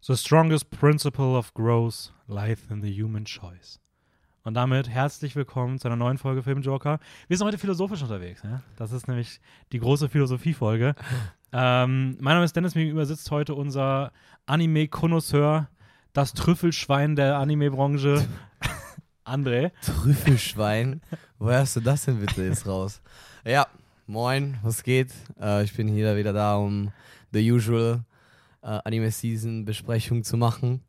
The strongest principle of growth lieth in the human choice. Und damit herzlich willkommen zu einer neuen Folge Film Joker. Wir sind heute philosophisch unterwegs. Ja? Das ist nämlich die große Philosophie-Folge. ähm, mein Name ist Dennis, mir gegenüber sitzt heute unser Anime-Konnoisseur, das Trüffelschwein der Anime-Branche, André. Trüffelschwein? Woher hast du das denn bitte jetzt raus? Ja, moin, was geht? Äh, ich bin hier wieder da, um the usual äh, Anime-Season-Besprechung zu machen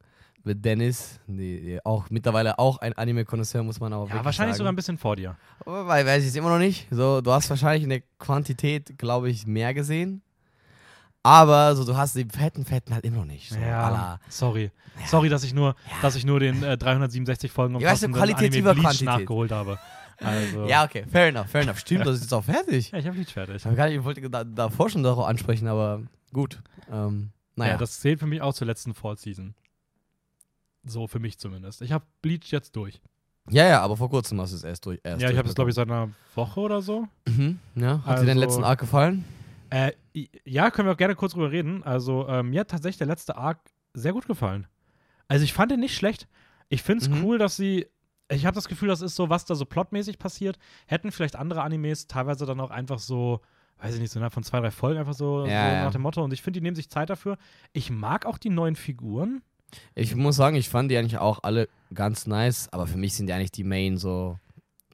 mit Dennis, die, die auch mittlerweile auch ein Anime-Konnoisseur, muss man auch Ja, wahrscheinlich sogar ein bisschen vor dir. Aber Weil, weiß ich es immer noch nicht. So, du hast wahrscheinlich in der Quantität, glaube ich, mehr gesehen. Aber so, du hast die fetten, fetten halt immer noch nicht. So, ja, sorry. Sorry, dass ich nur, dass ich nur den äh, 367 Folgen Ja, weißt du, Anime Bleach Quantität. nachgeholt habe. Also, Ja, okay, fair enough, fair enough. Stimmt, das ist jetzt auch fertig. ja ich habe Bleach fertig. Ich, hab gar nicht, ich wollte da, davor schon darauf ansprechen, aber gut. Ähm, naja, Ja, das zählt für mich auch zur letzten Fall Season. So für mich zumindest. Ich habe Bleach jetzt durch. ja, ja, aber vor kurzem hast du es erst durch. Erst ja, ich habe es glaube ich seit einer Woche oder so. Mhm, ja. Hat dir den Also- letzten Arc gefallen? Äh, ja, können wir auch gerne kurz drüber reden. Also ähm, mir hat tatsächlich der letzte Arc sehr gut gefallen. Also ich fand den nicht schlecht. Ich finde es Mhm. cool, dass sie. Ich habe das Gefühl, das ist so, was da so plotmäßig passiert. Hätten vielleicht andere Animes teilweise dann auch einfach so, weiß ich nicht, so innerhalb von zwei, drei Folgen einfach so, Ja, so nach dem Motto. Und ich finde, die nehmen sich Zeit dafür. Ich mag auch die neuen Figuren. Ich muss sagen, ich fand die eigentlich auch alle ganz nice, aber für mich sind die eigentlich die Main so.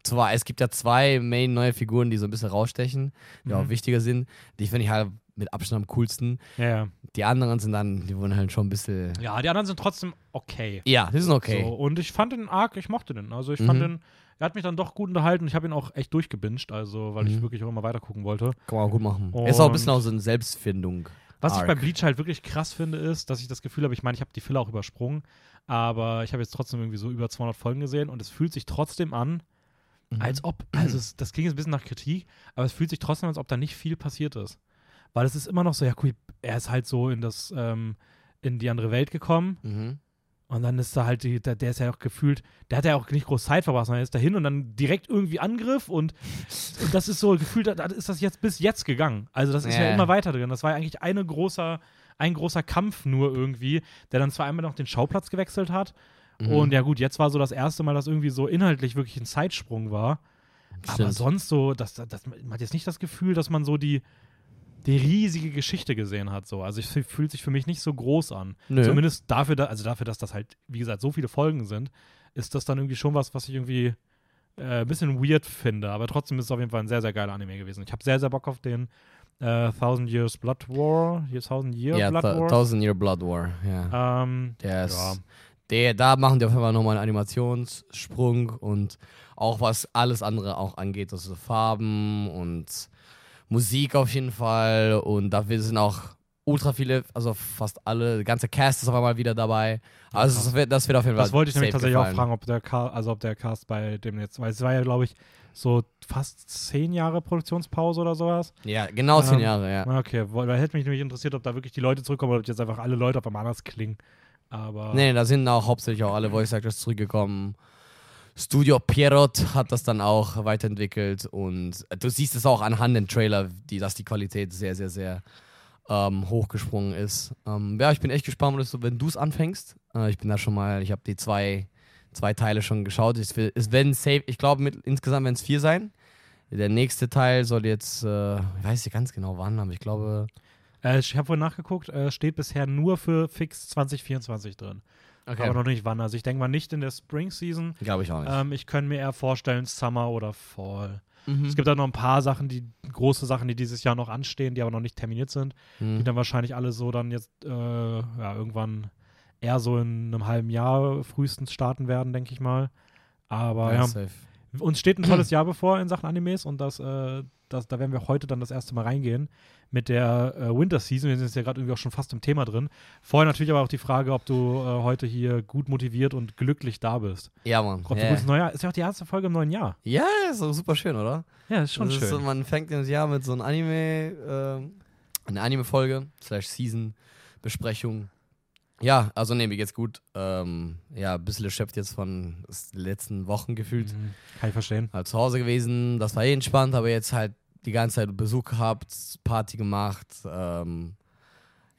Zwar, es gibt ja zwei Main neue Figuren, die so ein bisschen rausstechen, die Mhm. auch wichtiger sind. Die finde ich halt mit Abstand am coolsten. Ja, ja. Die anderen sind dann, die wurden halt schon ein bisschen. Ja, die anderen sind trotzdem okay. Ja, die sind okay. So, und ich fand den Arc, ich mochte den. Also ich fand Mhm. den, er hat mich dann doch gut unterhalten. Ich habe ihn auch echt durchgebinged, also weil ich Mhm. wirklich auch immer weiter gucken wollte. Kann man auch gut machen. ist auch ein bisschen Und- auch so eine Selbstfindung. Was ich bei Bleach halt wirklich krass finde, ist, dass ich das Gefühl habe, ich meine, ich habe die Filler auch übersprungen, aber ich habe jetzt trotzdem irgendwie so über 200 Folgen gesehen und es fühlt sich trotzdem an, Mhm. als ob, also es, das klingt jetzt ein bisschen nach Kritik, aber es fühlt sich trotzdem, als ob da nicht viel passiert ist. Weil es ist immer noch so, ja cool, er ist halt so in das, ähm, in die andere Welt gekommen Mhm. Und dann ist da halt, die, der, der ist ja auch gefühlt, der hat ja auch nicht groß Zeit verbracht, sondern er ist dahin und dann direkt irgendwie Angriff und, und das ist so gefühlt, da, ist das jetzt bis jetzt gegangen. Also das ist ja, Ja. immer weiter drin. Das war ja eigentlich eine großer, ein großer Kampf nur irgendwie, der dann zwar einmal noch den Schauplatz gewechselt hat Mhm. und ja gut, jetzt war so das erste Mal, dass irgendwie so inhaltlich wirklich ein Zeitsprung war. Aber Stimmt. sonst so, das, das, das, man hat jetzt nicht das Gefühl, dass man so die, die riesige Geschichte gesehen hat. So. Also es fü- fühlt sich für mich nicht so groß an. Nö. Zumindest dafür, da, also dafür, dass das halt, wie gesagt, so viele Folgen sind, ist das dann irgendwie schon was, was ich irgendwie äh, ein bisschen weird finde. Aber trotzdem ist es auf jeden Fall ein sehr, sehr geiler Anime gewesen. Ich habe sehr, sehr Bock auf den äh, Thousand Years Blood War. Hier Thousand Year ja, Blood Th- War. Thousand Year Blood War. Ähm, Der ist, ja. der, da machen die auf jeden Fall nochmal einen Animationssprung und auch was alles andere auch angeht, also Farben und Musik auf jeden Fall und dafür sind auch ultra viele, also fast alle, der ganze Cast ist auf einmal wieder dabei. Also das wird, das wird auf jeden Fall Das wollte ich nämlich tatsächlich auch gefallen. fragen, ob der, Ca also ob der Cast bei dem jetzt, weil es war ja, glaube ich, so fast zehn Jahre Produktionspause oder sowas. Ja, genau zehn Ähm, Jahre, ja. Ah, Okay, weil weil hätte mich nämlich interessiert, ob da wirklich die Leute zurückkommen oder ob jetzt einfach alle Leute auf einmal anders klingen. Aber Nee, da sind auch hauptsächlich auch alle Voice Actors zurückgekommen. Studio Pierrot hat das dann auch weiterentwickelt und du siehst es auch anhand den Trailer, die, dass die Qualität sehr, sehr, sehr ähm, hochgesprungen ist. Ähm, ja, ich bin echt gespannt, wenn du es anfängst. Äh, ich bin da schon mal, ich habe die zwei, zwei Teile schon geschaut. Es, ich glaube insgesamt werden es vier sein. Der nächste Teil soll jetzt, äh, ich weiß nicht ganz genau wann, aber ich glaube. äh, ich habe vorhin nachgeguckt, äh, steht bisher nur für Fix 2024 drin. Aber noch nicht wann. Also ich denke mal nicht in der Spring Season. Glaube ich auch nicht. Ähm, ich könnte mir eher vorstellen, Summer oder Fall. Mhm. Es gibt da noch ein paar Sachen, die große Sachen, die dieses Jahr noch anstehen, die aber noch nicht terminiert sind. Mhm. die dann wahrscheinlich alle so dann jetzt äh, ja, irgendwann eher so in einem halben Jahr frühestens starten werden, denke ich mal. Aber ja, safe. Uns steht ein tolles Jahr bevor in Sachen Animes und das, äh, das, da werden wir heute dann das erste Mal reingehen mit der äh, Winter Season. Wir sind jetzt ja gerade irgendwie auch schon fast im Thema drin. Vorher natürlich aber auch die Frage, ob du äh, heute hier gut motiviert und glücklich da bist. Ja, Mann. Ob du Ja. gut ins neue Jahr, ist ja auch die erste Folge im neuen Jahr. Ja, ist doch super schön, oder? Ja, ist schon das schön. Ist so, man fängt das Jahr mit so einem Anime, ähm, eine Anime-Folge, slash Season-Besprechung. Ja, also nee, mir geht's gut. Ähm, ja, ein bisschen erschöpft jetzt von den letzten Wochen gefühlt. Mhm. Kann ich verstehen. Halt zu Hause gewesen, das war eh entspannt, aber jetzt halt die ganze Zeit Besuch gehabt, Party gemacht. Ähm,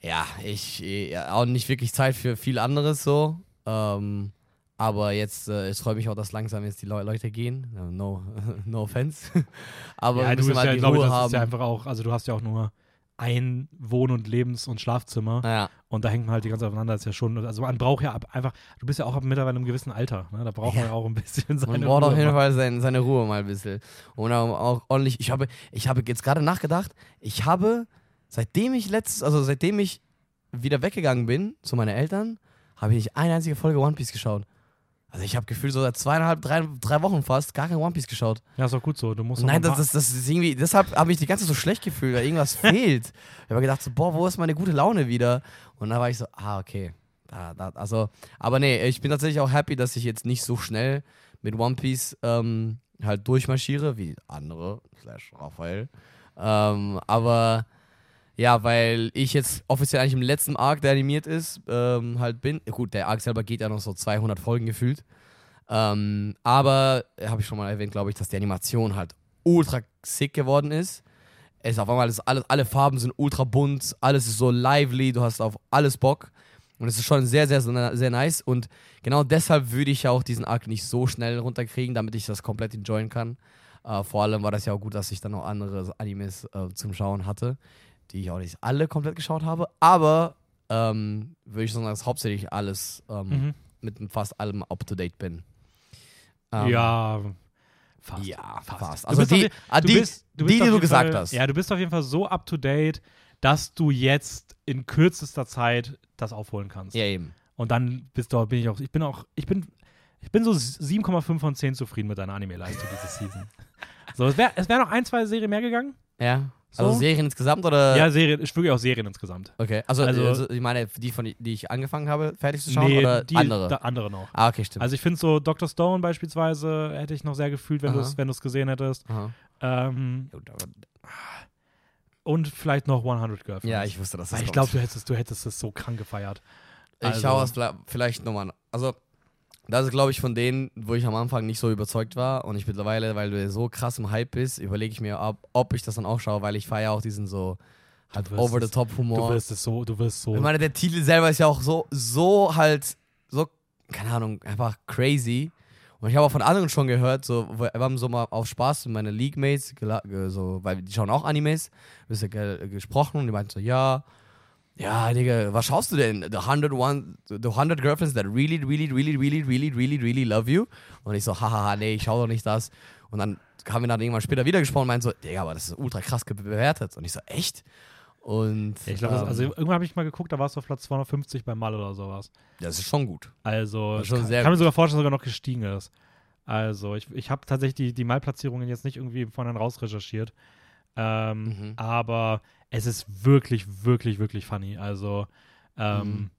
Ja, ich ja, auch nicht wirklich Zeit für viel anderes so. Ähm, aber jetzt, äh, ich freue mich auch, dass langsam jetzt die Le Leute gehen. No, no offense. aber ja, du bist mal ja, die glaube ich, das haben. ist ja einfach auch, also du hast ja auch nur ein Wohn- und Lebens- und Schlafzimmer ja, und da hängt man halt die ganze aufeinander, das ist ja schon, also man braucht ja ab, einfach, du bist ja auch mittlerweile in einem gewissen Alter, ne? da braucht man Ja. auch ein bisschen seine man braucht auf Ruhe jeden mal. Fall sein, seine Ruhe mal ein bisschen. Und auch, auch ordentlich, ich habe, ich habe jetzt gerade nachgedacht, ich habe, seitdem ich letztes, also seitdem ich wieder weggegangen bin zu meinen Eltern, habe ich nicht eine einzige Folge One Piece geschaut. Also ich habe gefühlt so seit zweieinhalb, drei, drei Wochen fast gar kein One Piece geschaut. Ja, ist auch gut so, du musst Nein, das, das, das ist irgendwie, deshalb habe ich die ganze Zeit so schlecht gefühlt, weil irgendwas fehlt. Ich habe gedacht, so, boah, wo ist meine gute Laune wieder? Und da war ich so, ah, okay. Da, da, also, aber nee, ich bin tatsächlich auch happy, dass ich jetzt nicht so schnell mit One Piece ähm, halt durchmarschiere, wie andere, slash Raphael. Ähm, aber ja, weil ich jetzt offiziell eigentlich im letzten Arc, der animiert ist, ähm, halt bin. Gut, der Arc selber geht ja noch so 200 Folgen gefühlt. Ähm, aber habe ich schon mal erwähnt, glaube ich, dass die Animation halt ultra sick geworden ist. Es ist auf einmal ist alles, alle Farben sind ultra bunt, alles ist so lively, du hast auf alles Bock. Und es ist schon sehr, sehr, sehr, sehr nice. Und genau deshalb würde ich ja auch diesen Arc nicht so schnell runterkriegen, damit ich das komplett enjoyen kann. Äh, vor allem war das ja auch gut, dass ich dann noch andere Animes äh, zum Schauen hatte, die ich auch nicht alle komplett geschaut habe. Aber ähm, würde ich sagen, dass hauptsächlich alles ähm, Mhm. mit fast allem up to date bin. Ähm, ja, fast. ja, fast. fast. Also auf die, je- ah, die, bist- du die, die auf du gesagt Fall, hast. Ja, du bist auf jeden Fall so up to date, dass du jetzt in kürzester Zeit das aufholen kannst. Ja, eben. Und dann bist du, bin ich auch, ich bin auch, ich bin, ich bin so 7,5 von 10 zufrieden mit deiner Anime-Leistung diese Season. So, es wäre es wär noch ein, zwei Serien mehr gegangen. Ja. So? Also Serien insgesamt oder? ja, Serien, ich wirklich auch Serien insgesamt. Okay. Also, Also- also, ich meine, die, von, die ich angefangen habe, fertig zu schauen nee, oder die, andere? Da, andere noch. ah, okay, stimmt. Also ich finde so Dr. Stone beispielsweise hätte ich noch sehr gefühlt, wenn du es wenn du's gesehen hättest. Ähm, und vielleicht noch 100 Girlfriends. Ja, ich wusste, dass das ich glaube, du hättest, du hättest es so krank gefeiert. Ich Also- schaue es vielleicht- vielleicht nochmal an. Also, das ist, glaube ich, von denen, wo ich am Anfang nicht so überzeugt war. Und ich mittlerweile, weil du so krass im Hype bist, überlege ich mir, ob, ob ich das dann auch schaue, weil ich feiere auch diesen so halt over-the-top-Humor. Du wirst es so, du wirst so. Ich meine, der Titel selber ist ja auch so, so halt, so, keine Ahnung, einfach crazy. Und ich habe auch von anderen schon gehört, so, wir haben so mal auf Spaß mit meinen League-Mates, so, weil die schauen auch Animes, bisschen ge gesprochen und die meinten so, ja, ja, Digga, was schaust du denn? The 101, the 100 Girlfriends that really, really, really, really, really, really, really love you. Und ich so, hahaha, nee, ich schau doch nicht das. Und dann haben wir dann irgendwann später wieder gesprochen und meinten so, Digga, aber das ist ultra krass bewertet. Und ich so, echt? Und Ja, ich glaube, ähm, also irgendwann habe ich mal geguckt, da warst du auf Platz 250 beim Mal oder sowas. das ist schon gut. Also, schon kann, sehr kann mir sogar vorstellen, dass sogar noch gestiegen ist. Also, ich, ich habe tatsächlich die, die Malplatzierungen jetzt nicht irgendwie vorhin raus recherchiert. Ähm, Mhm. Aber es ist wirklich, wirklich, wirklich funny. Also, ähm, Mhm.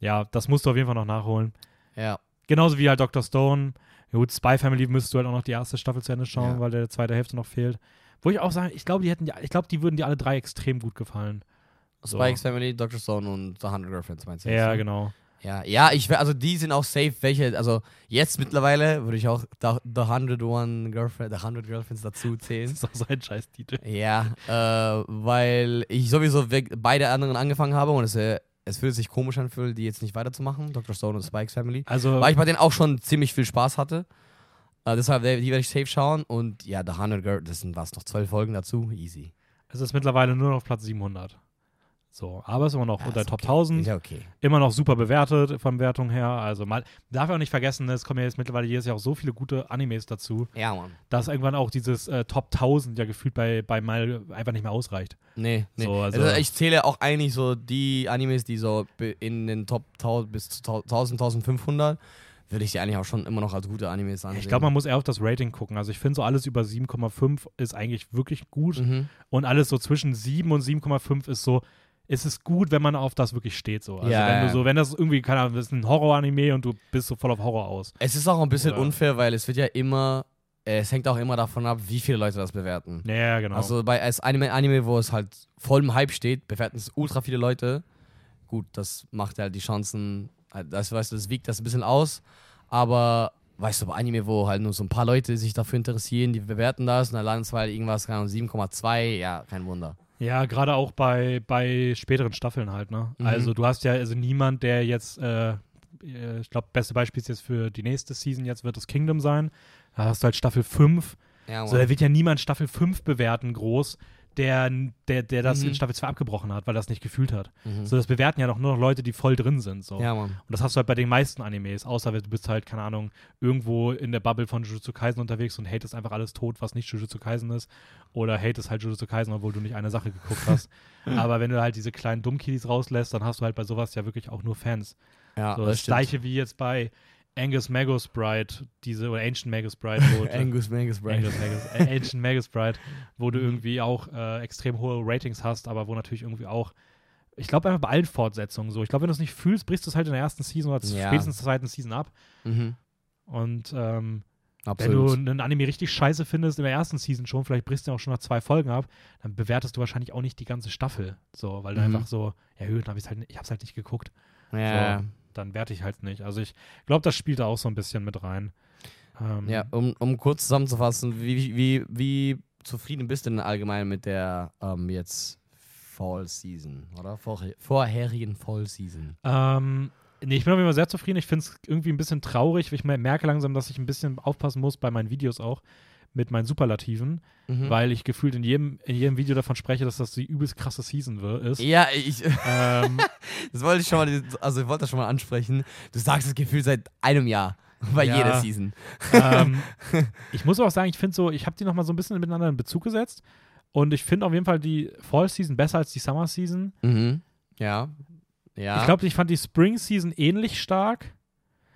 ja, das musst du auf jeden Fall noch nachholen. Ja. Genauso wie halt Dr. Stone. Ja, Gut, Spy Family müsstest du halt auch noch die erste Staffel zu Ende schauen, Ja. weil der zweite Hälfte noch fehlt. Wo ich auch sagen, ich glaube, die hätten, die- ich glaube, die würden dir alle drei extrem gut gefallen. So. Spikes Family, Dr. Stone und The 100 Girlfriends meinst du? Ja, ne? genau. Ja, ja, ich also die sind auch safe, welche, also jetzt mittlerweile würde ich auch The, the 101 Girlfriend, The 100 Girlfriends dazu Das zählen. ist auch so ein scheiß Titel. ja, äh, weil ich sowieso beide anderen angefangen habe und es, äh, es fühlt sich komisch an, für die jetzt nicht weiterzumachen, Dr. Stone und Spikes Family. Also, Weil ich bei denen auch schon ziemlich viel Spaß hatte. Äh, deshalb, die die werde ich safe schauen und ja, The 100 Girl, das sind was, noch zwölf Folgen dazu, easy. es ist mittlerweile nur noch Platz 700. So, aber es ist immer noch Ja, unter Top okay. 1000. Ist ja okay. Immer noch super bewertet von Wertung her. Also, mal, darf ja auch nicht vergessen, es kommen ja jetzt mittlerweile jedes Jahr auch so viele gute Animes dazu, Ja, Mann. dass irgendwann auch dieses äh, Top 1000 ja gefühlt bei, bei Mal einfach nicht mehr ausreicht. Nee, nee. So, also- also, ich zähle auch eigentlich so die Animes, die so in den Top 1000 bis zu 1000, 1500, würde ich die eigentlich auch schon immer noch als gute Animes ansehen. Ich glaube, man muss eher auf das Rating gucken. Also, ich finde so alles über 7,5 ist eigentlich wirklich gut. Mhm. Und alles so zwischen 7 und 7,5 ist so, ist es gut, wenn man auf das wirklich steht. So. Also, Ja, wenn du so, wenn das irgendwie, keine Ahnung, das ist ein Horror-Anime und du bist so voll auf Horror aus. Es ist auch ein bisschen Oder- unfair, weil es wird ja immer, äh, es hängt auch immer davon ab, wie viele Leute das bewerten. Ja, genau. Also bei als Anime, Anime, wo es halt voll im Hype steht, bewerten es ultra viele Leute. Gut, das macht halt die Chancen, halt, das weißt du, das wiegt das ein bisschen aus. Aber weißt du, bei Anime, wo halt nur so ein paar Leute sich dafür interessieren, die bewerten das und dann landen es halt irgendwas, keine Ahnung, 7,2, ja, kein Wunder. Ja, gerade auch bei, bei späteren Staffeln halt, ne? Mhm. Also du hast ja also niemand, der jetzt, äh, äh, ich glaube, beste Beispiel ist jetzt für die nächste Season, jetzt wird es Kingdom sein. Da hast du halt Staffel 5. Ja, So, da wird ja niemand Staffel 5 bewerten, groß, der, der, der das Mhm. in Staffel 2 abgebrochen hat, weil das nicht gefühlt hat. mhm. So, das bewerten ja doch nur noch Leute, die voll drin sind. So. ja, Mann. Und das hast du halt bei den meisten Animes, außer du bist halt, keine Ahnung, irgendwo in der Bubble von Jujutsu Kaisen unterwegs und hatest einfach alles tot, was nicht Jujutsu Kaisen ist. Oder hatest halt Jujutsu Kaisen, obwohl du nicht eine Sache geguckt hast. Aber wenn du halt diese kleinen Dummkiddies rauslässt, dann hast du halt bei sowas ja wirklich auch nur Fans. Ja, So, das gleiche wie jetzt bei Angus Magus Bride, diese, oder Ancient Magus Bride, wo Angus Mangus Bride. Angus Magus, äh, Ancient Magus Bride, wo du irgendwie auch äh, extrem hohe Ratings hast, aber wo natürlich irgendwie auch, ich glaube einfach bei allen Fortsetzungen so. Ich glaube, wenn du es nicht fühlst, brichst du es halt in der ersten Season oder Ja. spätestens der zweiten Season ab. Mhm. Und ähm, wenn du einen Anime richtig scheiße findest in der ersten Season schon, vielleicht brichst du auch schon nach zwei Folgen ab, dann bewertest du wahrscheinlich auch nicht die ganze Staffel. So, weil du Mhm. einfach so, ja, dann hab ich's halt, nicht- ich hab's halt nicht geguckt. ja. So, dann werte ich halt nicht. Also ich glaube, das spielt da auch so ein bisschen mit rein. Ähm, ja, um, um kurz zusammenzufassen, wie, wie, wie zufrieden bist du denn allgemein mit der ähm, jetzt Fall Season, oder? Vor, vorherigen Fall Season. Ähm, nee, ich bin auf jeden Fall sehr zufrieden. Ich finde es irgendwie ein bisschen traurig. Ich mer- merke langsam, dass ich ein bisschen aufpassen muss bei meinen Videos auch mit meinen Superlativen, Mhm. weil ich gefühlt in jedem, in jedem Video davon spreche, dass das die übelst krasse Season ist. Ja, ich, ähm, das wollte ich schon mal, also ich wollte das schon mal ansprechen. Du sagst das Gefühl seit einem Jahr bei Ja. jeder Season. ähm, ich muss auch sagen, ich finde so, ich habe die nochmal so ein bisschen miteinander in Bezug gesetzt und ich finde auf jeden Fall die Fall Season besser als die Summer Season. Mhm. Ja. Ja. Ich glaube, ich fand die Spring Season ähnlich stark.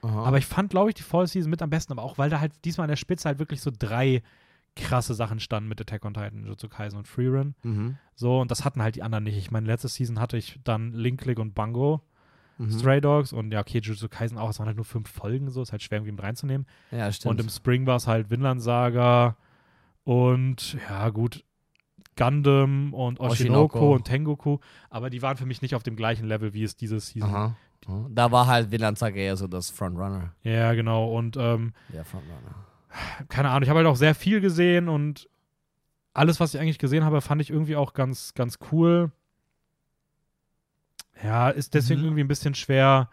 Aha. Aber ich fand, glaube ich, die Fall Season mit am besten, aber auch, weil da halt diesmal an der Spitze halt wirklich so drei krasse Sachen standen mit Attack on Titan, Jujutsu Kaisen und Freerun. mhm. So, und das hatten halt die anderen nicht. Ich meine, letzte Season hatte ich dann Link Click und Bango, Mhm. Stray Dogs und ja, okay, Jujutsu Kaisen auch, es waren halt nur fünf Folgen, so, ist halt schwer irgendwie mit reinzunehmen. Ja, stimmt. Und im Spring war es halt Vinland Saga und ja, gut, Gundam und Oshinoko, Oshinoko. und Tengoku, aber die waren für mich nicht auf dem gleichen Level, wie es diese Season. Aha. Aha. Da war halt Saga eher so das Frontrunner. Ja, genau. Und ähm, Der Frontrunner. keine Ahnung, ich habe halt auch sehr viel gesehen und alles, was ich eigentlich gesehen habe, fand ich irgendwie auch ganz, ganz cool. Ja, ist deswegen Mhm. irgendwie ein bisschen schwer,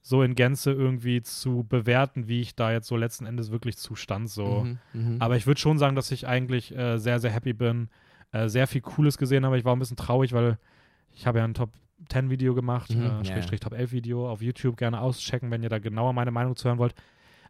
so in Gänze irgendwie zu bewerten, wie ich da jetzt so letzten Endes wirklich zustand. So. Mhm. Mhm. Aber ich würde schon sagen, dass ich eigentlich äh, sehr, sehr happy bin, äh, sehr viel Cooles gesehen habe. Ich war ein bisschen traurig, weil ich habe ja ein Top 10 Video gemacht, Mhm, äh, Schrägstrich Top 11 Video auf YouTube gerne auschecken, wenn ihr da genauer meine Meinung zu hören wollt.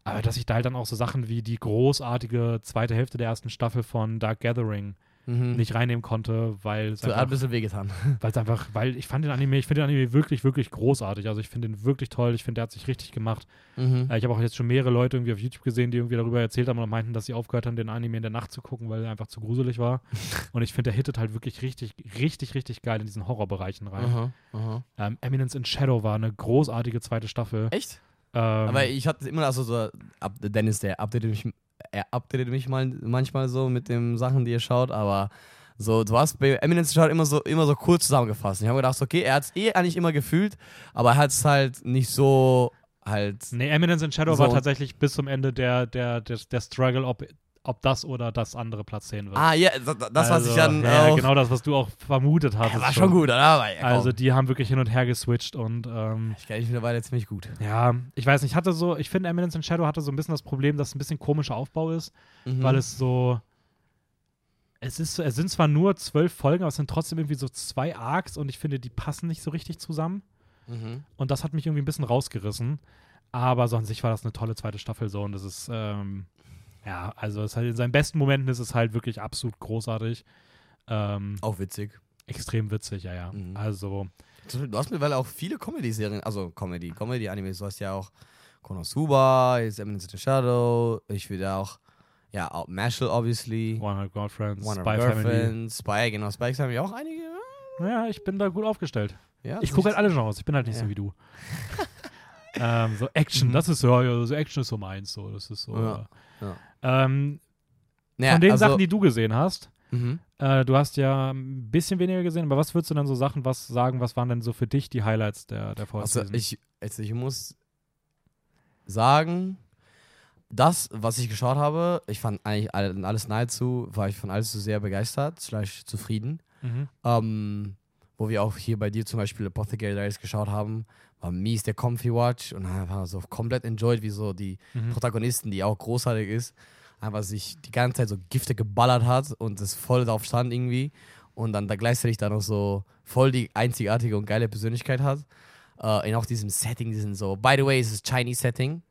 Aber dass ich da halt dann auch so Sachen wie die großartige zweite Hälfte der ersten Staffel von Dark Gathering mhm. nicht reinnehmen konnte, weil es so, hat ein einfach, bisschen wehgetan. weil's einfach, weil ich fand den Anime, ich finde den Anime wirklich, wirklich großartig. Also ich finde den wirklich toll. Ich finde, der hat sich richtig gemacht. Mhm. Äh, ich habe auch jetzt schon mehrere Leute irgendwie auf YouTube gesehen, die irgendwie darüber erzählt haben und meinten, dass sie aufgehört haben, den Anime in der Nacht zu gucken, weil er einfach zu gruselig war. und ich finde, der hittet halt wirklich richtig, richtig, richtig geil in diesen Horrorbereichen rein. Aha. Aha. Ähm, Eminence in Shadow war eine großartige zweite Staffel. Echt? Ähm, Aber ich hatte immer also so, ab, Dennis, der updatet mich, er updatet mich mal, manchmal so mit den Sachen, die er schaut, aber so, du hast bei Eminence schaut immer so, immer so kurz zusammengefasst. Ich habe gedacht, okay, er hat es eh eigentlich immer gefühlt, aber er hat es halt nicht so halt. nee, Eminence in Shadow So. war tatsächlich bis zum Ende der, der, der, der Struggle, ob, ob das oder das andere Platz 10 wird. Ah, ja, das, was also, ich dann ja, genau das, was du auch vermutet hast. Ja, war schon gut, oder? Aber, ja. Also die haben wirklich hin und her geswitcht und ähm, ich kenne dich mittlerweile ziemlich gut. ja, ich weiß nicht, ich hatte so, ich finde Eminence in Shadow hatte so ein bisschen das Problem, dass es ein bisschen komischer Aufbau ist, Mhm. weil es so, es ist, es sind zwar nur zwölf Folgen, aber es sind trotzdem irgendwie so zwei Arcs und ich finde, die passen nicht so richtig zusammen Mhm. und das hat mich irgendwie ein bisschen rausgerissen, aber so an sich war das eine tolle zweite Staffel so und das ist, ähm, ja, also es halt in seinen besten Momenten ist es halt wirklich absolut großartig. Ähm, Auch witzig. extrem witzig, ja, ja. Mhm. Also, Du hast mittlerweile auch viele Comedy-Serien, also Comedy, Comedy-Animes. Du hast ja auch Konosuba, jetzt Eminence in the Shadow. Ich würde auch, ja, auch Mashal, obviously. 100 Girlfriends, One Spy. Girlfriends, Spy, genau, Spikes haben ja auch einige. Ja, ich bin da gut aufgestellt. Ja, Ich gucke halt alle Genres, ich bin halt nicht Ja. so wie du. ähm, so Action, Mhm. das ist so, ja, so Action ist so meins, so, das ist so. Ja, äh, Ähm, Ja, von den also, Sachen, die du gesehen hast, Mhm. äh, du hast ja ein bisschen weniger gesehen, aber was würdest du denn so Sachen, was sagen, was waren denn so für dich die Highlights der, der Fall Also ich, also ich muss sagen, das, was ich geschaut habe, ich fand eigentlich all- alles nahezu, war ich von alles zu sehr begeistert, slash zufrieden. Mhm. ähm, wo wir auch hier bei dir zum Beispiel Apothecary Diaries geschaut haben, war mies der Comfy Watch und einfach so komplett enjoyed, wie so die Mhm. Protagonisten, die auch großartig ist, einfach sich die ganze Zeit so Gifte geballert hat und es voll drauf stand irgendwie und dann da gleichzeitig dann noch so voll die einzigartige und geile Persönlichkeit hat. Äh, in auch diesem Setting, diesen so, by the way, es ist Chinese Setting.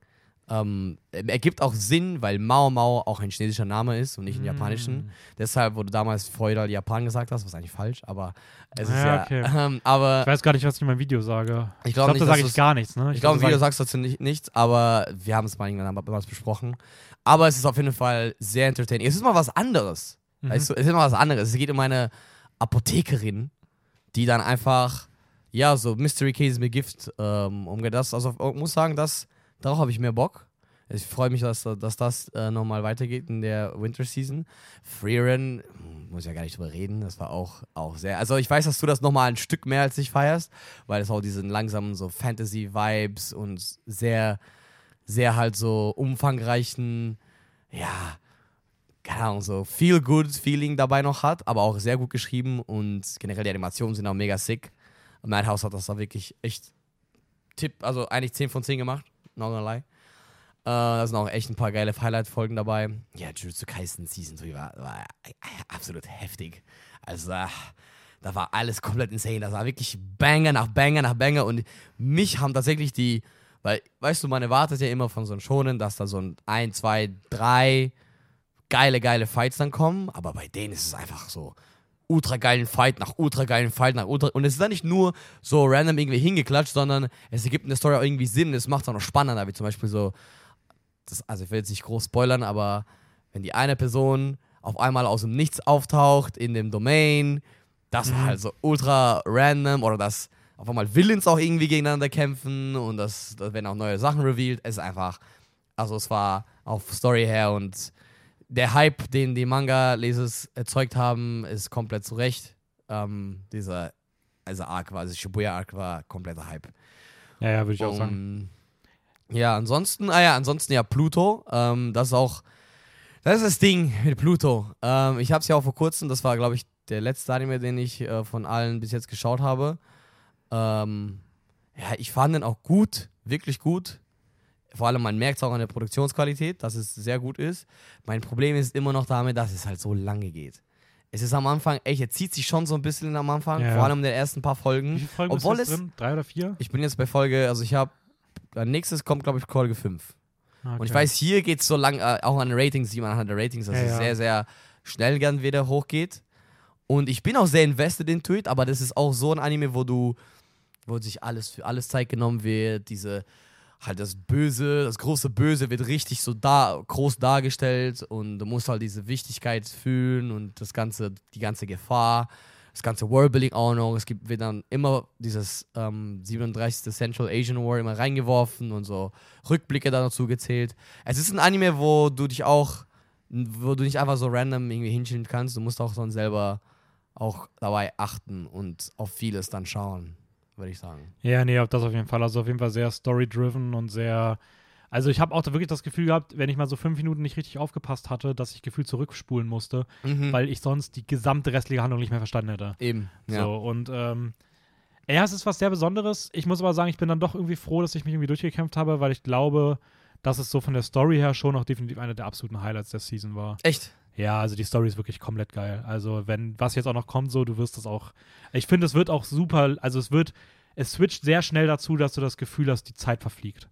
Ähm, ergibt auch Sinn, weil Mao Mao auch ein chinesischer Name ist und nicht ein japanischen. Mm. Deshalb, wo du damals feudal Japan gesagt hast, was eigentlich falsch, aber es ist Ja, ja. okay. Ähm, aber Ich weiß gar nicht, was ich in meinem Video sage. Ich Ich glaub glaube, nicht, da dass sage ich gar nichts. Ne? ich glaube, im glaub, Video sag- sagst du dazu nicht, nichts, aber wir haben es mal irgendwann besprochen. Aber es ist auf jeden Fall sehr entertaining. Es ist mal was anderes. Mhm. Weißt du, es ist mal was anderes. Es geht um eine Apothekerin, die dann einfach, ja, so Mystery Cases mit Gift ähm, umgeht. Das, also ich muss sagen, das, darauf habe ich mehr Bock. Ich freue mich, dass, dass das äh, nochmal weitergeht in der Winter Season. Freeren, muss ja gar nicht drüber reden, das war auch, auch sehr. Also ich weiß, dass du das nochmal ein Stück mehr als ich feierst, weil es auch diesen langsamen so Fantasy-Vibes und sehr, sehr halt so umfangreichen, ja, keine Ahnung, so feel good Feeling dabei noch hat, aber auch sehr gut geschrieben und generell die Animationen sind auch mega sick. Madhouse hat das da wirklich echt Tipp, also eigentlich 10 von 10 gemacht, not gonna lie. Äh, da sind auch echt ein paar geile Highlight-Folgen dabei. Ja, Jujutsu Kaisen Season 3 war, war absolut heftig. Also, äh, da war alles komplett insane. Das war wirklich Banger nach Banger nach Banger und mich haben tatsächlich die, weil, weißt du, man erwartet ja immer von so einem Schonen, dass da so ein 1, 2, 3 geile, geile Fights dann kommen, aber bei denen ist es einfach so ultra geilen Fight nach ultra geilen Fight nach ultra und es ist dann nicht nur so random irgendwie hingeklatscht, sondern es ergibt in der Story auch irgendwie Sinn, es macht es auch noch spannender, wie zum Beispiel so, das, also ich will jetzt nicht groß spoilern, aber wenn die eine Person auf einmal aus dem Nichts auftaucht in dem Domain, das war Mhm. halt so ultra random oder dass auf einmal Villains auch irgendwie gegeneinander kämpfen und das, das werden auch neue Sachen revealed, es ist einfach, also es war auf Story her und der Hype, den die Manga-Lesers erzeugt haben, ist komplett zu Recht. Ähm, dieser, also Arc war, also Shibuya-Arc war kompletter Hype. Ja, ja, würde ich auch sagen. Um, ja, ansonsten, ah ja, ansonsten ja Pluto. Ähm, das ist auch, das ist das Ding mit Pluto. Ähm, ich habe es ja auch vor kurzem, das war, glaube ich, der letzte Anime, den ich äh, von allen bis jetzt geschaut habe. Ähm, ja, ich fand den auch gut, wirklich gut. Vor allem, man merkt es auch an der Produktionsqualität, dass es sehr gut ist. Mein Problem ist immer noch damit, dass es halt so lange geht. Es ist am Anfang, echt, er zieht sich schon so ein bisschen am Anfang, Ja. vor allem in den ersten paar Wie Folgen. viele Folgen Obwohl ist drin? Drei oder vier? ich bin jetzt bei Folge, also ich habe, nächstes kommt, glaube ich, Folge 5. Und ich Okay. weiß, hier geht es so lang, äh, auch an den Ratings, sieht man anhand der Ratings, dass Ja, es ja. sehr, sehr schnell gern wieder hochgeht. Und ich bin auch sehr invested into it, aber das ist auch so ein Anime, wo du, wo sich alles für alles Zeit genommen wird, diese, halt das Böse, das große Böse wird richtig so da, groß dargestellt und du musst halt diese Wichtigkeit fühlen und das ganze, die ganze Gefahr, das ganze Worldbuilding auch noch. Es gibt, wird dann immer dieses ähm, 37. Central Asian War immer reingeworfen und so Rückblicke da dazu gezählt. Es ist ein Anime, wo du dich auch, wo du nicht einfach so random irgendwie hinschieben kannst. Du musst auch dann selber auch dabei achten und auf vieles dann schauen, würde ich sagen. Ja, nee, das auf jeden Fall. Also auf jeden Fall sehr story-driven und sehr. Also ich habe auch da wirklich das Gefühl gehabt, wenn ich mal so fünf Minuten nicht richtig aufgepasst hatte, dass ich gefühlt zurückspulen musste, Mhm. weil ich sonst die gesamte restliche Handlung nicht mehr verstanden hätte. Eben, ja. So, und ähm, ja, es ist was sehr Besonderes. Ich muss aber sagen, ich bin dann doch irgendwie froh, dass ich mich irgendwie durchgekämpft habe, weil ich glaube, dass es so von der Story her schon noch definitiv einer der absoluten Highlights der Season war. Echt? Ja, also die Story ist wirklich komplett geil. Also, wenn was jetzt auch noch kommt, so, du wirst das auch. Ich finde, es wird auch super, also es wird, es switcht sehr schnell dazu, dass du das Gefühl hast, die Zeit verfliegt.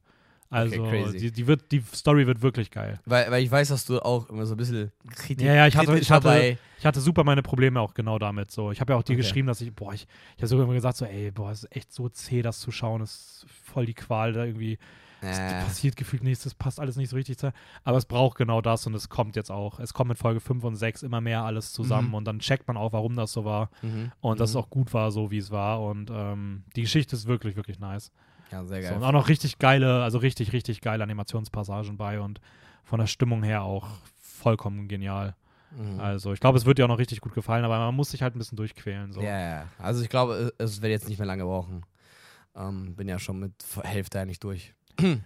Also, crazy. die, die, wird, die Story wird wirklich geil. Weil, weil ich weiß, dass du auch immer so ein bisschen Kritik Ja, ja, ich hatte- kritisch ich hatte-. Ich hatte super meine Probleme auch genau damit. So, ich habe ja auch dir Okay. geschrieben, dass ich, boah, ich, ich habe sogar immer gesagt, so, ey, boah, es ist echt so zäh, das zu schauen, es ist voll die Qual, da irgendwie, es Äh, passiert gefühlt nichts, das passt alles nicht so richtig. zu- Aber es braucht genau das und es kommt jetzt auch. Es kommt mit Folge 5 und 6 immer mehr alles zusammen Mhm. und dann checkt man auch, warum das so war. mhm, Und dass es mhm. auch gut war, so wie es war. Und ähm, die Geschichte ist wirklich, wirklich nice. Ja, sehr So, geil. und auch noch richtig geile, also richtig, richtig geile Animationspassagen bei und von der Stimmung her auch vollkommen genial. Mhm. Also ich glaube, es wird dir auch noch richtig gut gefallen, aber man muss sich halt ein bisschen durchquälen. So. Ja, ja. Also ich glaube, es es wird jetzt nicht mehr lange brauchen. Ähm, bin ja schon mit Hälfte eigentlich durch.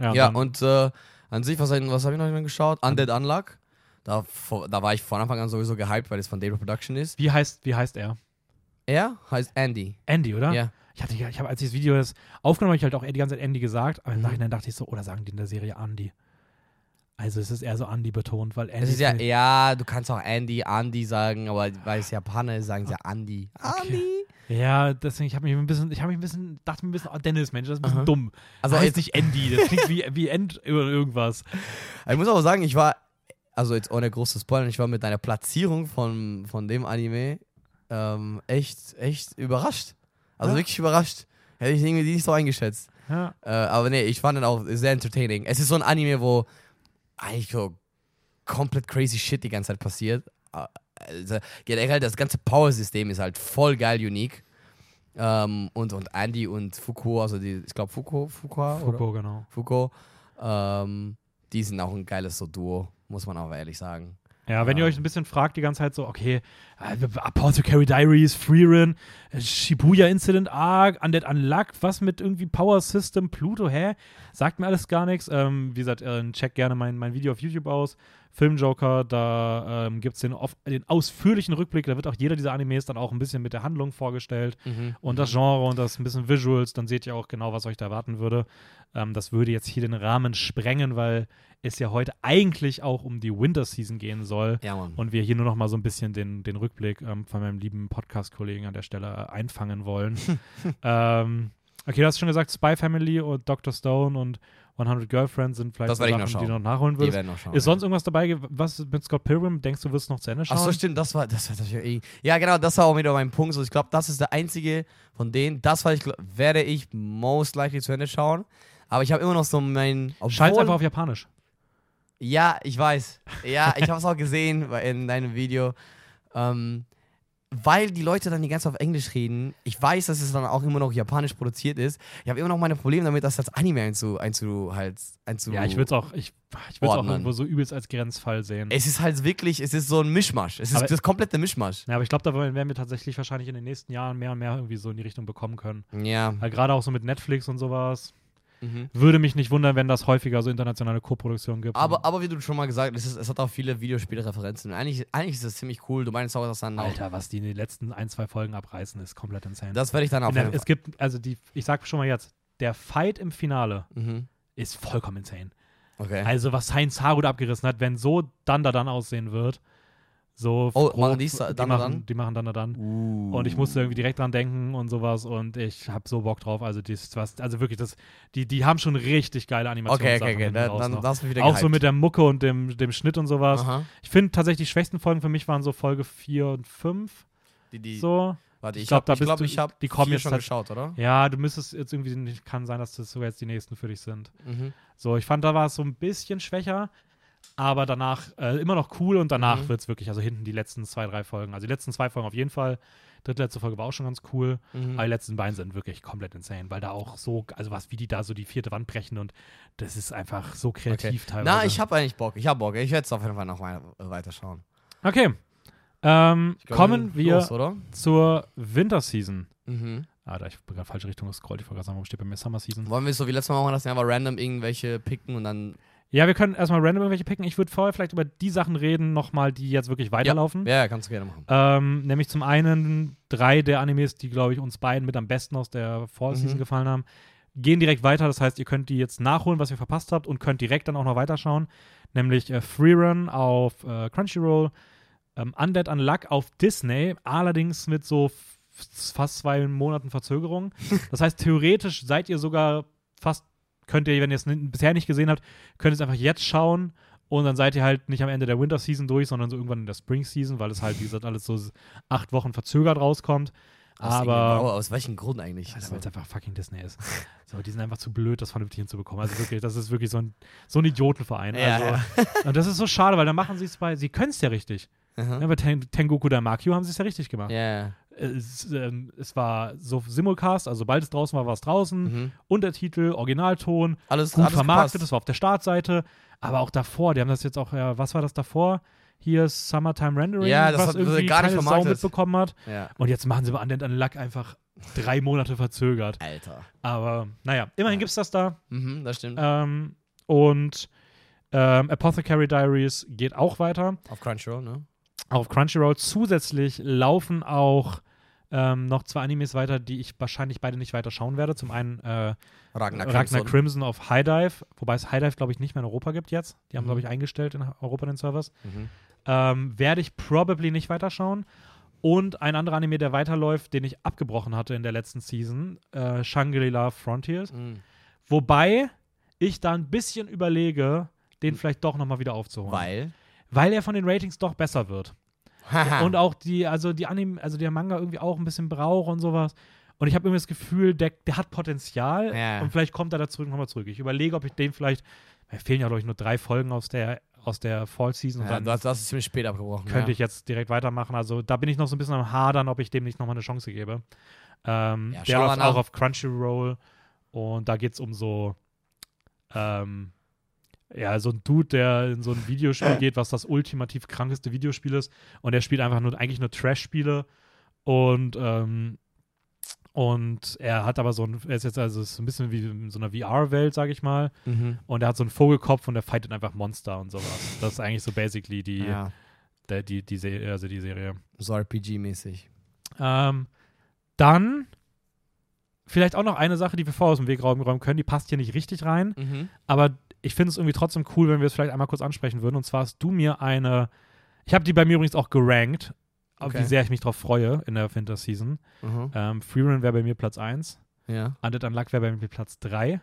Ja, Ja, und äh, an sich, was, was habe ich noch nicht mehr geschaut? Undead Unluck. Da, da war ich von Anfang an sowieso gehypt, weil es von David Production ist. Wie heißt, wie heißt er? Er heißt Andy. Andy, oder? Ja. Ich hatte, ich habe, als ich das Video das aufgenommen habe, ich halt auch die ganze Zeit Andy gesagt, aber im Mhm. Nachhinein dachte ich so, oder sagen die in der Serie Andy? Also es ist eher so Andy betont, weil Andy Es ist ja, ich- ja, du kannst auch Andy, Andy sagen, aber weil es Japaner ist, sagen sie Andy. Okay. Andy. Ja, deswegen, ich habe mich ein bisschen, ich habe mich ein bisschen, dachte mir ein bisschen, oh Dennis, Mensch, das ist ein bisschen Aha. dumm. Also Also heißt nicht Andy, das klingt wie, wie End oder irgendwas. Ich muss aber sagen, ich war, also jetzt ohne großes Spoiler, ich war mit deiner Platzierung von, von dem Anime ähm, echt, echt überrascht. Also Ja. wirklich überrascht. Hätte ich irgendwie nicht so eingeschätzt. Ja, Äh, aber nee, ich fand den auch sehr entertaining. Es ist so ein Anime, wo eigentlich so komplett crazy shit die ganze Zeit passiert. Also, generell das ganze Power-System ist halt voll geil unique. Ähm, und, und Andy und Fuko, also die, ich glaube Fuko, oder? Fuko, genau. Fuko, ähm, die sind auch ein geiles so Duo, muss man auch ehrlich sagen. Ja, wenn ihr euch ein bisschen fragt, die ganze Zeit so, okay, äh, Apothecary Diaries, Freerin, äh, Shibuya Incident Arc, Undead Unluck, was mit irgendwie Power System, Pluto, hä? Sagt mir alles gar nichts. Ähm, wie gesagt, äh, check gerne mein, mein Video auf YouTube aus. Filmjoker, da ähm, gibt es den, den ausführlichen Rückblick, da wird auch jeder dieser Animes dann auch ein bisschen mit der Handlung vorgestellt und das Genre und das ein bisschen Visuals, dann seht ihr auch genau, was euch da erwarten würde. Ähm, das würde jetzt hier den Rahmen sprengen, weil es ja heute eigentlich auch um die Winter Season gehen soll. Ja, Mann. Und wir hier nur noch mal so ein bisschen den, den Rückblick ähm, von meinem lieben Podcast-Kollegen an der Stelle äh, einfangen wollen. ähm, okay, du hast schon gesagt, Spy Family und Dr. Stone und 100 Girlfriends sind vielleicht Das ich noch Sachen, die du noch nachholen würdest. werden noch schauen. Ist sonst irgendwas dabei? Was mit Scott Pilgrim? Denkst du, wirst du noch zu Ende schauen? Ach so, stimmt, das war, das war, eh- Ja, genau, das war auch wieder mein Punkt. So, ich glaube, das ist der einzige von denen. Das war ich, werde ich most likely zu Ende schauen. Aber ich habe immer noch so mein. Schalt einfach auf Japanisch. Ja, ich weiß. Ja, ich habe es auch gesehen in deinem Video. Ähm, weil die Leute dann die ganze Zeit auf Englisch reden. Ich weiß, dass es dann auch immer noch japanisch produziert ist. Ich habe immer noch meine Probleme damit, das als Anime einzu, einzu, halt, einzu Ja, ich würde es auch, ich, ich würd's auch irgendwo so übelst als Grenzfall sehen. Es ist halt wirklich, es ist so ein Mischmasch. Es ist Aber- das komplette Mischmasch. Ja, aber ich glaube, da werden wir tatsächlich wahrscheinlich in den nächsten Jahren mehr und mehr irgendwie so in die Richtung bekommen können. Ja. Weil gerade auch so mit Netflix und sowas. Mhm. Würde mich nicht wundern, wenn das häufiger so internationale Co-Produktionen gibt. Aber, aber wie du schon mal gesagt hast, es, es hat auch viele Videospielreferenzen. Eigentlich, eigentlich ist es ziemlich cool. Du meinst auch, dass dann auch. Alter, was die in den letzten ein, zwei Folgen abreißen, ist komplett insane. Das werde ich dann In der, es gibt, also die, ich sag schon mal jetzt, der Fight im Finale Mhm. ist vollkommen insane. Okay. Also, was Heinz Haru da abgerissen hat, wenn so dann da dann aussehen wird, so. Oh, grob- machen die da- die dann machen, dann? Die machen dann da dann. Uh. Und ich musste irgendwie direkt dran denken und sowas und ich habe so Bock drauf. Also, dies, was, also wirklich, das, die, die haben schon richtig geile Animationen. Okay, okay, okay. Da, dann das ist wieder Auch so gehypt. mit der Mucke und dem, dem Schnitt und sowas. Aha. Ich finde tatsächlich, die schwächsten Folgen für mich waren so Folge 4 und 5. Die, die, So. Warte, ich, ich glaub, ich glaube, habe die kommen jetzt schon halt- geschaut, oder? Ja, du müsstest jetzt irgendwie, kann sein, dass das sogar jetzt die nächsten für dich sind. Mhm. So, ich fand, da war es so ein bisschen schwächer, aber danach äh, immer noch cool und danach Mhm. wird es wirklich, also hinten die letzten zwei, drei Folgen. Also die letzten zwei Folgen auf jeden Fall. Drittletzte Folge war auch schon ganz cool. Mhm. Aber die letzten beiden sind wirklich komplett insane, weil da auch so, also was, wie die da so die vierte Wand brechen und das ist einfach so kreativ teilweise. Na, ich habe eigentlich Bock. Ich habe Bock. Ich werde es auf jeden Fall noch mal weiterschauen. Okay. Ähm, glaub, kommen wir Los, zur Winterseason. Mhm. Ah, da ich bin gerade falsche Richtung gescrollt. Ich wollte gerade sagen, warum steht bei mir Summer Season? Wollen wir es so wie letztes Mal machen, dass wir einfach random irgendwelche picken und dann. Ja, wir können erstmal random irgendwelche picken. Ich würde vorher vielleicht über die Sachen reden, nochmal, die jetzt wirklich weiterlaufen. Ja, ja, kannst du gerne machen. Ähm, nämlich zum einen drei der Animes, die, glaube ich, uns beiden mit am besten aus der Fall Season Mhm. gefallen haben, gehen direkt weiter. Das heißt, ihr könnt die jetzt nachholen, was ihr verpasst habt und könnt direkt dann auch noch weiterschauen. Nämlich äh, Freerun auf äh, Crunchyroll, ähm, Undead Unluck auf Disney, allerdings mit so fast zwei Monaten Verzögerung. Das heißt, theoretisch seid ihr sogar fast, könnt ihr, wenn ihr es bisher nicht gesehen habt, könnt ihr es einfach jetzt schauen und dann seid ihr halt nicht am Ende der Winter Season durch, sondern so irgendwann in der Spring Season, weil es halt, wie gesagt, alles so acht Wochen verzögert rauskommt. Aus Aber irgendwie- aus welchem Grund eigentlich? Alter, weil es einfach fucking Disney ist. So, die sind einfach zu blöd, das vernünftig hinzubekommen. Also wirklich, das ist wirklich so ein, so ein Idiotenverein. Ja, also, ja. Und das ist so schade, weil dann machen sie es bei, sie können es ja richtig. Aha. Ja, bei Ten, Tengoku Damakyu haben sie es ja richtig gemacht. Ja. Es, ähm, es war so Simulcast, also sobald es draußen war, war es draußen. Mhm. Untertitel, Originalton, Alles gut alles vermarktet, gepasst. das war auf der Startseite. Aber auch davor, die haben das jetzt auch, ja, was war das davor? Hier ist Summertime Rendering, Ja, das was hat- irgendwie gar nicht keine Sau mitbekommen hat. Ja. Und jetzt machen sie bei Undead Unluck einfach drei Monate verzögert. Alter. Aber naja, immerhin Ja. gibt es das da. Mhm, das stimmt. Ähm, und Ähm, Apothecary Diaries geht auch weiter. Auf Crunchyroll, ne? Auf Crunchyroll. Zusätzlich laufen auch ähm, noch zwei Animes weiter, die ich wahrscheinlich beide nicht weiter schauen werde. Zum einen äh, Ragnar Ragnar Crimson. Crimson auf High Dive, wobei es High Dive, glaube ich, nicht mehr in Europa gibt jetzt. Die haben, Mhm. glaube ich, eingestellt in Europa den Servers. Mhm. Ähm, werde ich probably nicht weiterschauen. Und ein anderer Anime, der weiterläuft, den ich abgebrochen hatte in der letzten Season, äh, Shangri-La Frontiers. Mhm. Wobei ich da ein bisschen überlege, den vielleicht doch nochmal wieder aufzuholen. Weil. Weil er von den Ratings doch besser wird. Und auch die, also die Anime, also der Manga irgendwie auch ein bisschen braucht und sowas. Und ich habe irgendwie das Gefühl, der, der hat Potenzial Ja. und vielleicht kommt er da zurück nochmal zurück. Ich überlege, ob ich den vielleicht, mir fehlen ja, glaube ich, nur drei Folgen aus der, aus der Fall-Season und ja, dann du, hast, hast es ziemlich spät abgebrochen. könnte ja. ich jetzt direkt weitermachen. Also da bin ich noch so ein bisschen am Hadern, ob ich dem nicht nochmal eine Chance gebe. Ähm, Ja, der läuft auch auf Crunchyroll und da geht es um so, ähm, ja, so ein Dude, der in so ein Videospiel geht, was das ultimativ krankeste Videospiel ist und der spielt einfach nur, eigentlich nur Trash-Spiele und, ähm, und er hat aber so ein, er ist jetzt also ist so ein bisschen wie in so einer VR-Welt, sag ich mal, Mhm. und er hat so einen Vogelkopf und der fightet einfach Monster und sowas. Das ist eigentlich so basically die, Ja, der, die, die, Serie, also die Serie. so RPG-mäßig. Ähm, dann vielleicht auch noch eine Sache, die wir vorher aus dem Weg räumen, räumen können, die passt hier nicht richtig rein, Mhm. aber ich finde es irgendwie trotzdem cool, wenn wir es vielleicht einmal kurz ansprechen würden. Und zwar hast du mir eine, ich habe die bei mir übrigens auch gerankt, Okay. wie sehr ich mich drauf freue in der Winter Season. Mhm. Ähm, Freerun wäre bei mir Platz 1, Ja. Undead Unluck wäre bei mir Platz 3.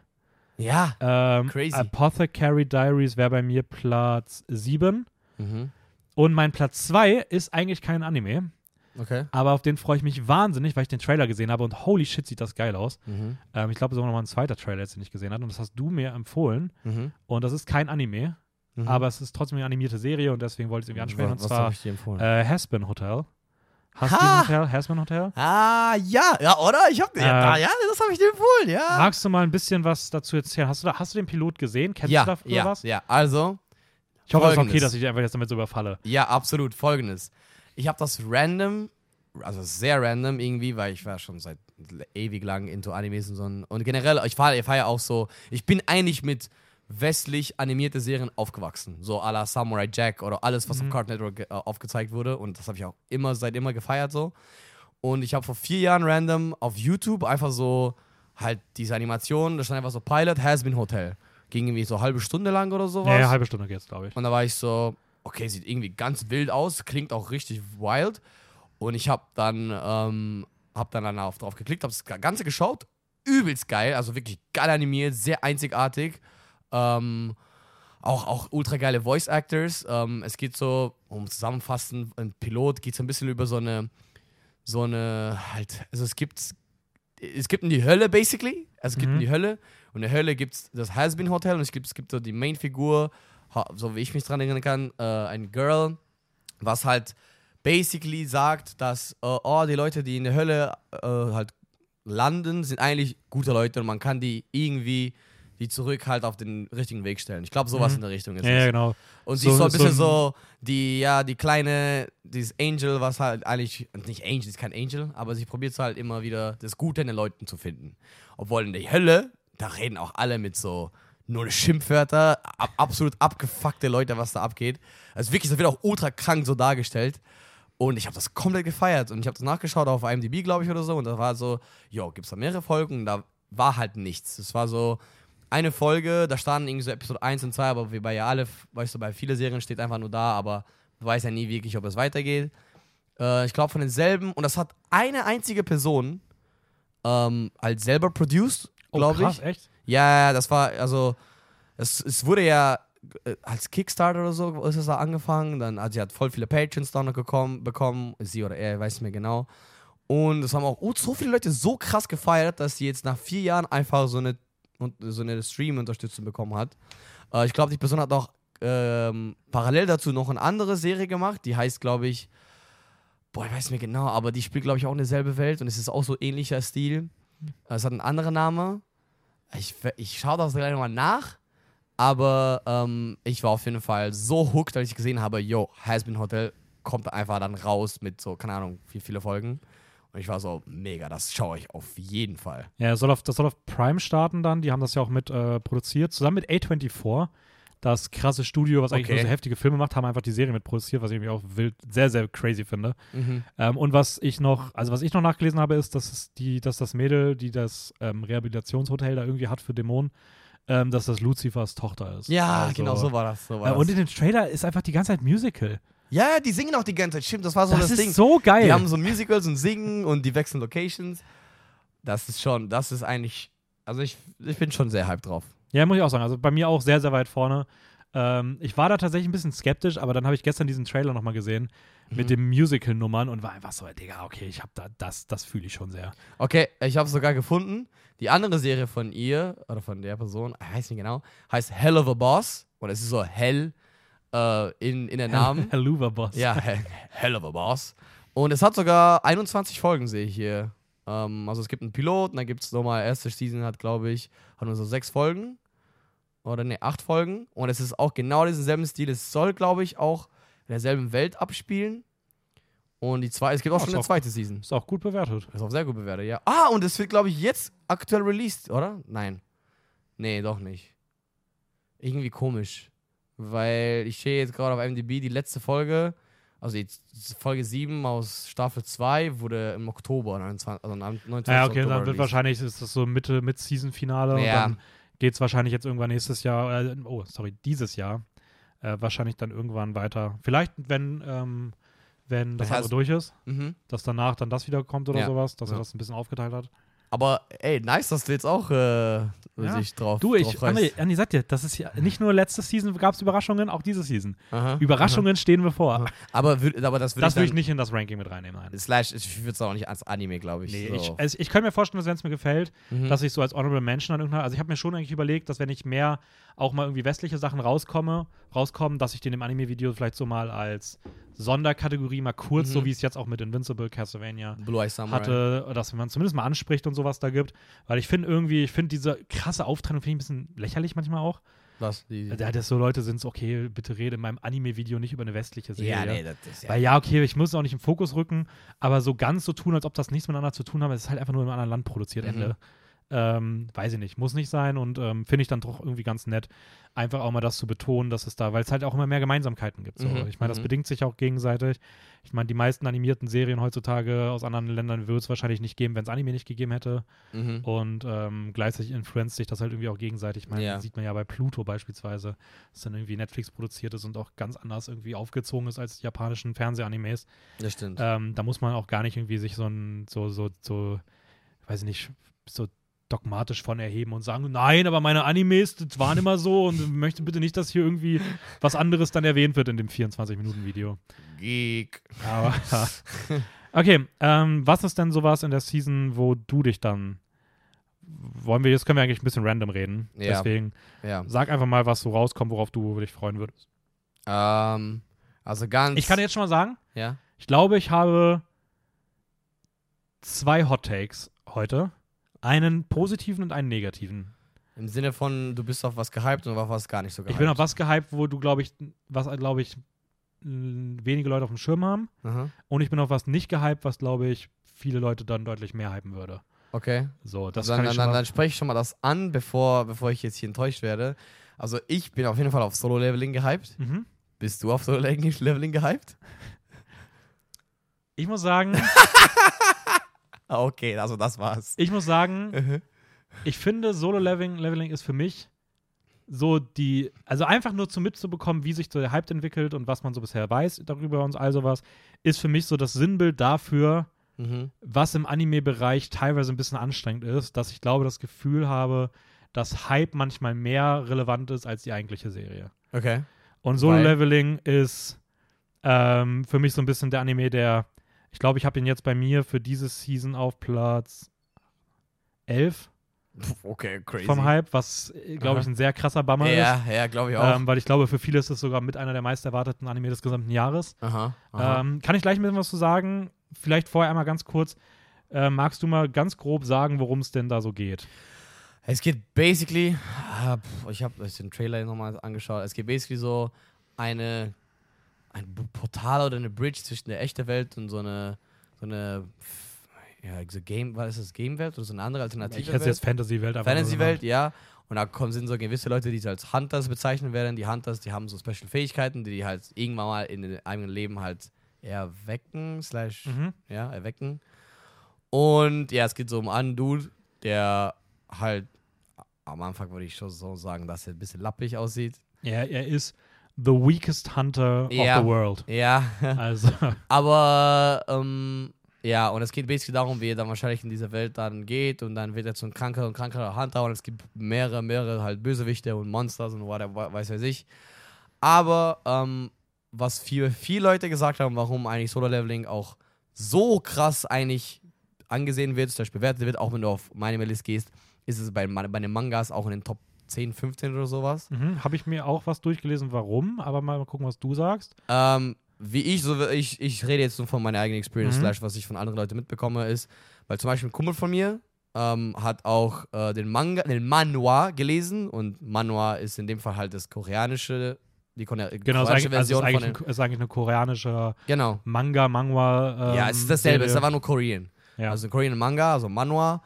Ja. Ähm, Crazy. Apothecary Diaries wäre bei mir Platz 7. Mhm. Und mein Platz 2 ist eigentlich kein Anime, Okay. aber auf den freue ich mich wahnsinnig, weil ich den Trailer gesehen habe und holy shit, sieht das geil aus. Mhm. Ähm, ich glaube, es ist auch nochmal ein zweiter Trailer, den ich gesehen habe und das hast du mir empfohlen. Mhm. Und das ist kein Anime, Mhm. aber es ist trotzdem eine animierte Serie und deswegen wollte ich es irgendwie ansprechen. was, und zwar ich dir empfohlen? äh, Haspin Hotel. Hast du Ha! Hotel? Haspin Hotel? ah, ja. Ja, oder? Ich hab, ja, Äh, ja, das habe ich dir empfohlen, ja. Magst du mal ein bisschen was dazu erzählen? Hast du, da, hast du den Pilot gesehen? Kennst ja, du da früher ja, was? ja. Also, Ich hoffe, es ist okay, dass ich dich einfach jetzt damit so überfalle. Ja, absolut. Folgendes. Ich habe das random, also sehr random irgendwie, weil ich war schon seit ewig lang into Animes und so. Und generell, ich fahre ich fahr ja auch so, ich bin eigentlich mit westlich animierte Serien aufgewachsen. So à la Samurai Jack oder alles, was Mhm. auf Cartoon Network äh, aufgezeigt wurde. Und das habe ich auch immer, seit immer gefeiert so. Und ich habe vor vier Jahren random auf YouTube einfach so halt diese Animation, da stand einfach so Pilot Has Been Hotel. Ging irgendwie so eine halbe Stunde lang oder sowas. Ja, ja, halbe Stunde geht's, glaube ich. Und da war ich so, okay, sieht irgendwie ganz wild aus, klingt auch richtig wild. Und ich habe dann, ähm, hab dann danach drauf geklickt, habe das Ganze geschaut. Übelst geil, also wirklich geil animiert, sehr einzigartig. Ähm, auch, auch ultra geile Voice Actors. Ähm, es geht so, um zusammenfassen, ein Pilot geht so ein bisschen über so eine, so eine, halt, also es gibt, es gibt in die Hölle basically. Also es gibt Mhm. in die Hölle. Und in der Hölle gibt es das Has-Been Hotel und es gibt, es gibt so die Main-Figur, so wie ich mich dran erinnern kann, äh, ein Girl, was halt basically sagt, dass, äh, oh, die Leute, die in der Hölle äh, halt landen, sind eigentlich gute Leute und man kann die irgendwie die zurück halt auf den richtigen Weg stellen. Ich glaube, sowas Mhm. in der Richtung ist Ja, es. ja, genau. Und sie So- ist so ein so bisschen ein- so, die, ja, die kleine, dieses Angel, was halt eigentlich, nicht Angel, ist kein Angel, aber sie probiert halt immer wieder das Gute in den Leuten zu finden. Obwohl in der Hölle, da reden auch alle mit so nur Schimpfwörter, ab, absolut abgefuckte Leute, was da abgeht. Also wirklich, das wird auch ultra krank so dargestellt. Und ich habe das komplett gefeiert. Und ich habe das nachgeschaut auf IMDb, glaube ich, oder so. Und da war so, jo, gibt es da mehrere Folgen? Und da war halt nichts. Es war so eine Folge, da standen irgendwie so Episode 1 und 2, aber wie bei ja alle, weißt du, bei vielen Serien steht einfach nur da, aber du weißt ja nie wirklich, ob es weitergeht. Äh, ich glaube von denselben. Und das hat eine einzige Person ähm, halt selber produced, Oh, glaube krass, ich. echt? Ja, das war, also, es, es wurde ja äh, als Kickstarter oder so ist es da angefangen. Dann hat sie hat voll viele Patrons da noch gekommen, bekommen. Sie oder er, weiß nicht mehr genau. Und es haben auch oh, so viele Leute so krass gefeiert, dass sie jetzt nach vier Jahren einfach so eine, so eine Stream-Unterstützung bekommen hat. Äh, ich glaube, die Person hat auch ähm, parallel dazu noch eine andere Serie gemacht, die heißt, glaube ich, boah, ich weiß nicht mehr genau, aber die spielt, glaube ich, auch in derselbe Welt und es ist auch so ähnlicher Stil. Äh, Es hat einen anderen Namen. Ich, ich schaue das gleich nochmal nach. Aber ähm, ich war auf jeden Fall so hooked, als ich gesehen habe, yo, Hasbin Hotel kommt einfach dann raus mit so, keine Ahnung, wie viele Folgen. Und ich war so, mega, das schaue ich auf jeden Fall. Ja, das soll, auf, das soll auf Prime starten dann. Die haben das ja auch mit äh, produziert, zusammen mit A24. Das krasse Studio, was eigentlich Okay. nur so heftige Filme macht, haben einfach die Serie mit produziert, was ich auch wild, sehr, sehr crazy finde. Mhm. Ähm, und was ich noch, also was ich noch nachgelesen habe, ist, dass es die, dass das Mädel, die das ähm, Rehabilitationshotel da irgendwie hat für Dämonen, ähm, dass das Luzifers Tochter ist. Ja, Also, genau, so war das. So war Äh, das. und in dem Trailer ist einfach die ganze Zeit Musical. ja, die singen auch die ganze Zeit. Stimmt, das war so das das, ist Ding. so geil. Die haben so Musicals und singen und die wechseln Locations. Das ist schon, das ist eigentlich, also ich, ich bin schon sehr hyped drauf. Ja, muss ich auch sagen. Also bei mir auch sehr, sehr weit vorne. Ähm, ich war da tatsächlich ein bisschen skeptisch, aber dann habe ich gestern diesen Trailer nochmal gesehen mit Mhm. den Musical-Nummern und war einfach so, Digga, okay, ich habe da, das, das fühle ich schon sehr. Okay, ich habe sogar gefunden. Die andere Serie von ihr oder von der Person, ich weiß nicht genau, heißt Hell of a Boss. Und es ist so hell äh, in, in der Namen. Helluva Boss. ja, Hell, hell of a Boss. Und es hat sogar 21 Folgen, sehe ich hier. Ähm, also es gibt einen Pilot und dann gibt es nochmal, erste Season hat, glaube ich, hat nur so sechs Folgen. Oder ne, acht Folgen. Und es ist auch genau diesen selben Stil. Es soll, glaube ich, auch in derselben Welt abspielen. Und die zwei, es gibt auch Oh, schon eine auch- zweite Season. Ist auch gut bewertet. Ist auch sehr gut bewertet, ja. Ah, und es wird, glaube ich, jetzt aktuell released, oder? Nein. Nee, doch nicht. Irgendwie komisch. Weil ich stehe jetzt gerade auf MDB, die letzte Folge, also die Folge 7 aus Staffel 2, wurde im Oktober, 29, also am 29. Ja, okay, Oktober dann wird released. wahrscheinlich, ist das so Mitte, Mid-Season-Finale und Ja. dann geht es wahrscheinlich jetzt irgendwann nächstes Jahr, äh, oh, sorry, dieses Jahr, äh, wahrscheinlich dann irgendwann weiter. Vielleicht, wenn, ähm, wenn das Das heißt- andere durch ist, Mhm. dass danach dann das wieder kommt oder Ja. sowas, dass er Ja. das ein bisschen aufgeteilt hat. Aber ey, nice, dass du jetzt auch äh, Ja. sich drauf Du, ich, drauf André. Andi, sag dir, das ist ja nicht nur letzte Season gab es Überraschungen, auch diese Season. Aha, Überraschungen stehen bevor. aha. Aber, würd, aber das würde Das ich, würde ich nicht in das Ranking mit reinnehmen. Nein. Slash, ich würde es auch nicht als Anime, glaube ich. Nee, so. ich, also ich könnte mir vorstellen, dass wenn es mir gefällt, Mhm. dass ich so als Honorable Mention an irgendeiner, also ich habe mir schon eigentlich überlegt, dass wenn ich mehr auch mal irgendwie westliche Sachen rauskomme, rauskommen, dass ich den im Anime-Video vielleicht so mal als Sonderkategorie mal kurz, Mhm. so wie es jetzt auch mit Invincible, Castlevania Blue hatte, dass man zumindest mal anspricht und sowas da gibt, weil ich finde irgendwie, ich finde diese krasse Auftrennung finde ich ein bisschen lächerlich manchmal auch. Was? Die, das so Leute sind so, okay, bitte rede in meinem Anime-Video nicht über eine westliche Serie. ja, nee, das ist ja. Weil ja, okay, ich muss es auch nicht im Fokus rücken, aber so ganz so tun, als ob das nichts miteinander zu tun hat, es ist halt einfach nur in einem anderen Land produziert, Mhm. Ende. Ähm, weiß ich nicht, muss nicht sein und ähm, finde ich dann doch irgendwie ganz nett, einfach auch mal das zu betonen, dass es da, weil es halt auch immer mehr Gemeinsamkeiten gibt. So. Mhm, Ich meine, das mhm. bedingt sich auch gegenseitig. Ich meine, die meisten animierten Serien heutzutage aus anderen Ländern würde es wahrscheinlich nicht geben, wenn es Anime nicht gegeben hätte. Mhm. Und ähm, gleichzeitig influenzt sich das halt irgendwie auch gegenseitig. Ich meine, Ja. sieht man ja bei Pluto beispielsweise, dass dann irgendwie Netflix produziert ist und auch ganz anders irgendwie aufgezogen ist als die japanischen Fernsehanimes. Das stimmt. Ähm, da muss man auch gar nicht irgendwie sich so ein, so, so, so, weiß ich nicht, so dogmatisch von erheben und sagen, nein, aber meine Animes, das waren immer so und möchte bitte nicht, dass hier irgendwie was anderes dann erwähnt wird in dem 24-Minuten-Video. Geek. Aber, okay, ähm, was ist denn sowas in der Season, wo du dich dann, wollen wir, jetzt können wir eigentlich ein bisschen random reden, Ja. deswegen Ja. sag einfach mal, was so rauskommt, worauf du dich freuen würdest. Ähm, also ganz. Ich kann jetzt schon mal sagen, Ja. Ich glaube, ich habe zwei Hot Takes heute. Einen positiven und einen negativen. Im Sinne von, du bist auf was gehypt und auf was gar nicht so gehypt. Ich bin auf was gehypt, wo du, glaube ich, was, glaube ich, wenige Leute auf dem Schirm haben. Aha. Und ich bin auf was nicht gehypt, was, glaube ich, viele Leute dann deutlich mehr hypen würde. Okay. So, das dann, kann ich dann, dann, dann spreche ich schon mal das an, bevor, bevor ich jetzt hier enttäuscht werde. Also ich bin auf jeden Fall auf Solo-Leveling gehypt. Mhm. Bist du auf Solo-Leveling gehypt? Ich muss sagen, okay, also das war's. ich muss sagen, ich finde, Solo-Leveling Leveling ist für mich so die, also einfach nur zu mitzubekommen, wie sich so der Hype entwickelt und was man so bisher weiß darüber und all sowas, ist für mich so das Sinnbild dafür, Mhm. was im Anime-Bereich teilweise ein bisschen anstrengend ist, dass ich glaube, das Gefühl habe, dass Hype manchmal mehr relevant ist als die eigentliche Serie. Okay. Und Solo-Leveling ist ähm, für mich so ein bisschen der Anime, der, ich glaube, ich habe ihn jetzt bei mir für diese Season auf Platz 11 Okay, crazy. vom Hype, was, glaube ich, ein sehr krasser Bummer ist. Ja, ja, glaube ich auch. Ähm, weil ich glaube, für viele ist es sogar mit einer der meist erwarteten Anime des gesamten Jahres. aha. aha. Ähm, kann ich gleich ein bisschen was zu sagen? Vielleicht vorher einmal ganz kurz. Äh, magst du mal ganz grob sagen, worum es denn da so geht? Es geht basically, ah, ich habe den Trailer nochmal angeschaut, es geht basically so eine, ein Portal oder eine Bridge zwischen der echten Welt und so eine, so eine, ja, so Game, was ist das, Game-Welt oder so eine andere alternative Ich hätte Welt? jetzt Fantasy-Welt Fantasy-Welt, ja. Und da kommen, sind so gewisse Leute, die sie als Hunters bezeichnen werden. Die Hunters, die haben so Special Fähigkeiten, die die halt irgendwann mal in ihrem eigenen Leben halt erwecken, slash, Mhm. ja, erwecken. Und ja, es geht so um einen Dude, der halt am Anfang würde ich schon so sagen, dass er ein bisschen lappig aussieht. Er, er ist the weakest hunter Ja. of the world. Ja, Also, aber ähm, ja, und es geht basically darum, wie er dann wahrscheinlich in dieser Welt dann geht und dann wird er zu einem kranker und kranker Hunter und es gibt mehrere, mehrere halt Bösewichte und Monsters und whatever, weiß weiß ich. Aber ähm, was viele, viele Leute gesagt haben, warum eigentlich Solo-Leveling auch so krass eigentlich angesehen wird, slash bewertet wird, auch wenn du auf meine List gehst, ist es bei, bei den Mangas auch in den Top 10, 15 oder sowas. mhm. habe ich mir auch was durchgelesen, warum, aber mal gucken, was du sagst. Ähm, wie ich, so ich, ich rede jetzt nur von meiner eigenen Experience, Mhm. slash, was ich von anderen Leuten mitbekomme, ist, weil zum Beispiel ein Kumpel von mir ähm, hat auch äh, den Manga, den Manhwa gelesen und Manhwa ist in dem Fall halt das koreanische, die Kone Genau, ist koreanische also es Version ist eigentlich, von ein, ist eigentlich eine koreanische Genau. Manga, Mangwa. Ähm, ja, es ist dasselbe, es ist Serie. einfach nur Korean. ja. Also Korean Manga, also Manhwa.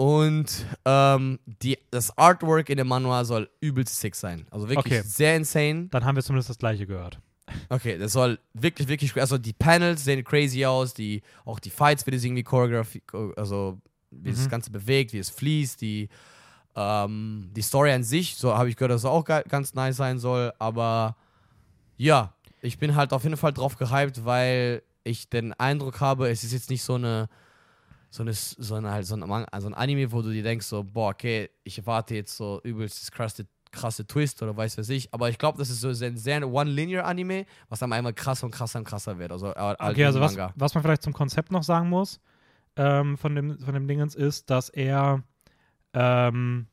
Und ähm, die, das Artwork in dem Manhwa soll übelst sick sein. Also wirklich Okay. sehr insane. Dann haben wir zumindest das gleiche gehört. Okay, das soll wirklich, wirklich, also die Panels sehen crazy aus, die, auch die Fights, wie das irgendwie Choreografie, also wie das Mhm. Ganze bewegt, wie es fließt, die, ähm, die Story an sich, so habe ich gehört, dass es auch ga- ganz nice sein soll, aber ja, ich bin halt auf jeden Fall drauf gehypt, weil ich den Eindruck habe, es ist jetzt nicht so eine, so eine, so eine, halt so ein, so ein Anime, wo du dir denkst, so, boah, okay, ich erwarte jetzt so übelst das krasse, krasse Twist oder weiß was ich. Aber ich glaube, das ist so ein sehr One-Linear-Anime, was dann einmal krasser und krasser und krasser wird. Also, äh, Okay, also was, was man vielleicht zum Konzept noch sagen muss ähm, von, dem, von dem Dingens ist, dass er ähm,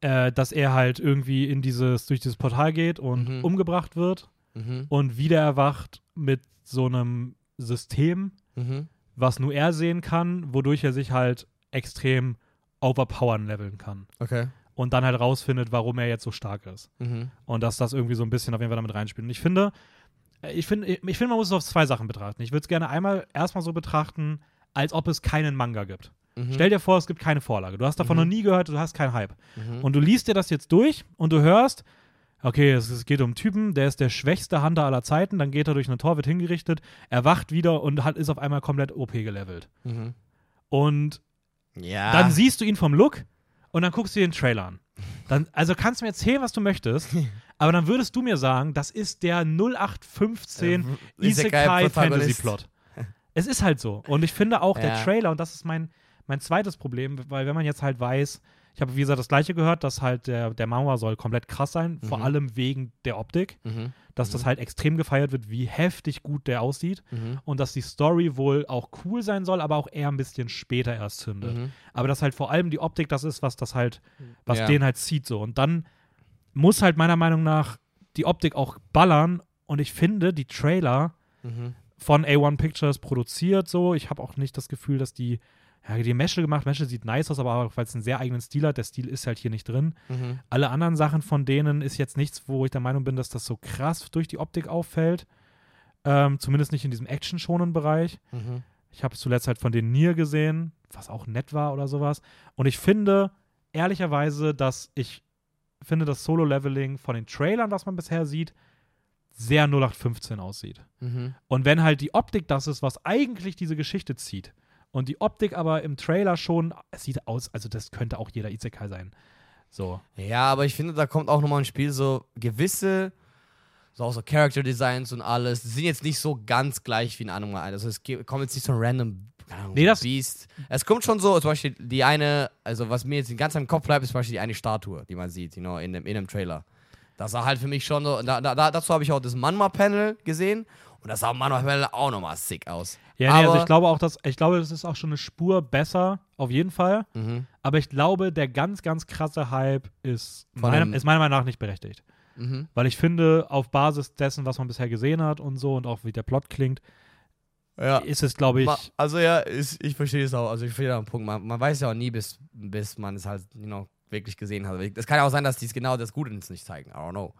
äh, dass er halt irgendwie in dieses, durch dieses Portal geht und Mhm. umgebracht wird Mhm. und wieder erwacht mit so einem System, Mhm. Was nur er sehen kann, wodurch er sich halt extrem overpowern leveln kann. Okay. Und dann halt rausfindet, warum er jetzt so stark ist. Mhm. Und dass das irgendwie so ein bisschen auf jeden Fall damit reinspielt. Und ich finde, äh, ich finde, ich finde, man muss es auf zwei Sachen betrachten. Ich würde es gerne einmal erstmal so betrachten, als ob es keinen Manga gibt. Mhm. Stell dir vor, es gibt keine Vorlage. Du hast davon Mhm. noch nie gehört, du hast keinen Hype. Mhm. Und du liest dir das jetzt durch und du hörst, okay, es, es geht um einen Typen, der ist der schwächste Hunter aller Zeiten, dann geht er durch ein Tor, wird hingerichtet, erwacht wieder und hat, ist auf einmal komplett OP gelevelt. Mhm. Und Ja. dann siehst du ihn vom Look und dann guckst du dir den Trailer an. Dann, also kannst du mir erzählen, was du möchtest, aber dann würdest du mir sagen, das ist der 0815 Äh, Isekai. Fantasy Plot. Es ist halt so. Und ich finde auch der Ja. Trailer, und das ist mein, mein zweites Problem, weil wenn man jetzt halt weiß, ich habe wie gesagt das gleiche gehört, dass halt der, der Manga soll komplett krass sein, vor Mhm. allem wegen der Optik, Mhm. dass das halt extrem gefeiert wird, wie heftig gut der aussieht Mhm. und dass die Story wohl auch cool sein soll, aber auch eher ein bisschen später erst zündet. Mhm. Aber dass halt vor allem die Optik das ist, was das halt, was Ja. den halt zieht so. Und dann muss halt meiner Meinung nach die Optik auch ballern und ich finde, die Trailer Mhm. von A1 Pictures produziert so. Ich habe auch nicht das Gefühl, dass die ja, die Meschel gemacht. Meschel sieht nice aus, aber auch, weil es einen sehr eigenen Stil hat. Der Stil ist halt hier nicht drin. Mhm. Alle anderen Sachen von denen ist jetzt nichts, wo ich der Meinung bin, dass das so krass durch die Optik auffällt. Ähm, zumindest nicht in diesem Action-Schonen-Bereich. Mhm. Ich habe zuletzt halt von den Nier gesehen, was auch nett war oder sowas. Und ich finde, ehrlicherweise, dass ich finde, das Solo-Leveling von den Trailern, was man bisher sieht, sehr 0815 aussieht. Mhm. Und wenn halt die Optik das ist, was eigentlich diese Geschichte zieht, und die Optik aber im Trailer schon, es sieht aus, also das könnte auch jeder Isekai sein. So. Ja, aber ich finde, da kommt auch nochmal ins Spiel so gewisse, so auch so Character Designs und alles, die sind jetzt nicht so ganz gleich wie ein Animal. Also es kommt jetzt nicht so ein random Ahnung, Nee, das- Beast. Es kommt schon so, zum Beispiel die eine, also was mir jetzt ganz im Kopf bleibt, ist zum Beispiel die eine Statue, die man sieht, you know, in dem, in dem Trailer. Das sah halt für mich schon so, da, da, da, dazu habe ich auch das Manma-Panel gesehen und das sah Manma-Panel auch nochmal sick aus. Ja, nee, also ich glaube auch, dass, ich glaube, das ist auch schon eine Spur besser, auf jeden Fall. Mhm. Aber ich glaube, der ganz, ganz krasse Hype ist, meiner, ist meiner Meinung nach nicht berechtigt. Mhm. Weil ich finde, auf Basis dessen, was man bisher gesehen hat und so und auch wie der Plot klingt, Ja. ist es, glaube ich, also ja, ist, ich verstehe es auch. Also ich verstehe den Punkt. Man, man weiß ja auch nie, bis, bis man es halt you know, wirklich gesehen hat. Es kann ja auch sein, dass die es genau das Gute nicht zeigen. I don't know.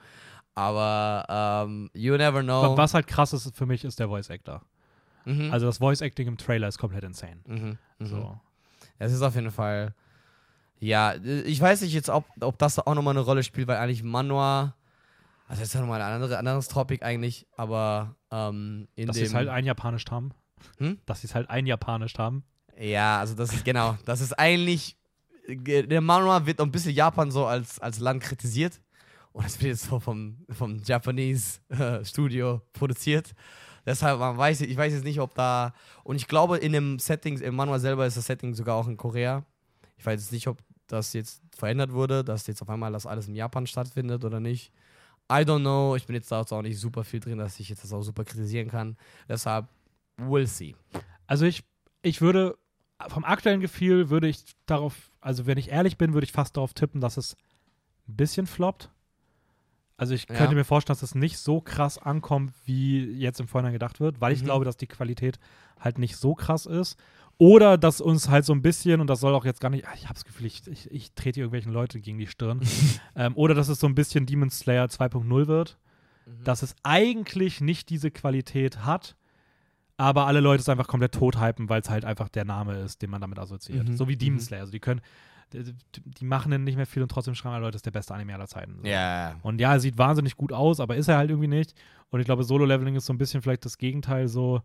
Aber ähm, you never know. was halt krass ist für mich, ist der Voice Actor. Mhm. Also das Voice Acting im Trailer ist komplett insane. mhm. Mhm. So. Es ist auf jeden Fall. Ja, ich weiß nicht jetzt, ob, ob das auch nochmal eine Rolle spielt, weil eigentlich Manua, also das ist ja nochmal ein andere, anderes Topic eigentlich, aber ähm, in Dass sie es halt ein Japanisch haben. Hm? Dass sie es halt ein Japanisch haben. Ja, also das ist genau, das ist eigentlich, ge- der Manhwa wird ein bisschen Japan so als, als Land kritisiert und es wird jetzt so vom, vom Japanese äh, Studio produziert. Deshalb, man weiß, ich weiß jetzt nicht, ob da, und ich glaube in dem Setting, im Manhwa selber ist das Setting sogar auch in Korea. Ich weiß jetzt nicht, ob das jetzt verändert wurde, dass jetzt auf einmal das alles in Japan stattfindet oder nicht. I don't know, ich bin jetzt da auch nicht super viel drin, dass ich jetzt das auch super kritisieren kann. Deshalb, we'll see. Also ich, ich würde, vom aktuellen Gefühl würde ich darauf, also wenn ich ehrlich bin, würde ich fast darauf tippen, dass es ein bisschen floppt. Also ich Ja. könnte mir vorstellen, dass es nicht so krass ankommt, wie jetzt im Vorhinein gedacht wird, weil ich Mhm. glaube, dass die Qualität halt nicht so krass ist. Oder dass uns halt so ein bisschen, und das soll auch jetzt gar nicht, ah, ich habe das Gefühl, ich, ich, ich trete irgendwelchen Leuten gegen die Stirn. ähm, oder dass es so ein bisschen Demon Slayer 2.0 wird, dass es eigentlich nicht diese Qualität hat, aber alle Leute es einfach komplett tot hypen, weil es halt einfach der Name ist, den man damit assoziiert. Mhm, So wie Demon mhm. Slayer. Also die können, die, machen dann nicht mehr viel und trotzdem schreiben alle Leute, das ist der beste Anime aller Zeiten. So. Ja, Und ja, er sieht wahnsinnig gut aus, aber ist er halt irgendwie nicht. Und ich glaube, Solo-Leveling ist so ein bisschen vielleicht das Gegenteil so.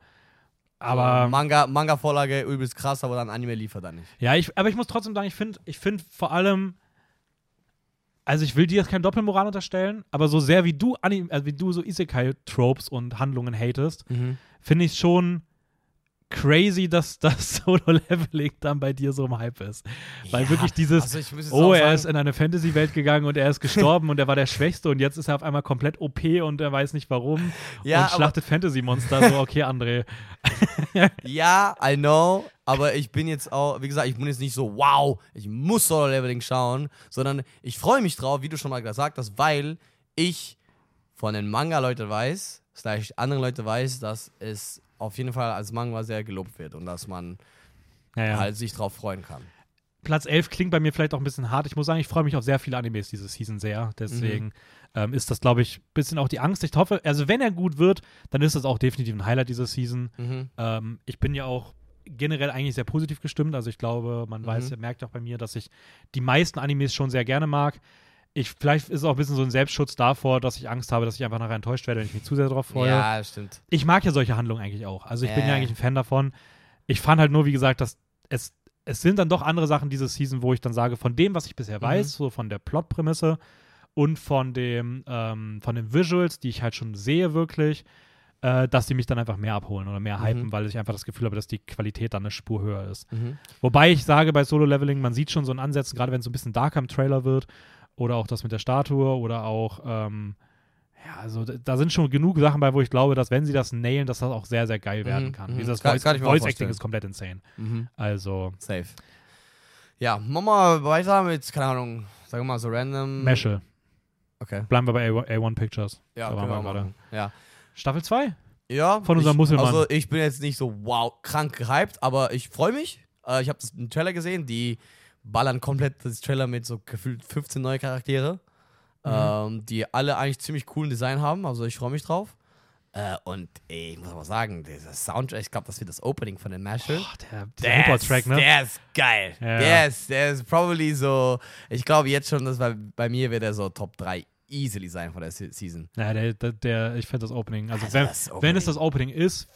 Aber Manga, Manga-Vorlage übelst krass, aber dann Anime liefert er nicht. ja, ich, aber ich muss trotzdem sagen, ich finde ich find vor allem, also ich will dir jetzt keine Doppelmoral unterstellen, aber so sehr wie du, Anim, also wie du so Isekai-Tropes und Handlungen hatest, finde ich schon crazy, dass das Solo-Leveling dann bei dir so im Hype ist. Weil Ja, wirklich dieses, also oh, er ist in eine Fantasy-Welt gegangen und er ist gestorben und er war der Schwächste und jetzt ist er auf einmal komplett OP und er weiß nicht warum Ja, und schlachtet Fantasy-Monster. So, okay, André. Ja, I know, aber ich bin jetzt auch, wie gesagt, ich bin jetzt nicht so, wow, ich muss Solo Leveling schauen, sondern ich freue mich drauf, wie du schon mal gesagt hast, weil ich von den Manga-Leuten weiß, slash anderen Leute weiß, dass es auf jeden Fall als Manga sehr gelobt wird und dass man Ja, ja. halt sich drauf freuen kann. Platz 11 klingt bei mir vielleicht auch ein bisschen hart. Ich muss sagen, ich freue mich auf sehr viele Animes diese Season sehr. Deswegen Mhm. ähm, ist das, glaube ich, ein bisschen auch die Angst. Ich hoffe, also wenn er gut wird, dann ist das auch definitiv ein Highlight dieser Season. Mhm. Ähm, ich bin ja auch generell eigentlich sehr positiv gestimmt. Also ich glaube, man Mhm. weiß, merkt auch bei mir, dass ich die meisten Animes schon sehr gerne mag. Ich, vielleicht ist es auch ein bisschen so ein Selbstschutz davor, dass ich Angst habe, dass ich einfach nachher enttäuscht werde, wenn ich mich zu sehr darauf freue. Ja, stimmt. Ich mag ja solche Handlungen eigentlich auch. Also ich bin ja eigentlich ein Fan davon. Ich fand halt nur, wie gesagt, dass es, es sind dann doch andere Sachen diese Season, wo ich dann sage, von dem, was ich bisher Mhm. weiß, so von der Plotprämisse und von dem, ähm, von den Visuals, die ich halt schon sehe wirklich, äh, dass die mich dann einfach mehr abholen oder mehr Mhm. hypen, weil ich einfach das Gefühl habe, dass die Qualität dann eine Spur höher ist. Mhm. Wobei ich sage, bei Solo-Leveling, man sieht schon so einen Ansatz, gerade wenn es so ein bisschen darker im Trailer wird oder auch das mit der Statue oder auch, ähm, ja, also da- sind schon genug Sachen bei, wo ich glaube, dass wenn sie das nailen, dass das auch sehr, sehr geil werden Mhm, kann. mhm. Dieses Kann- Voice, kann Voice Acting ist komplett insane. Mhm. Also, Safe. Ja, machen wir weiter mit, keine Ahnung, sagen wir mal so random. Meschel. Okay. Bleiben wir bei A1, A1 Pictures. Ja, Da waren wir gerade. Ja. Staffel 2? Ja, Von unserem ich, Muselmann. Also ich bin jetzt nicht so wow krank gehypt, aber ich freue mich. Äh, ich habe das im Trailer gesehen, die ballern komplett das Trailer mit so gefühlt 15 neue Charaktere, Mhm. ähm, die alle eigentlich ziemlich coolen Design haben. Also ich freue mich drauf. Äh, und ey, ich muss aber sagen, dieser Soundtrack, ich glaube, das wird das Opening von den Mashal. Boah, der, dieser Hip-Hop-Track, ne? Der ist geil. Ja. Der, ist, der ist probably so, ich glaube jetzt schon, dass bei, bei mir wird er so Top 3 easily sein von der Se- Season. Ja, der, der, der ich finde das Opening. Also, Also wenn, das wenn Opening. es das Opening ist,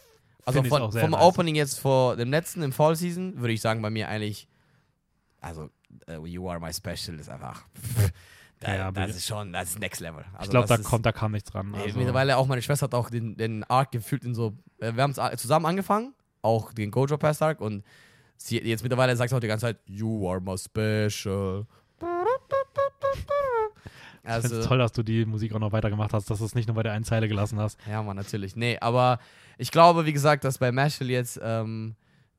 Also von, auch sehr vom nice. Opening jetzt vor dem letzten im Fall Season würde ich sagen, bei mir eigentlich, also uh, You Are My Special ist einfach, da, Ja, das ist schon, das ist Next Level. Also ich glaube, da ist- kommt, da kam nichts dran. Also, Mittlerweile auch meine Schwester hat auch den, den Arc gefühlt in so, äh, wir haben es zusammen angefangen, auch den Gojo Pass Arc und sie, jetzt mittlerweile sagt sie auch die ganze Zeit, You are my special. ich finde Also, es toll, dass du die Musik auch noch weitergemacht hast, dass du es nicht nur bei der einen Zeile gelassen hast. ja, man, natürlich. Nee, aber ich glaube, wie gesagt, dass bei Mashal jetzt, ähm,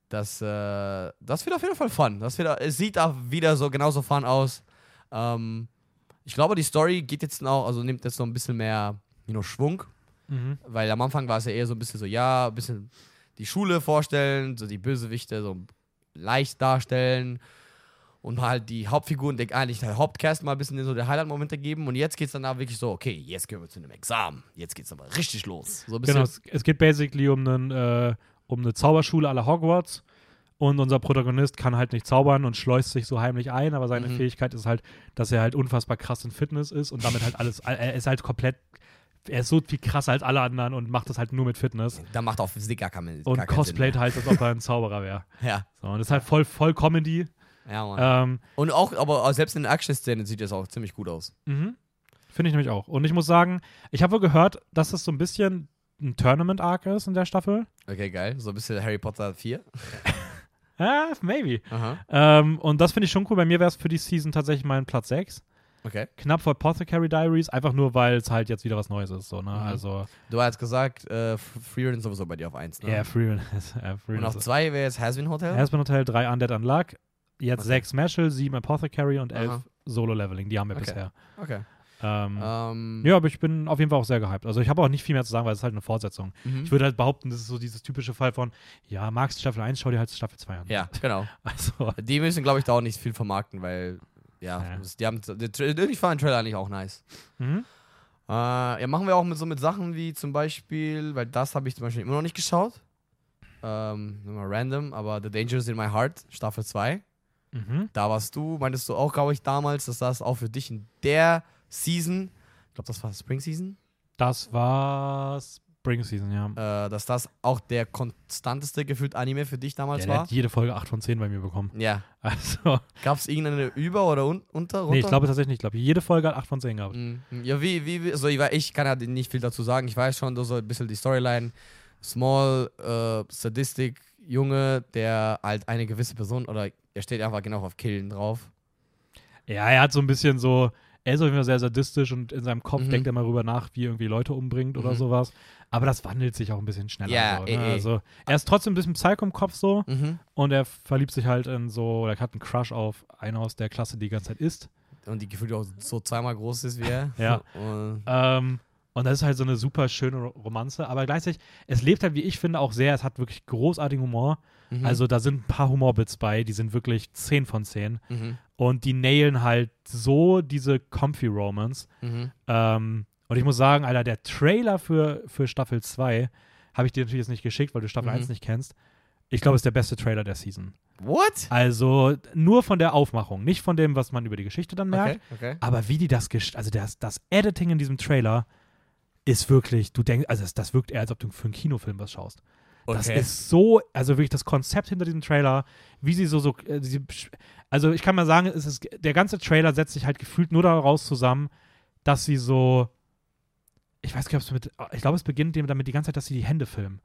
das, äh, das wird auf jeden Fall fun. Das wird, es sieht auch wieder so genauso fun aus. Ähm, ich glaube, die Story geht jetzt noch, also nimmt jetzt noch ein bisschen mehr you know, Schwung. Mhm. Weil am Anfang war es ja eher so ein bisschen so, ja, ein bisschen die Schule vorstellen, so die Bösewichte so leicht darstellen und halt die Hauptfiguren, der, eigentlich der Hauptcast mal ein bisschen so der Highlight-Momente geben und jetzt geht es dann da wirklich so, okay, jetzt gehen wir zu einem Examen, jetzt geht's aber richtig los. So Genau, es, es geht basically um, einen, äh, um eine Zauberschule aller Hogwarts. Und unser Protagonist kann halt nicht zaubern und schleust sich so heimlich ein, aber seine Mhm. Fähigkeit ist halt, dass er halt unfassbar krass in Fitness ist und damit halt alles, er ist halt komplett, er ist so viel krasser als alle anderen und macht das halt nur mit Fitness. Da macht auch Physik gar, keinen- Und cosplayt halt, als ob er ein Zauberer wäre. Ja, So, und das ist halt voll, voll Comedy. ja, Mann. Ähm, Und auch, aber selbst in den Action-Szenen sieht das auch ziemlich gut aus. mhm. Finde ich nämlich auch. Und ich muss sagen, ich habe wohl gehört, dass das so ein bisschen ein Tournament-Arc ist in der Staffel. Okay, geil. So ein bisschen Harry Potter 4. Ah, maybe. Ähm, und das finde ich schon cool. Bei mir wäre es für die Season tatsächlich mein Platz 6. Okay. Knapp vor Apothecary Diaries, einfach nur, weil es halt jetzt wieder was Neues ist. So, ne? Mhm. Also, Du hast gesagt, äh, Freerun sowieso bei dir auf 1, ne? ja, Freeman. ja, Und Freeman auf ist- 2 wäre jetzt Hasbin Hotel? Aspen Hotel, 3 Undead Unluck, jetzt Okay. 6 Meshel, 7 Apothecary und 11 Aha. Solo-Leveling. Die haben wir Okay. bisher. Okay. Ähm, Ähm, Ja, aber ich bin auf jeden Fall auch sehr gehypt. Also ich habe auch nicht viel mehr zu sagen, weil es ist halt eine Fortsetzung. mhm. Ich würde halt behaupten, das ist so dieses typische Fall von, ja, magst du Staffel 1, schau dir halt Staffel 2 an. Ja, genau. Also, Die müssen, glaube ich, da auch nicht viel vermarkten, weil, ja, Ja. die haben, ich fand den Trailer eigentlich auch nice. mhm. Äh, ja, machen wir auch mit so mit Sachen wie zum Beispiel, weil das habe ich zum Beispiel immer noch nicht geschaut. Ähm, mal random, aber The Dangers in My Heart, Staffel 2. Mhm. Da warst du, meintest du auch, glaube ich, damals, dass das auch für dich in der Season, ich glaube, das war Spring Season, Das war Spring Season, ja. äh, dass das auch der konstanteste gefühlt Anime für dich damals der war. hat jede Folge 8 von 10 bei mir bekommen. Ja. Also, Gab es irgendeine über oder un unter? Runter? nee, ich glaube tatsächlich nicht. Ich glaube, jede Folge hat 8 von 10 gehabt. Mhm. Ja, wie, wie, wie also ich, ich kann ja nicht viel dazu sagen. Ich weiß schon so ein bisschen die Storyline. Small, äh, Sadistic, Junge, der halt eine gewisse Person, oder er steht einfach genau auf Killen drauf. Ja, er hat so ein bisschen so, er ist auf jeden Fall sehr sadistisch und in seinem Kopf Mhm. denkt er mal rüber nach, wie er irgendwie Leute umbringt oder Mhm. sowas. Aber das wandelt sich auch ein bisschen schneller. Ja, so, eh, ne? eh. Also, er ist trotzdem ein bisschen Psycho im Kopf so Mhm. und er verliebt sich halt in so, oder hat einen Crush auf eine aus der Klasse, die die ganze Zeit isst. Und die gefühlt auch so zweimal groß ist wie er. Ja. Und, Ähm, und das ist halt so eine super schöne Ro- Romanze, aber gleichzeitig, es lebt halt, wie ich finde, auch sehr, es hat wirklich großartigen Humor. mhm. Also da sind ein paar Humorbits bei, die sind wirklich 10 von 10. Mhm. Und die nailen halt so diese Comfy Romance. Mhm. Ähm, und ich muss sagen, Alter, der Trailer für, für Staffel 2 habe ich dir natürlich jetzt nicht geschickt, weil du Staffel Mhm. 1 nicht kennst. Ich glaube, es ist der beste Trailer der Season. What? Also nur von der Aufmachung, nicht von dem, was man über die Geschichte dann merkt. Okay, okay. Aber wie die das, also das, das Editing in diesem Trailer ist wirklich, du denkst, also das, das wirkt eher, als ob du für einen Kinofilm was schaust. Das Okay. ist so, also wirklich das Konzept hinter diesem Trailer, wie sie so, so äh, sie, also ich kann mal sagen, es ist, der ganze Trailer setzt sich halt gefühlt nur daraus zusammen, dass sie so, ich weiß gar nicht, ob es mit, ich glaube, es beginnt damit die ganze Zeit, dass sie die Hände filmen.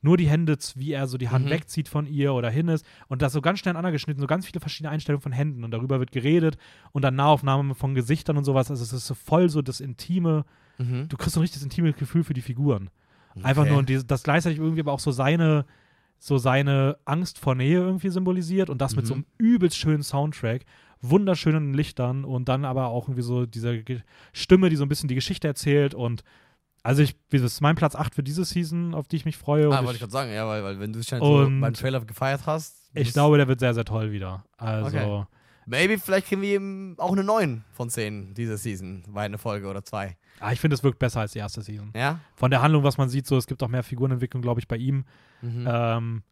Nur die Hände, wie er so die Hand Mhm. wegzieht von ihr oder hin ist und das so ganz schnell aneinander geschnitten, so ganz viele verschiedene Einstellungen von Händen und darüber wird geredet und dann Nahaufnahmen von Gesichtern und sowas. Also es ist so voll so das intime, Mhm. du kriegst so ein richtiges intimes Gefühl für die Figuren. Einfach Okay. nur, und das gleichzeitig irgendwie aber auch so seine, so seine Angst vor Nähe irgendwie symbolisiert und das mit so Mhm. einem übelst schönen Soundtrack, wunderschönen Lichtern und dann aber auch irgendwie so diese Ge- Stimme, die so ein bisschen die Geschichte erzählt und also ich, das ist mein Platz 8 für diese Season, auf die ich mich freue. Ah, wollte ich gerade sagen, ja, weil, weil wenn du schon Und- so beim Trailer gefeiert hast. ich glaube, der wird sehr, sehr toll wieder. Also, Okay. Maybe, vielleicht kriegen wir eben auch eine 9 von 10 diese Season, bei eine Folge oder zwei. Ah, ich finde, es wirkt besser als die erste Season. Ja? Von der Handlung, was man sieht, so, es gibt auch mehr Figurenentwicklung, glaube ich, bei ihm. Mhm. Ähm,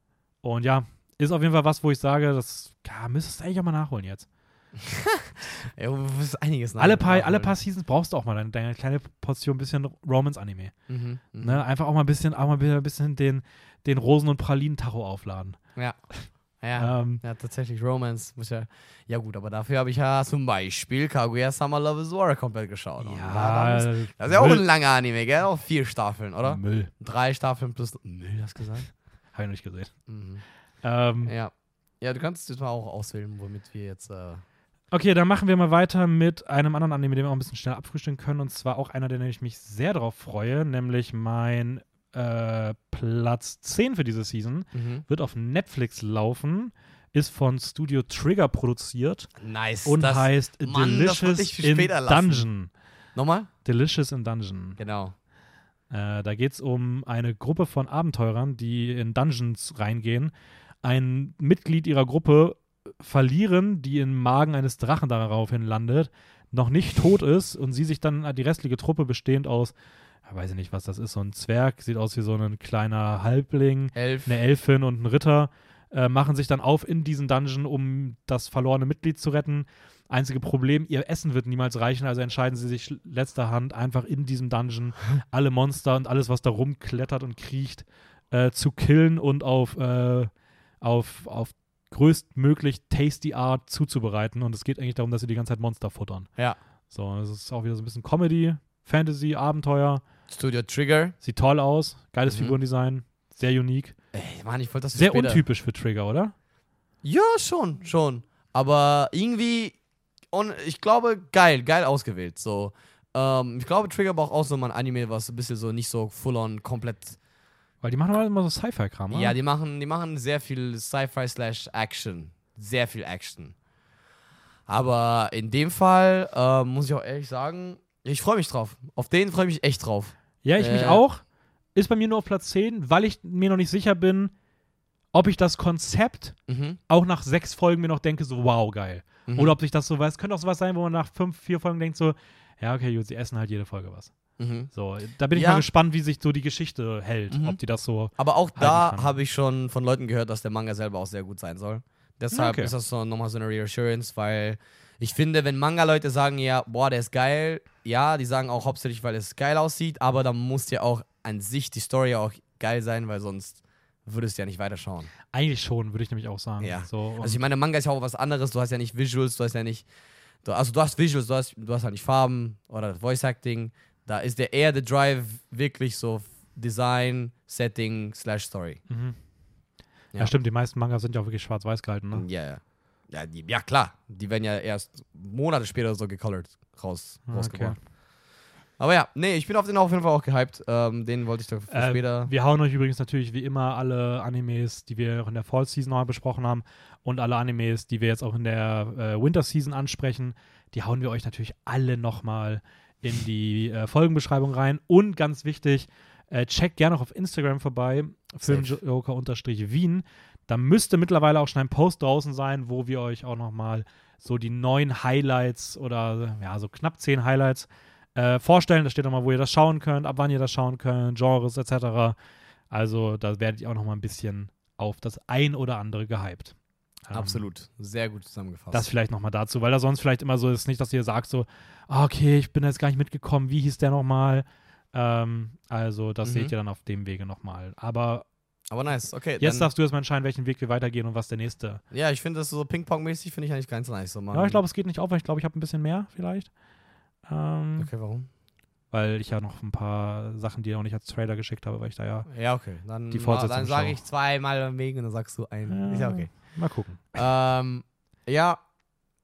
und ja, ist auf jeden Fall was, wo ich sage, das ja, müsstest du eigentlich auch mal nachholen jetzt. ja, wirst einiges nach- alle, paar, alle paar Seasons brauchst du auch mal deine, deine kleine Portion bisschen Romance-Anime. Mhm. Mhm. Ne? Einfach auch mal ein bisschen, auch mal ein bisschen den, den Rosen- und Pralinen-Tacho aufladen. Ja. Ja. Ähm, ja, tatsächlich Romance. Muss ja, ja, gut, aber dafür habe ich ja zum Beispiel Kaguya Summer Love is War komplett geschaut. Ja, muss- das ist ja auch ein langer Anime, gell? Auch vier Staffeln, oder? Müll. Drei Staffeln plus. Müll, hast du gesagt? Habe ich noch nicht gesehen. Mhm. Ähm, Ja. Ja, du kannst jetzt mal auch auswählen, womit wir jetzt. Äh, Okay, dann machen wir mal weiter mit einem anderen Anime, den wir auch ein bisschen schnell abfrühstücken können. Und zwar auch einer, den ich mich sehr darauf freue, nämlich mein äh, Platz 10 für diese Season. mhm. Wird auf Netflix laufen, ist von Studio Trigger produziert Nice. und das, heißt Mann, Delicious in lassen. Dungeon. Nochmal? Delicious in Dungeon. Genau. Äh, da geht es um eine Gruppe von Abenteurern, die in Dungeons reingehen. Ein Mitglied ihrer Gruppe verlieren, die im Magen eines Drachen daraufhin landet, noch nicht tot ist und sie sich dann die restliche Truppe bestehend aus, ja, weiß ich nicht, was das ist, so ein Zwerg, sieht aus wie so ein kleiner Halbling, Elf. eine Elfin und ein Ritter, äh, machen sich dann auf in diesen Dungeon, um das verlorene Mitglied zu retten. Einzige Problem, ihr Essen wird niemals reichen, also entscheiden sie sich letzter Hand einfach in diesem Dungeon alle Monster und alles, was da rumklettert und kriecht, äh, zu killen und auf, äh, auf, auf größtmöglich tasty Art zuzubereiten. Und es geht eigentlich darum, dass sie die ganze Zeit Monster futtern. Ja. So, das ist auch wieder so ein bisschen Comedy, Fantasy, Abenteuer. Studio Trigger. Sieht toll aus, geiles Mhm. Figurendesign, sehr unique. Ey, Mann, ich wollte das Sehr später. untypisch für Trigger, oder? Ja, schon, schon. Aber irgendwie, und ich glaube, geil, geil ausgewählt. So, ähm, ich glaube, Trigger braucht auch so mal ein Anime, was ein bisschen so nicht so full on komplett. Weil die machen halt immer so Sci-Fi-Kram? Ja, die machen, die machen sehr viel Sci-Fi slash Action. Sehr viel Action. Aber in dem Fall äh, muss ich auch ehrlich sagen, ich freue mich drauf. Auf den freue ich mich echt drauf. Ja, ich mich Äh. auch. Ist bei mir nur auf Platz 10, weil ich mir noch nicht sicher bin, ob ich das Konzept Mhm. auch nach sechs Folgen mir noch denke, so wow, geil. Mhm. Oder ob sich das so weiß, könnte auch sowas sein, wo man nach fünf, vier Folgen denkt, so, ja, okay, gut, sie essen halt jede Folge was. Mhm. So, da bin ich Ja. mal gespannt, wie sich so die Geschichte hält. Mhm. Ob die das so. Aber auch da habe ich schon von Leuten gehört, dass der Manga selber auch sehr gut sein soll. Deshalb Okay. ist das so nochmal so eine Reassurance, weil ich finde, wenn Manga-Leute sagen, ja, boah, der ist geil, ja, die sagen auch hauptsächlich, weil es geil aussieht, aber dann muss ja auch an sich die Story auch geil sein, weil sonst würdest du ja nicht weiterschauen. Eigentlich schon, würde ich nämlich auch sagen. Ja. So, Also ich meine, Manga ist ja auch was anderes, du hast ja nicht Visuals, du hast ja nicht, du, also du hast Visuals, du hast, du hast halt nicht Farben oder Voice Acting, da ist der eher der Drive wirklich so Design, Setting, slash Story. mhm. ja. Ja. stimmt, die meisten Mangas sind ja auch wirklich schwarz-weiß gehalten. Ne? Ja, ja. Ja, die, ja, klar. Die werden ja erst Monate später so gecolored raus, Ah, rausgebracht. Aber ja, nee, ich bin auf den auf jeden Fall auch gehypt. Ähm, den wollte ich doch für Äh, später. Wir hauen euch übrigens natürlich wie immer alle Animes, die wir auch in der Fall Season noch mal besprochen haben und alle Animes, die wir jetzt auch in der äh, Winter Season ansprechen, die hauen wir euch natürlich alle nochmal in die äh, Folgenbeschreibung rein. Und ganz wichtig, äh, checkt gerne auch auf Instagram vorbei, filmjoker-wien. Da müsste mittlerweile auch schon ein Post draußen sein, wo wir euch auch nochmal so die neuen Highlights oder ja, so knapp zehn Highlights äh, vorstellen. Da steht nochmal, wo ihr das schauen könnt, ab wann ihr das schauen könnt, Genres etc. Also da werdet ihr auch nochmal ein bisschen auf das ein oder andere gehypt. Ähm, Absolut. Sehr gut zusammengefasst. Das vielleicht nochmal dazu, weil da sonst vielleicht immer so ist, nicht, dass ihr sagt so, ah, okay, ich bin jetzt gar nicht mitgekommen, wie hieß der nochmal? Ähm, also das Mhm. seht ihr dann auf dem Wege nochmal. Aber Aber nice, okay. jetzt darfst du erstmal entscheiden, welchen Weg wir weitergehen und was der nächste. ja, ich finde das so Ping-Pong-mäßig, finde ich eigentlich ganz nice. So, Ja, ich glaube, es geht nicht auf, weil ich glaube, ich habe ein bisschen mehr vielleicht. Ähm, Okay, warum? Weil ich ja noch ein paar Sachen, die ich noch nicht als Trailer geschickt habe, weil ich da ja. Ja, okay. Dann, Die dann sage ich zweimal wegen und dann sagst du ein. Ist ja okay. Mal gucken. Ähm, ja,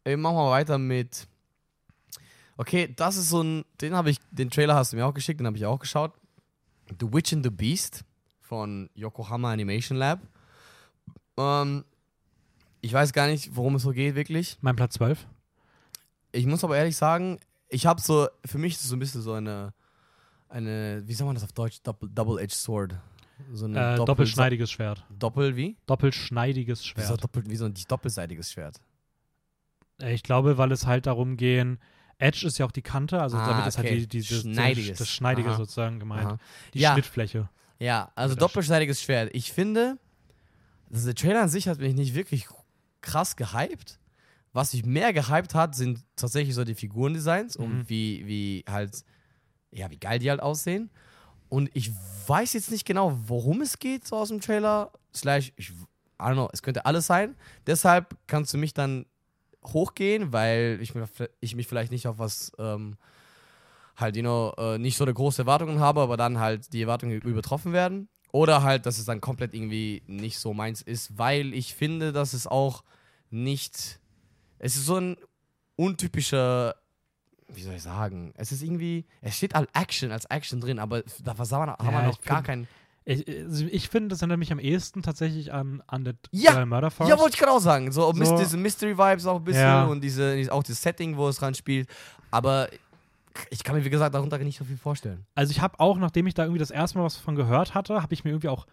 äh, machen wir weiter mit. Okay, das ist so ein. Den habe ich, den Trailer hast du mir auch geschickt, den habe ich auch geschaut. The Witch and the Beast von Yokohama Animation Lab. Ähm, ich weiß gar nicht, worum es so geht, wirklich. Mein Platz 12. Ich muss aber ehrlich sagen, ich habe so, für mich ist es so ein bisschen so eine, eine, wie sagt man das auf Deutsch? Double-Edged Sword. So eine Äh, Doppel- doppelschneidiges Schwert. Doppel wie? Doppelschneidiges Schwert. doppel, wie so ein doppelseitiges Schwert. Äh, Ich glaube, weil es halt darum gehen. Edge ist ja auch die Kante, also Ah, damit ist halt okay. die, dieses Schneidiges. das Schneidige Aha. sozusagen gemeint. Aha. Die Ja. Schnittfläche. Ja, also doppelseitiges Schwert. Ich finde, also der Trailer an sich hat mich nicht wirklich krass gehypt. Was mich mehr gehypt hat, sind tatsächlich so die Figurendesigns Mhm. und wie, wie halt, ja, wie geil die halt aussehen. Und ich weiß jetzt nicht genau, worum es geht, so aus dem Trailer. Slash, ich, I don't know, es könnte alles sein. Deshalb kannst du mich dann hochgehen, weil ich, ich mich vielleicht nicht auf was ähm, halt, you know, äh, nicht so eine große Erwartungen habe, aber dann halt die Erwartungen übertroffen werden. Oder halt, dass es dann komplett irgendwie nicht so meins ist, weil ich finde, dass es auch nicht. Es ist so ein untypischer. Wie soll ich sagen? Es ist irgendwie. Es steht als Action, als Action drin, aber da haben wir, haben Ja, wir noch gar keinen. Ich, also ich finde, das erinnert mich am ehesten tatsächlich an Undead Ja! Murder. Ja, wollte ich gerade auch sagen. So, So- diese Mystery-Vibes auch ein bisschen Ja. und diese, auch das Setting, wo es dran spielt. Aber ich kann mir, wie gesagt, darunter nicht so viel vorstellen. Also ich habe auch, nachdem ich da irgendwie das erste Mal was von gehört hatte, habe ich mir irgendwie auch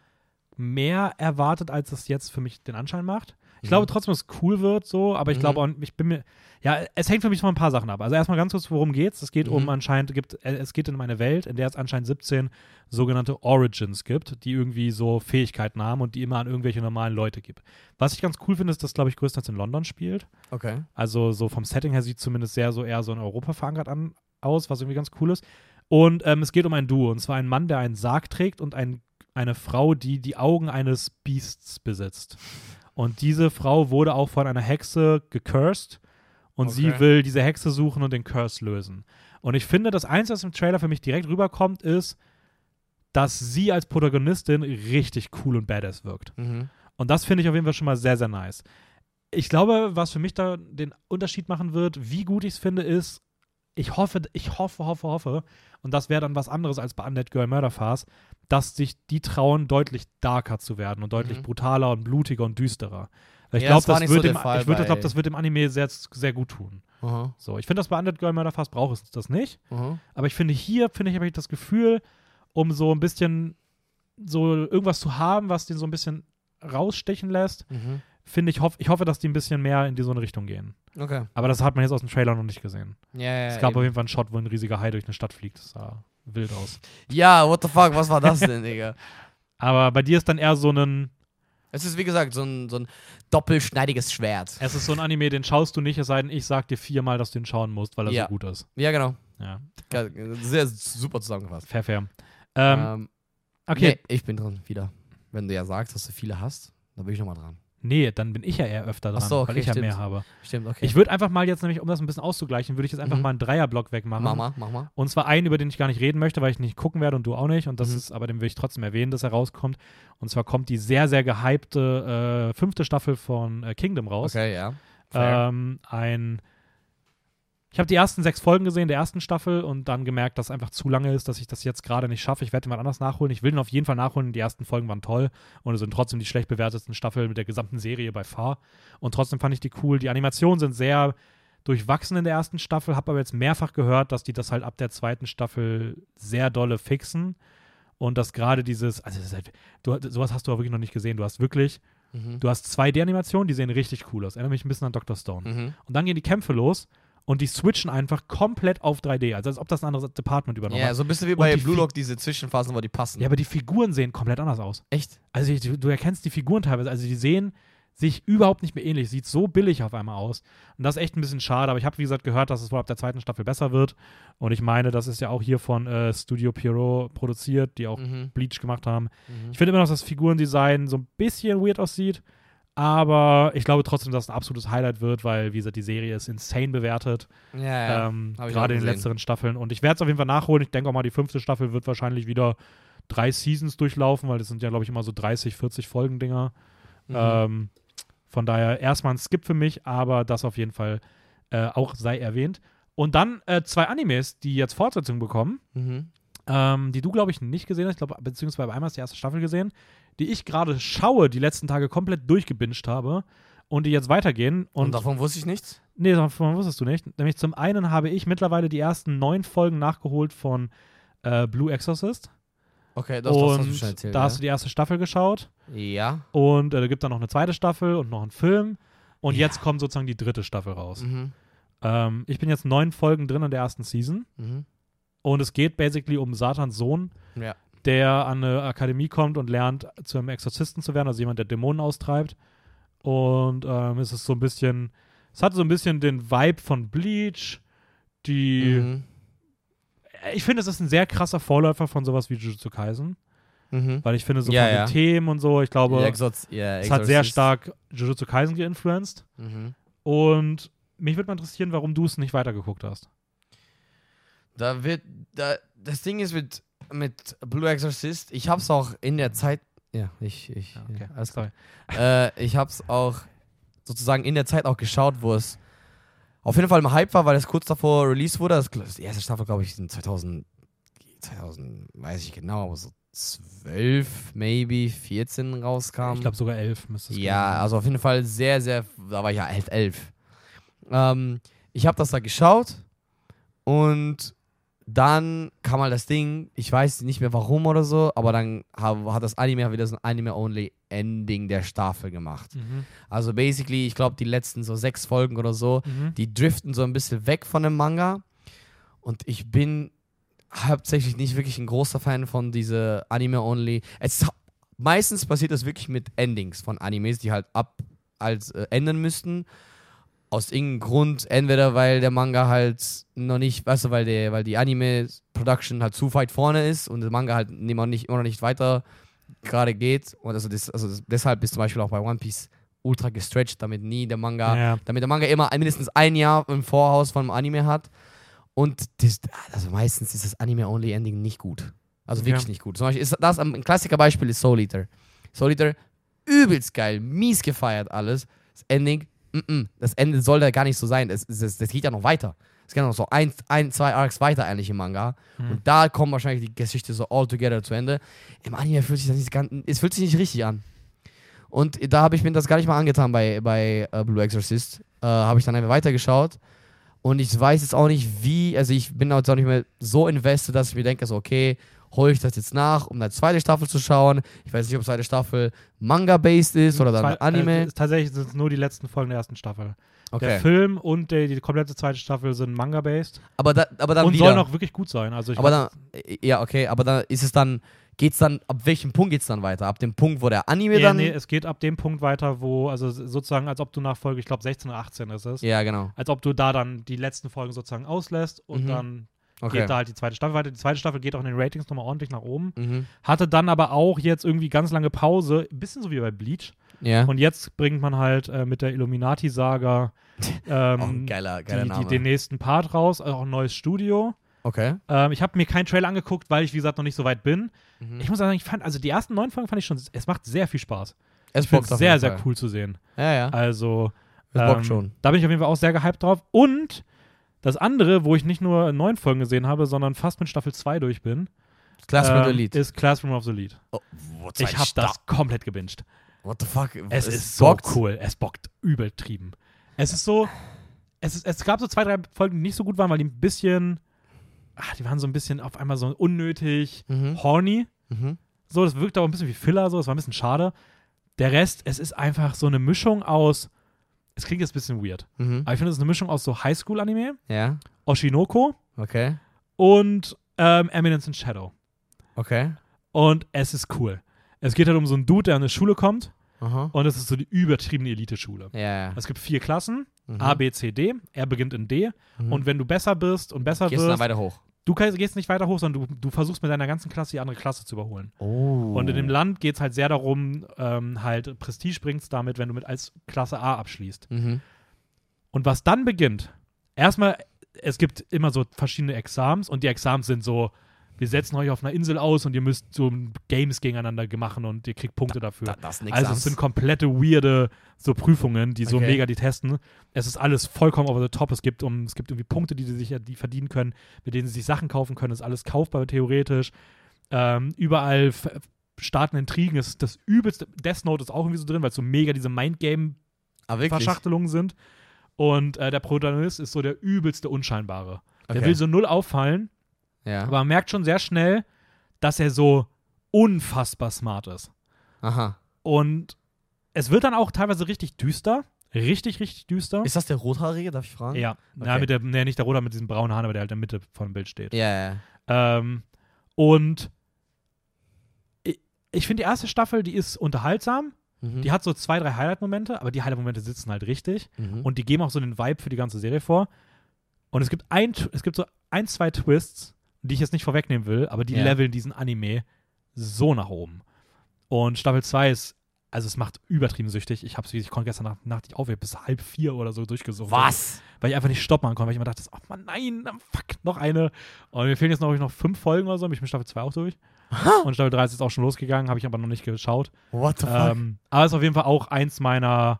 mehr erwartet, als es jetzt für mich den Anschein macht. Ich glaube trotzdem, dass es cool wird, so, aber ich Mhm. glaube auch, ich bin mir, ja, es hängt für mich von ein paar Sachen ab. Also erstmal ganz kurz, worum geht's? Es geht um Mhm. anscheinend, gibt, äh, es geht um eine Welt, in der es anscheinend 17 sogenannte Origins gibt, die irgendwie so Fähigkeiten haben und die immer an irgendwelche normalen Leute gibt. Was ich ganz cool finde, ist, dass, glaube ich, größtenteils in London spielt. Okay. Also so vom Setting her sieht zumindest sehr so eher so in Europa verankert an, aus, was irgendwie ganz cool ist. Und ähm, es geht um ein Duo, und zwar einen Mann, der einen Sarg trägt und ein, eine Frau, die die Augen eines Beasts besitzt. Und diese Frau wurde auch von einer Hexe gecursed und sie Okay. will diese Hexe suchen und den Curse lösen. Und ich finde, das Einzige, was im Trailer für mich direkt rüberkommt, ist, dass sie als Protagonistin richtig cool und badass wirkt. Mhm. Und das finde ich auf jeden Fall schon mal sehr, sehr nice. Ich glaube, was für mich da den Unterschied machen wird, wie gut ich es finde, ist, ich hoffe, ich hoffe, hoffe, hoffe, und das wäre dann was anderes als bei Undead Girl Murder Farce, dass sich die trauen, deutlich darker zu werden und deutlich Mhm. brutaler und blutiger und düsterer. Weil ich Ja, glaube, das das, wird so dem, der Fall ich würde, bei- glaube, das wird dem Anime sehr, sehr gut tun. Aha. So, ich finde, das bei Undead Girl Murder Farce braucht es das nicht. Aha. Aber ich finde, hier, finde ich, habe ich das Gefühl, um so ein bisschen so irgendwas zu haben, was den so ein bisschen rausstechen lässt, Mhm. Finde ich, hoff, ich hoffe, dass die ein bisschen mehr in die so eine Richtung gehen. Okay. Aber das hat man jetzt aus dem Trailer noch nicht gesehen. Ja, ja, es gab eben. auf jeden Fall einen Shot, wo ein riesiger Hai durch eine Stadt fliegt. Das sah wild aus. ja, what the fuck, was war das denn, Digga? Aber bei dir ist dann eher so ein, Es ist wie gesagt so ein, so ein doppelschneidiges Schwert. es ist so ein Anime, den schaust du nicht, es sei denn, ich sag dir viermal, dass du ihn schauen musst, weil er Ja. so gut ist. Ja, genau. Ja, Sehr super zusammengefasst. fair, fair. Ähm, Ähm, okay, Nee, ich bin dran, wieder. Wenn du ja sagst, dass du viele hast, dann bin ich nochmal dran. Nee, dann bin ich ja eher öfter dran, Ach so, weil okay, ich ja stimmt. mehr habe. Stimmt, okay. Ich würde einfach mal jetzt nämlich, um das ein bisschen auszugleichen, würde ich jetzt einfach Mhm. mal einen Dreierblock wegmachen. mach mal, mach mal. Und zwar einen, über den ich gar nicht reden möchte, weil ich nicht gucken werde und du auch nicht. Und das Mhm. ist, aber den will ich trotzdem erwähnen, dass er rauskommt. Und zwar kommt die sehr, sehr gehypte äh, fünfte Staffel von äh, Kingdom raus. Okay, ja. Ähm, ein. Ich habe die ersten sechs Folgen gesehen der ersten Staffel und dann gemerkt, dass es einfach zu lange ist, dass ich das jetzt gerade nicht schaffe. Ich werde mal anders nachholen. Ich will den auf jeden Fall nachholen. Die ersten Folgen waren toll und es sind trotzdem die schlecht bewertetsten Staffeln mit der gesamten Serie bei Far. Und trotzdem fand ich die cool. Die Animationen sind sehr durchwachsen in der ersten Staffel, habe aber jetzt mehrfach gehört, dass die das halt ab der zweiten Staffel sehr dolle fixen. Und dass gerade dieses, also halt, du, sowas hast du auch wirklich noch nicht gesehen. Du hast wirklich, mhm. du hast 2D-Animationen, die sehen richtig cool aus. Erinnert mich ein bisschen an Dr. Stone. Mhm. Und dann gehen die Kämpfe los und die switchen einfach komplett auf 3D, also als ob das ein anderes Department übernommen Ja, hat. so ein bisschen wie bei die Blue Lock, diese Zwischenphasen, wo die passen. Ja, aber die Figuren sehen komplett anders aus. Echt? Also ich, du, du erkennst die Figuren teilweise, also die sehen sich überhaupt nicht mehr ähnlich, sieht so billig auf einmal aus. Und das ist echt ein bisschen schade, aber ich habe, wie gesagt, gehört, dass es wohl ab der zweiten Staffel besser wird. Und ich meine, das ist ja auch hier von äh, Studio Pierrot produziert, die auch Mhm. Bleach gemacht haben. Mhm. Ich finde immer noch, dass das Figurendesign so ein bisschen weird aussieht. Aber ich glaube trotzdem, dass es ein absolutes Highlight wird, weil, wie gesagt, die Serie ist insane bewertet. Ja, ja. ähm, gerade in den letzteren Staffeln. Und ich werde es auf jeden Fall nachholen. Ich denke auch mal, die fünfte Staffel wird wahrscheinlich wieder drei Seasons durchlaufen, weil das sind ja, glaube ich, immer so 30, 40 Folgen-Dinger. Mhm. Ähm, von daher erstmal ein Skip für mich, aber das auf jeden Fall äh, auch sei erwähnt. Und dann äh, zwei Animes, die jetzt Fortsetzungen bekommen, Mhm. ähm, die du, glaube ich, nicht gesehen hast. Ich glaube, beziehungsweise einmal hast du die erste Staffel gesehen, die ich gerade schaue, die letzten Tage komplett durchgebinged habe und die jetzt weitergehen. Und, Und, davon wusste ich nichts? nee, davon wusstest du nicht. Nämlich zum einen habe ich mittlerweile die ersten neun Folgen nachgeholt von äh, Blue Exorcist. Okay, das, das hast du und schon erzählt. da ja. hast du die erste Staffel geschaut. ja. Und äh, da gibt dann noch eine zweite Staffel und noch einen Film. Und jetzt kommt sozusagen die dritte Staffel raus. Mhm. Ähm, ich bin jetzt neun Folgen drin in der ersten Season. Mhm. Und es geht basically um Satans Sohn, Ja. Der an eine Akademie kommt und lernt, zu einem Exorzisten zu werden, also jemand, der Dämonen austreibt. Und ähm, es ist so ein bisschen, es hat so ein bisschen den Vibe von Bleach. Die, Mhm. ich finde, es ist ein sehr krasser Vorläufer von sowas wie Jujutsu Kaisen, Mhm. weil ich finde, so Ja, von ja. den Themen und so, ich glaube, Exorz ja, es hat sehr stark Jujutsu Kaisen geinfluenced. Mhm. Und mich würde mal interessieren, warum du es nicht weitergeguckt hast. Da wird, da, das Ding ist mit, mit Blue Exorcist, ich hab's auch in der Zeit, ja, ich, ich, Ja, okay. ja, alles Sorry. äh, ich hab's auch sozusagen in der Zeit auch geschaut, wo es auf jeden Fall im Hype war, weil es kurz davor released wurde. Das, die erste Staffel, glaube ich, in 2000, 2000, weiß ich genau, aber so 12, maybe 14 rauskam. Ich glaube sogar elf müsste es Ja, gewesen also auf jeden Fall sehr, sehr, da war ich ja halt elf. Ähm, ich habe das da geschaut und dann kam mal das Ding, ich weiß nicht mehr warum oder so, aber dann hat, das Anime wieder so ein Anime-Only-Ending der Staffel gemacht. Mhm. Also basically, ich glaube, die letzten so sechs Folgen oder so, Mhm. die driften so ein bisschen weg von dem Manga. Und ich bin hauptsächlich nicht wirklich ein großer Fan von diese Anime-Only. Es meistens passiert das wirklich mit Endings von Animes, die halt ab als äh, enden müssten. Aus irgendeinem Grund, entweder weil der Manga halt noch nicht, weißt du, weil, der, weil die Anime-Production halt zu weit vorne ist und der Manga halt immer, nicht, immer noch nicht weiter gerade geht. Und also, das, also das, deshalb ist zum Beispiel auch bei One Piece ultra gestretched, damit nie der Manga Ja. damit der Manga immer mindestens ein Jahr im Voraus vom Anime hat. Und das, also meistens ist das Anime-Only-Ending nicht gut. Also wirklich Ja. nicht gut. Zum Beispiel ist das ein Klassikerbeispiel ist Soul Eater. Soul Eater, übelst geil, mies gefeiert alles. Das Ending, das Ende soll da gar nicht so sein. Das, das, das geht ja noch weiter. Es geht noch so ein, ein, zwei Arcs weiter eigentlich im Manga. Mhm. Und da kommt wahrscheinlich die Geschichte so all together zu Ende. Im Anime fühlt sich das nicht ganz, es fühlt sich nicht richtig an. Und da habe ich mir das gar nicht mal angetan bei, bei äh, Blue Exorcist. Äh, habe ich dann einfach weitergeschaut. Und ich weiß jetzt auch nicht, wie, also ich bin jetzt auch nicht mehr so invested, dass ich mir denke, so, okay, hole ich das jetzt nach, um eine zweite Staffel zu schauen. Ich weiß nicht, ob zweite Staffel Manga-based ist oder dann Zwei- Anime. Äh, tatsächlich sind es nur die letzten Folgen der ersten Staffel. Der okay. Film und der, die komplette zweite Staffel sind Manga-based Aber, da, aber dann und wieder. sollen auch wirklich gut sein. Also aber dann, äh, ja, okay, aber dann ist es dann, geht's dann, ab welchem Punkt geht's dann weiter? Ab dem Punkt, wo der Anime nee, dann. nee, es geht ab dem Punkt weiter, wo, also sozusagen, als ob du nach Folge, ich glaube 16 oder 18 ist es, ja, genau. als ob du da dann die letzten Folgen sozusagen auslässt und Mhm. dann Okay. geht da halt die zweite Staffel weiter. Die zweite Staffel geht auch in den Ratings nochmal ordentlich nach oben. mhm. Hatte dann aber auch jetzt irgendwie ganz lange Pause, ein bisschen so wie bei Bleach. Ja. Und jetzt bringt man halt äh, mit der Illuminati-Saga ähm, oh, geiler, geiler die, die, den nächsten Part raus, also auch ein neues Studio. okay. Ähm, ich habe mir keinen Trailer angeguckt, weil ich, wie gesagt, noch nicht so weit bin. Mhm. Ich muss sagen, ich fand, also die ersten neun Folgen fand ich schon, es macht sehr viel Spaß. Es Ich finde bockt sehr, sehr cool zu sehen. Ja, ja. Also, Es bockt ähm, schon. da bin ich auf jeden Fall auch sehr gehypt drauf. Und das andere, wo ich nicht nur neun Folgen gesehen habe, sondern fast mit Staffel 2 durch bin, Classroom ähm, Elite. ist Classroom of the Elite. Oh, Ich habe das komplett gebinged. What the fuck? Es, ist so bockt? cool. Es bockt übertrieben. Es ist so. Es, ist, es gab so zwei, drei Folgen, die nicht so gut waren, weil die ein bisschen. Ach, die waren so ein bisschen auf einmal so unnötig Mhm. horny. Mhm. So, das wirkte auch ein bisschen wie Filler, so, das war ein bisschen schade. Der Rest, es ist einfach so eine Mischung aus. Es klingt jetzt ein bisschen weird, Mhm. aber ich finde, es ist eine Mischung aus so Highschool-Anime, Ja. Oshinoko Okay. und ähm, Eminence in Shadow. Okay. Und es ist cool. Es geht halt um so einen Dude, der an eine Schule kommt Aha. und es ist so die übertriebene Elite-Schule. Ja. Es gibt vier Klassen, Mhm. A, B, C, D. Er beginnt in D. Mhm. Und wenn du besser bist und besser Gehst du dann wirst, weiter hoch. Du gehst nicht weiter hoch, sondern du, du versuchst mit deiner ganzen Klasse die andere Klasse zu überholen. Oh. Und in dem Land geht es halt sehr darum, ähm, halt Prestige bringst damit, wenn du mit als Klasse A abschließt. Mhm. Und was dann beginnt, erstmal, es gibt immer so verschiedene Exams und die Exams sind so, wir setzen euch auf einer Insel aus und ihr müsst so Games gegeneinander machen und ihr kriegt Punkte dafür. Da, nix Also es sind komplette weirde so Prüfungen, die so Okay. mega die testen. Es ist alles vollkommen over the top. Es gibt, um, es gibt irgendwie Punkte, die sie sich die verdienen können, mit denen sie sich Sachen kaufen können. Es ist alles kaufbar theoretisch. Ähm, überall starten Intrigen. Es ist das übelste. Death Note ist auch irgendwie so drin, weil es so mega diese Mindgame-Verschachtelungen ah, wirklich? sind. Und äh, der Protagonist ist so der übelste Unscheinbare. Der Okay. will so null auffallen, Ja. aber man merkt schon sehr schnell, dass er so unfassbar smart ist. Aha. Und es wird dann auch teilweise richtig düster. Richtig, richtig düster. Ist das der Rothaarige, darf ich fragen? ja. ja, Okay. mit der, nee, nicht der Roter mit diesem braunen Haaren, aber der halt in der Mitte von dem Bild steht. Ja, ja. Ähm, und ich, ich finde, die erste Staffel, die ist unterhaltsam. Mhm. Die hat so zwei, drei Highlight-Momente, aber die Highlight-Momente sitzen halt richtig. Mhm. Und die geben auch so den Vibe für die ganze Serie vor. Und es gibt ein, es gibt so ein, zwei Twists, die ich jetzt nicht vorwegnehmen will, aber die Ja. leveln diesen Anime so nach oben. Und Staffel 2 ist, also es macht übertrieben süchtig. Ich hab's, ich konnte gestern Nacht, Nacht nicht aufhören, bis halb vier oder so durchgesucht. Was? Weil ich einfach nicht stoppen konnte, weil ich immer dachte, oh Mann, nein, fuck, noch eine. Und mir fehlen jetzt noch, noch fünf Folgen oder so, bin ich mit Staffel 2 auch durch. Und Staffel 3 ist jetzt auch schon losgegangen, habe ich aber noch nicht geschaut. What the fuck? Ähm, aber ist auf jeden Fall auch eins meiner,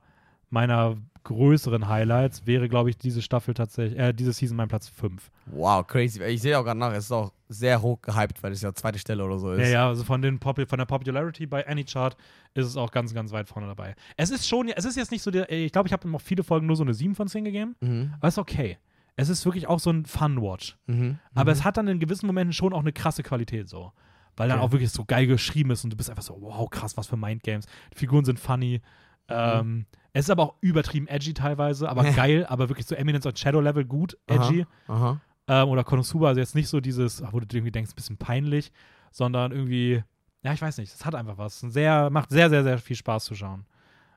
meiner größeren Highlights. Wäre, glaube ich, diese Staffel tatsächlich, äh, diese Season mein Platz 5. wow, crazy. Ich sehe auch gerade nach, es ist auch sehr hoch gehypt, weil es ja zweite Stelle oder so ist. Ja, ja, also von, den Popu von der Popularity bei Anychart ist es auch ganz, ganz weit vorne dabei. Es ist schon, es ist jetzt nicht so, der, ich glaube, ich habe noch viele Folgen nur so eine 7 von 10 gegeben, Mhm. aber ist okay. es ist wirklich auch so ein Fun-Watch. Mhm. Aber mhm. es hat dann in gewissen Momenten schon auch eine krasse Qualität so. Weil dann Okay. auch wirklich so geil geschrieben ist und du bist einfach so, wow, krass, was für Mindgames. Die Figuren sind funny. Ähm, es ist aber auch übertrieben edgy teilweise, aber geil, aber wirklich so Eminence und Shadow Level gut, Aha. edgy. Aha. Ähm, oder Konosuba, also jetzt nicht so dieses, wo du irgendwie denkst, ein bisschen peinlich, sondern irgendwie, ja, ich weiß nicht, es hat einfach was. Ein Sehr, macht sehr, sehr, sehr viel Spaß zu schauen.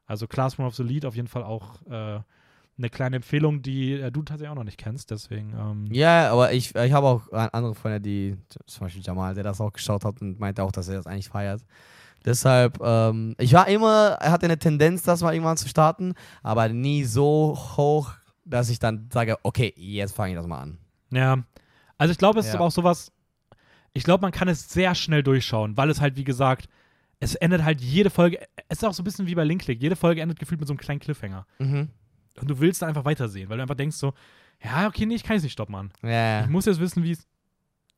Also Classroom of the Lead auf jeden Fall auch äh, eine kleine Empfehlung, die äh, du tatsächlich auch noch nicht kennst, deswegen. Ähm, Ja, aber ich, ich habe auch an- andere Freunde, die, zum Beispiel Jamal, der das auch geschaut hat und meinte auch, dass er das eigentlich feiert. Deshalb, ähm, ich war immer, er hatte eine Tendenz, das mal irgendwann zu starten, aber nie so hoch, dass ich dann sage, okay, jetzt fange ich das mal an. Ja, also ich glaube, es ist Ja. aber auch sowas, ich glaube, man kann es sehr schnell durchschauen, weil es halt, wie gesagt, es endet halt jede Folge, es ist auch so ein bisschen wie bei Linklick, jede Folge endet gefühlt mit so einem kleinen Cliffhanger. Mhm. Und du willst dann einfach weitersehen, weil du einfach denkst so, ja, okay, nee, ich kann es nicht stoppen, Mann. Ja, Ich muss jetzt wissen, wie es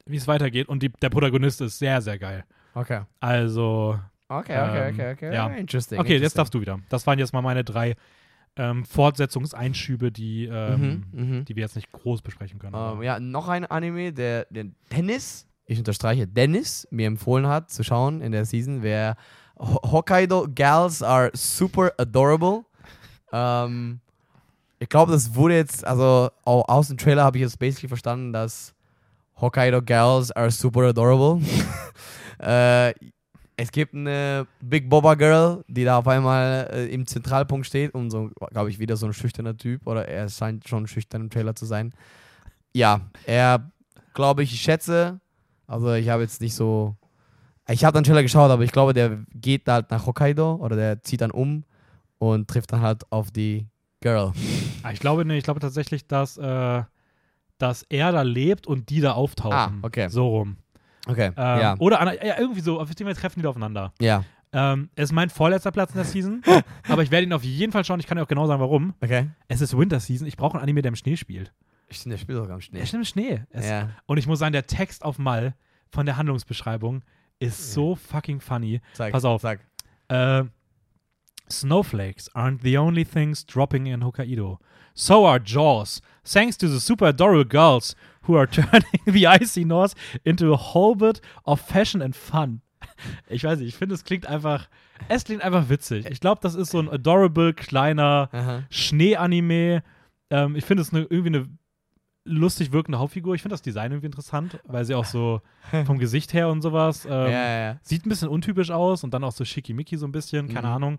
wie es weitergeht und die, der Protagonist ist sehr, sehr geil. okay. Also, Okay, okay, Ähm, okay, okay. ja. Interesting. okay, jetzt darfst du wieder. Das waren jetzt mal meine drei ähm, Fortsetzungseinschübe, die, ähm, Mhm, mhm. die wir jetzt nicht groß besprechen können. aber- Ähm, ja, noch ein Anime, der, der Dennis, ich unterstreiche, Dennis mir empfohlen hat zu schauen in der Season, wäre Ho- Hokkaido Gals are super adorable. Ähm, ich glaube, das wurde jetzt, also au- aus dem Trailer habe ich jetzt basically verstanden, dass Hokkaido Gals are super adorable. äh, es gibt eine Big Boba Girl, die da auf einmal äh, im Zentralpunkt steht und so, glaube ich, wieder so ein schüchterner Typ oder er scheint schon schüchtern im Trailer zu sein. Ja, er, glaube ich, ich schätze, also ich habe jetzt nicht so, ich habe den Trailer geschaut, aber ich glaube, der geht halt nach Hokkaido oder der zieht dann um und trifft dann halt auf die Girl. Ah, Ich glaube, nee, ich glaube tatsächlich, dass, äh, dass er da lebt und die da auftauchen. Ah, okay. So rum. Okay, Ähm, ja, Oder an, ja, irgendwie so, auf jeden Fall treffen die da aufeinander. ja, Ähm, es ist mein vorletzter Platz in der Season, aber ich werde ihn auf jeden Fall schauen. Ich kann dir auch genau sagen, warum. okay. Es ist Winter Season. Ich brauche einen Anime, der im Schnee spielt. Stimmt, der spielt sogar im Schnee. Er spielt im Schnee. Es, Ja. Und ich muss sagen, der Text auf Mal von der Handlungsbeschreibung ist so fucking funny. Sag, Pass auf. Sag. Äh, Snowflakes aren't the only things dropping in Hokkaido. So are Jaws, thanks to the super adorable girls who are turning the icy north into a whole bit of fashion and fun. Ich weiß nicht, ich finde, es klingt einfach, es klingt einfach witzig. Ich glaube, das ist so ein adorable, kleiner Aha. Schnee-Anime. Ähm, ich finde es eine, irgendwie eine lustig wirkende Hauptfigur. Ich finde das Design irgendwie interessant, weil sie auch so vom Gesicht her und sowas. Ähm, ja, ja, ja. Sieht ein bisschen untypisch aus und dann auch so schickimicki so ein bisschen, keine Mhm. Ahnung.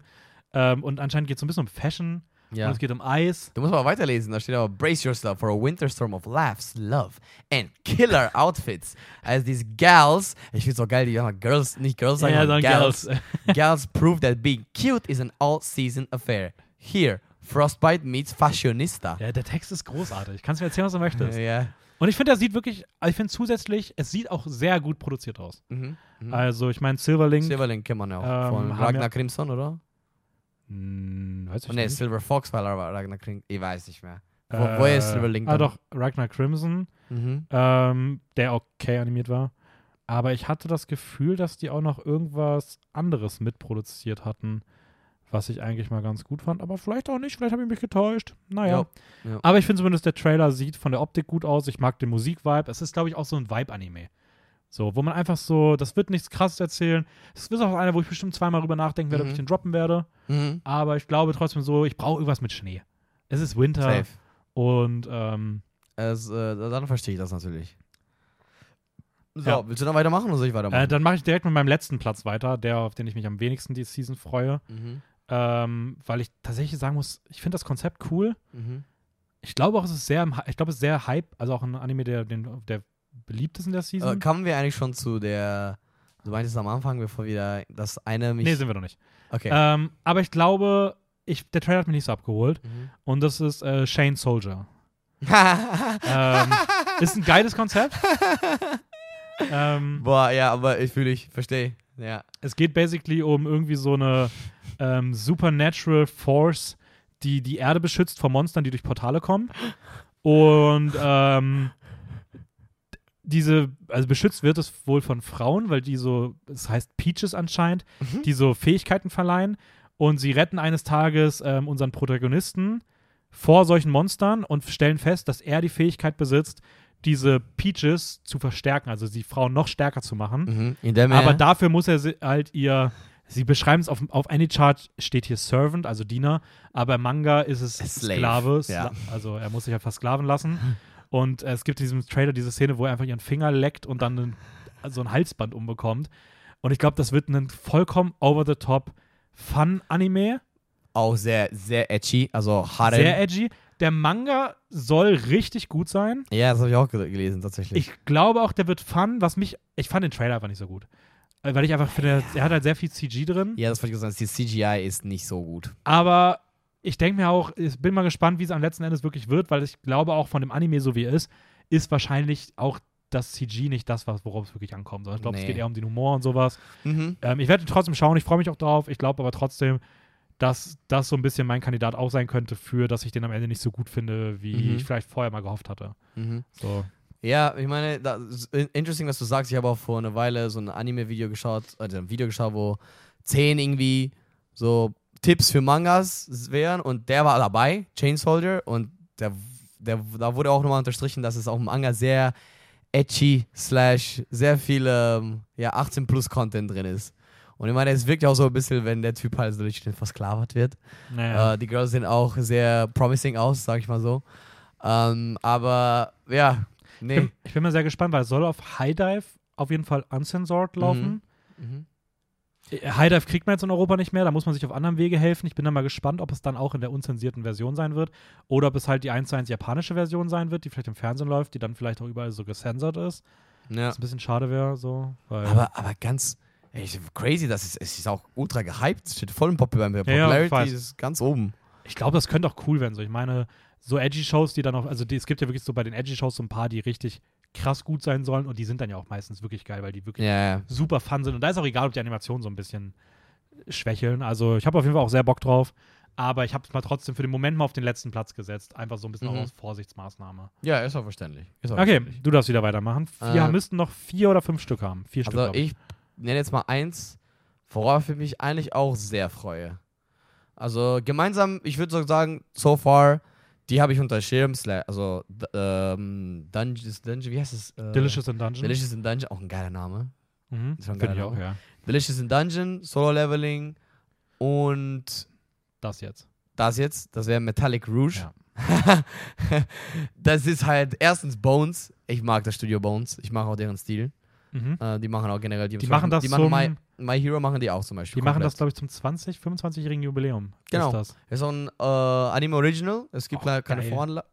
Ähm, und anscheinend geht es so ein bisschen um Fashion ja. und es geht um Eis. Du musst aber weiterlesen, da steht aber Brace yourself for a winter storm of laughs, love and killer outfits. As these gals, ich find's auch geil, die haben Girls, nicht Girls sagen, ja, Gals. Girls. Gals prove that being cute is an all-season affair. Here, Frostbite meets Fashionista. ja, der Text ist großartig. Kannst mir erzählen, was du möchtest. Ja. Und ich finde, er sieht wirklich, also ich finde zusätzlich, es sieht auch sehr gut produziert aus. Mhm. Mhm. Also, ich meine, Silverlink. Silverlink kennt man ja auch. Ähm, von Ragnar Crimson, oder? Hm, weiß ich Oh, nee, nicht. Silver Fox war Ragnar Crimson. Ich weiß nicht mehr. Wo, Äh, woher ist Silverlink? Ah, dann? doch, Ragnar Crimson, Mhm. ähm, der okay animiert war. Aber ich hatte das Gefühl, dass die auch noch irgendwas anderes mitproduziert hatten, was ich eigentlich mal ganz gut fand. Aber vielleicht auch nicht, vielleicht habe ich mich getäuscht. Naja. Ja, ja. Aber ich finde zumindest, der Trailer sieht von der Optik gut aus. Ich mag den Musikvibe. Es ist, glaube ich, auch so ein Vibe-Anime. So, wo man einfach so, das wird nichts krasses erzählen. Es ist auch einer, wo ich bestimmt zweimal drüber nachdenken werde, ob Mhm. ich den droppen werde. Mhm. Aber ich glaube trotzdem so, ich brauche irgendwas mit Schnee. Es ist Winter Safe. und ähm, Es, äh, dann verstehe ich das natürlich. So, Ja. willst du dann weitermachen oder soll ich weitermachen? äh, dann mache ich direkt mit meinem letzten Platz weiter, der, auf den ich mich am wenigsten die Season freue. mhm. Ähm, weil ich tatsächlich sagen muss, ich finde das Konzept cool. Mhm. Ich glaube auch, es ist sehr, ich glaube, es ist sehr Hype, also auch ein Anime, der, den, der beliebt ist in der Season. Äh, kamen wir eigentlich schon zu der. Du meintest am Anfang, bevor wir das eine mich. nee, sind wir noch nicht. okay. Ähm, aber ich glaube, ich, der Trailer hat mich nicht so abgeholt. Mhm. Und das ist äh, Shane Soldier. ähm, ist ein geiles Konzept. ähm, Boah, ja, aber ich fühle ich, verstehe. Ja. es geht basically um irgendwie so eine ähm, supernatural Force, die die Erde beschützt vor Monstern, die durch Portale kommen. Und ähm, diese, also beschützt wird es wohl von Frauen, weil die so, es heißt Peaches anscheinend, die so Fähigkeiten verleihen. Und sie retten eines Tages ähm, unseren Protagonisten vor solchen Monstern und stellen fest, dass er die Fähigkeit besitzt, diese Peaches zu verstärken, also die Frau noch stärker zu machen. Mhm. Er, Aber dafür muss er halt ihr. Sie beschreiben es auf, auf Anychart steht hier Servant, also Diener, aber im Manga ist es Slave, Sklave. ja. Also er muss sich halt versklaven lassen. Und äh, es gibt in diesem Trailer diese Szene, wo er einfach ihren Finger leckt und dann einen, so ein Halsband umbekommt. Und ich glaube, das wird ein vollkommen over-the-top Fun-Anime. auch sehr, sehr edgy, also Harem. Sehr edgy. Der Manga soll richtig gut sein. ja, das habe ich auch gel- gelesen, tatsächlich. Ich glaube auch, der wird fun, was mich. Ich fand den Trailer einfach nicht so gut. Äh, Weil ich einfach finde, er hat halt sehr viel CG drin. ja, das wollte ich sagen, die CGI ist nicht so gut. Aber ich denke mir auch, ich bin mal gespannt, wie es am letzten Endes wirklich wird, weil ich glaube auch von dem Anime, so wie er ist, ist wahrscheinlich auch das CG nicht das, was- worauf es wirklich ankommt. Sondern ich glaube, es Nee. geht eher um den Humor und sowas. Mhm. Ähm, ich werde trotzdem schauen, ich freue mich auch drauf. Ich glaube aber trotzdem, dass das so ein bisschen mein Kandidat auch sein könnte für, dass ich den am Ende nicht so gut finde, wie Mhm. ich vielleicht vorher mal gehofft hatte. Mhm. So. Ja, ich meine, das interesting, was du sagst. Ich habe auch vor einer Weile so ein Anime-Video geschaut, also ein Video geschaut, wo zehn irgendwie so Tipps für Mangas wären und der war dabei, Chain Soldier, und der, der, da wurde auch nochmal unterstrichen, dass es auch im Manga sehr edgy slash sehr viel ähm, ja, 18 plus Content drin ist. Und ich meine, es wirkt ja auch so ein bisschen, wenn der Typ halt so richtig versklavert wird. Naja. Äh, die Girls sehen auch sehr promising aus, sag ich mal so. Ähm, aber ja, ich, nee. bin, ich bin mal sehr gespannt, weil es soll auf High Dive auf jeden Fall uncensored laufen. Mhm. Äh, High Dive kriegt man jetzt in Europa nicht mehr, da muss man sich auf anderem Wege helfen. Ich bin dann mal gespannt, ob es dann auch in der unzensierten Version sein wird oder ob es halt die 1 zu 1 japanische Version sein wird, die vielleicht im Fernsehen läuft, die dann vielleicht auch überall so gecensored ist. Ja. Was ein bisschen schade wäre, so. Aber, aber ganz ey, crazy, das ist, es ist auch ultra gehypt. Es steht voll im Pop bei ja, ich Popularity weiß. ist ganz oben. ich glaube, das könnte auch cool werden. So. Ich meine, so Edgy-Shows, die dann auch, also die, es gibt ja wirklich so bei den Edgy-Shows so ein paar, die richtig krass gut sein sollen und die sind dann ja auch meistens wirklich geil, weil die wirklich ja. super fun sind. Und da ist auch egal, ob die Animationen so ein bisschen schwächeln. Also ich habe auf jeden Fall auch sehr Bock drauf. Aber ich habe es mal trotzdem für den Moment mal auf den letzten Platz gesetzt. Einfach so ein bisschen Mhm. auch aus Vorsichtsmaßnahme. Ja, ist auch verständlich. Ist auch Okay, verständlich. du darfst wieder weitermachen. Wir Äh, müssten noch vier oder fünf Stück haben. Vier Stück. Also glaub ich nenne jetzt mal eins, worauf ich mich eigentlich auch sehr freue. Also gemeinsam, ich würde so sagen, so far, die habe ich unter Schirm, also ähm, Dungeons, Dungeon, wie heißt es? Äh, Delicious in Dungeon. Delicious in Dungeon, auch ein geiler Name. Mhm. Finde ich auch, ja. Delicious in Dungeon, Solo Leveling und Das jetzt. das jetzt, das wäre Metallic Rouge. Ja. das ist halt erstens Bones. Ich mag das Studio Bones. Ich mag auch deren Stil. Mhm. Äh, die machen auch generell die, Die machen das die machen My, My Hero machen die auch zum Beispiel. Die machen das, komplett. glaube ich, zum 20, 25-jährigen Jubiläum. Genau. Ist das. Ist so ein äh, Anime Original. Es gibt leider keine. Vorlage.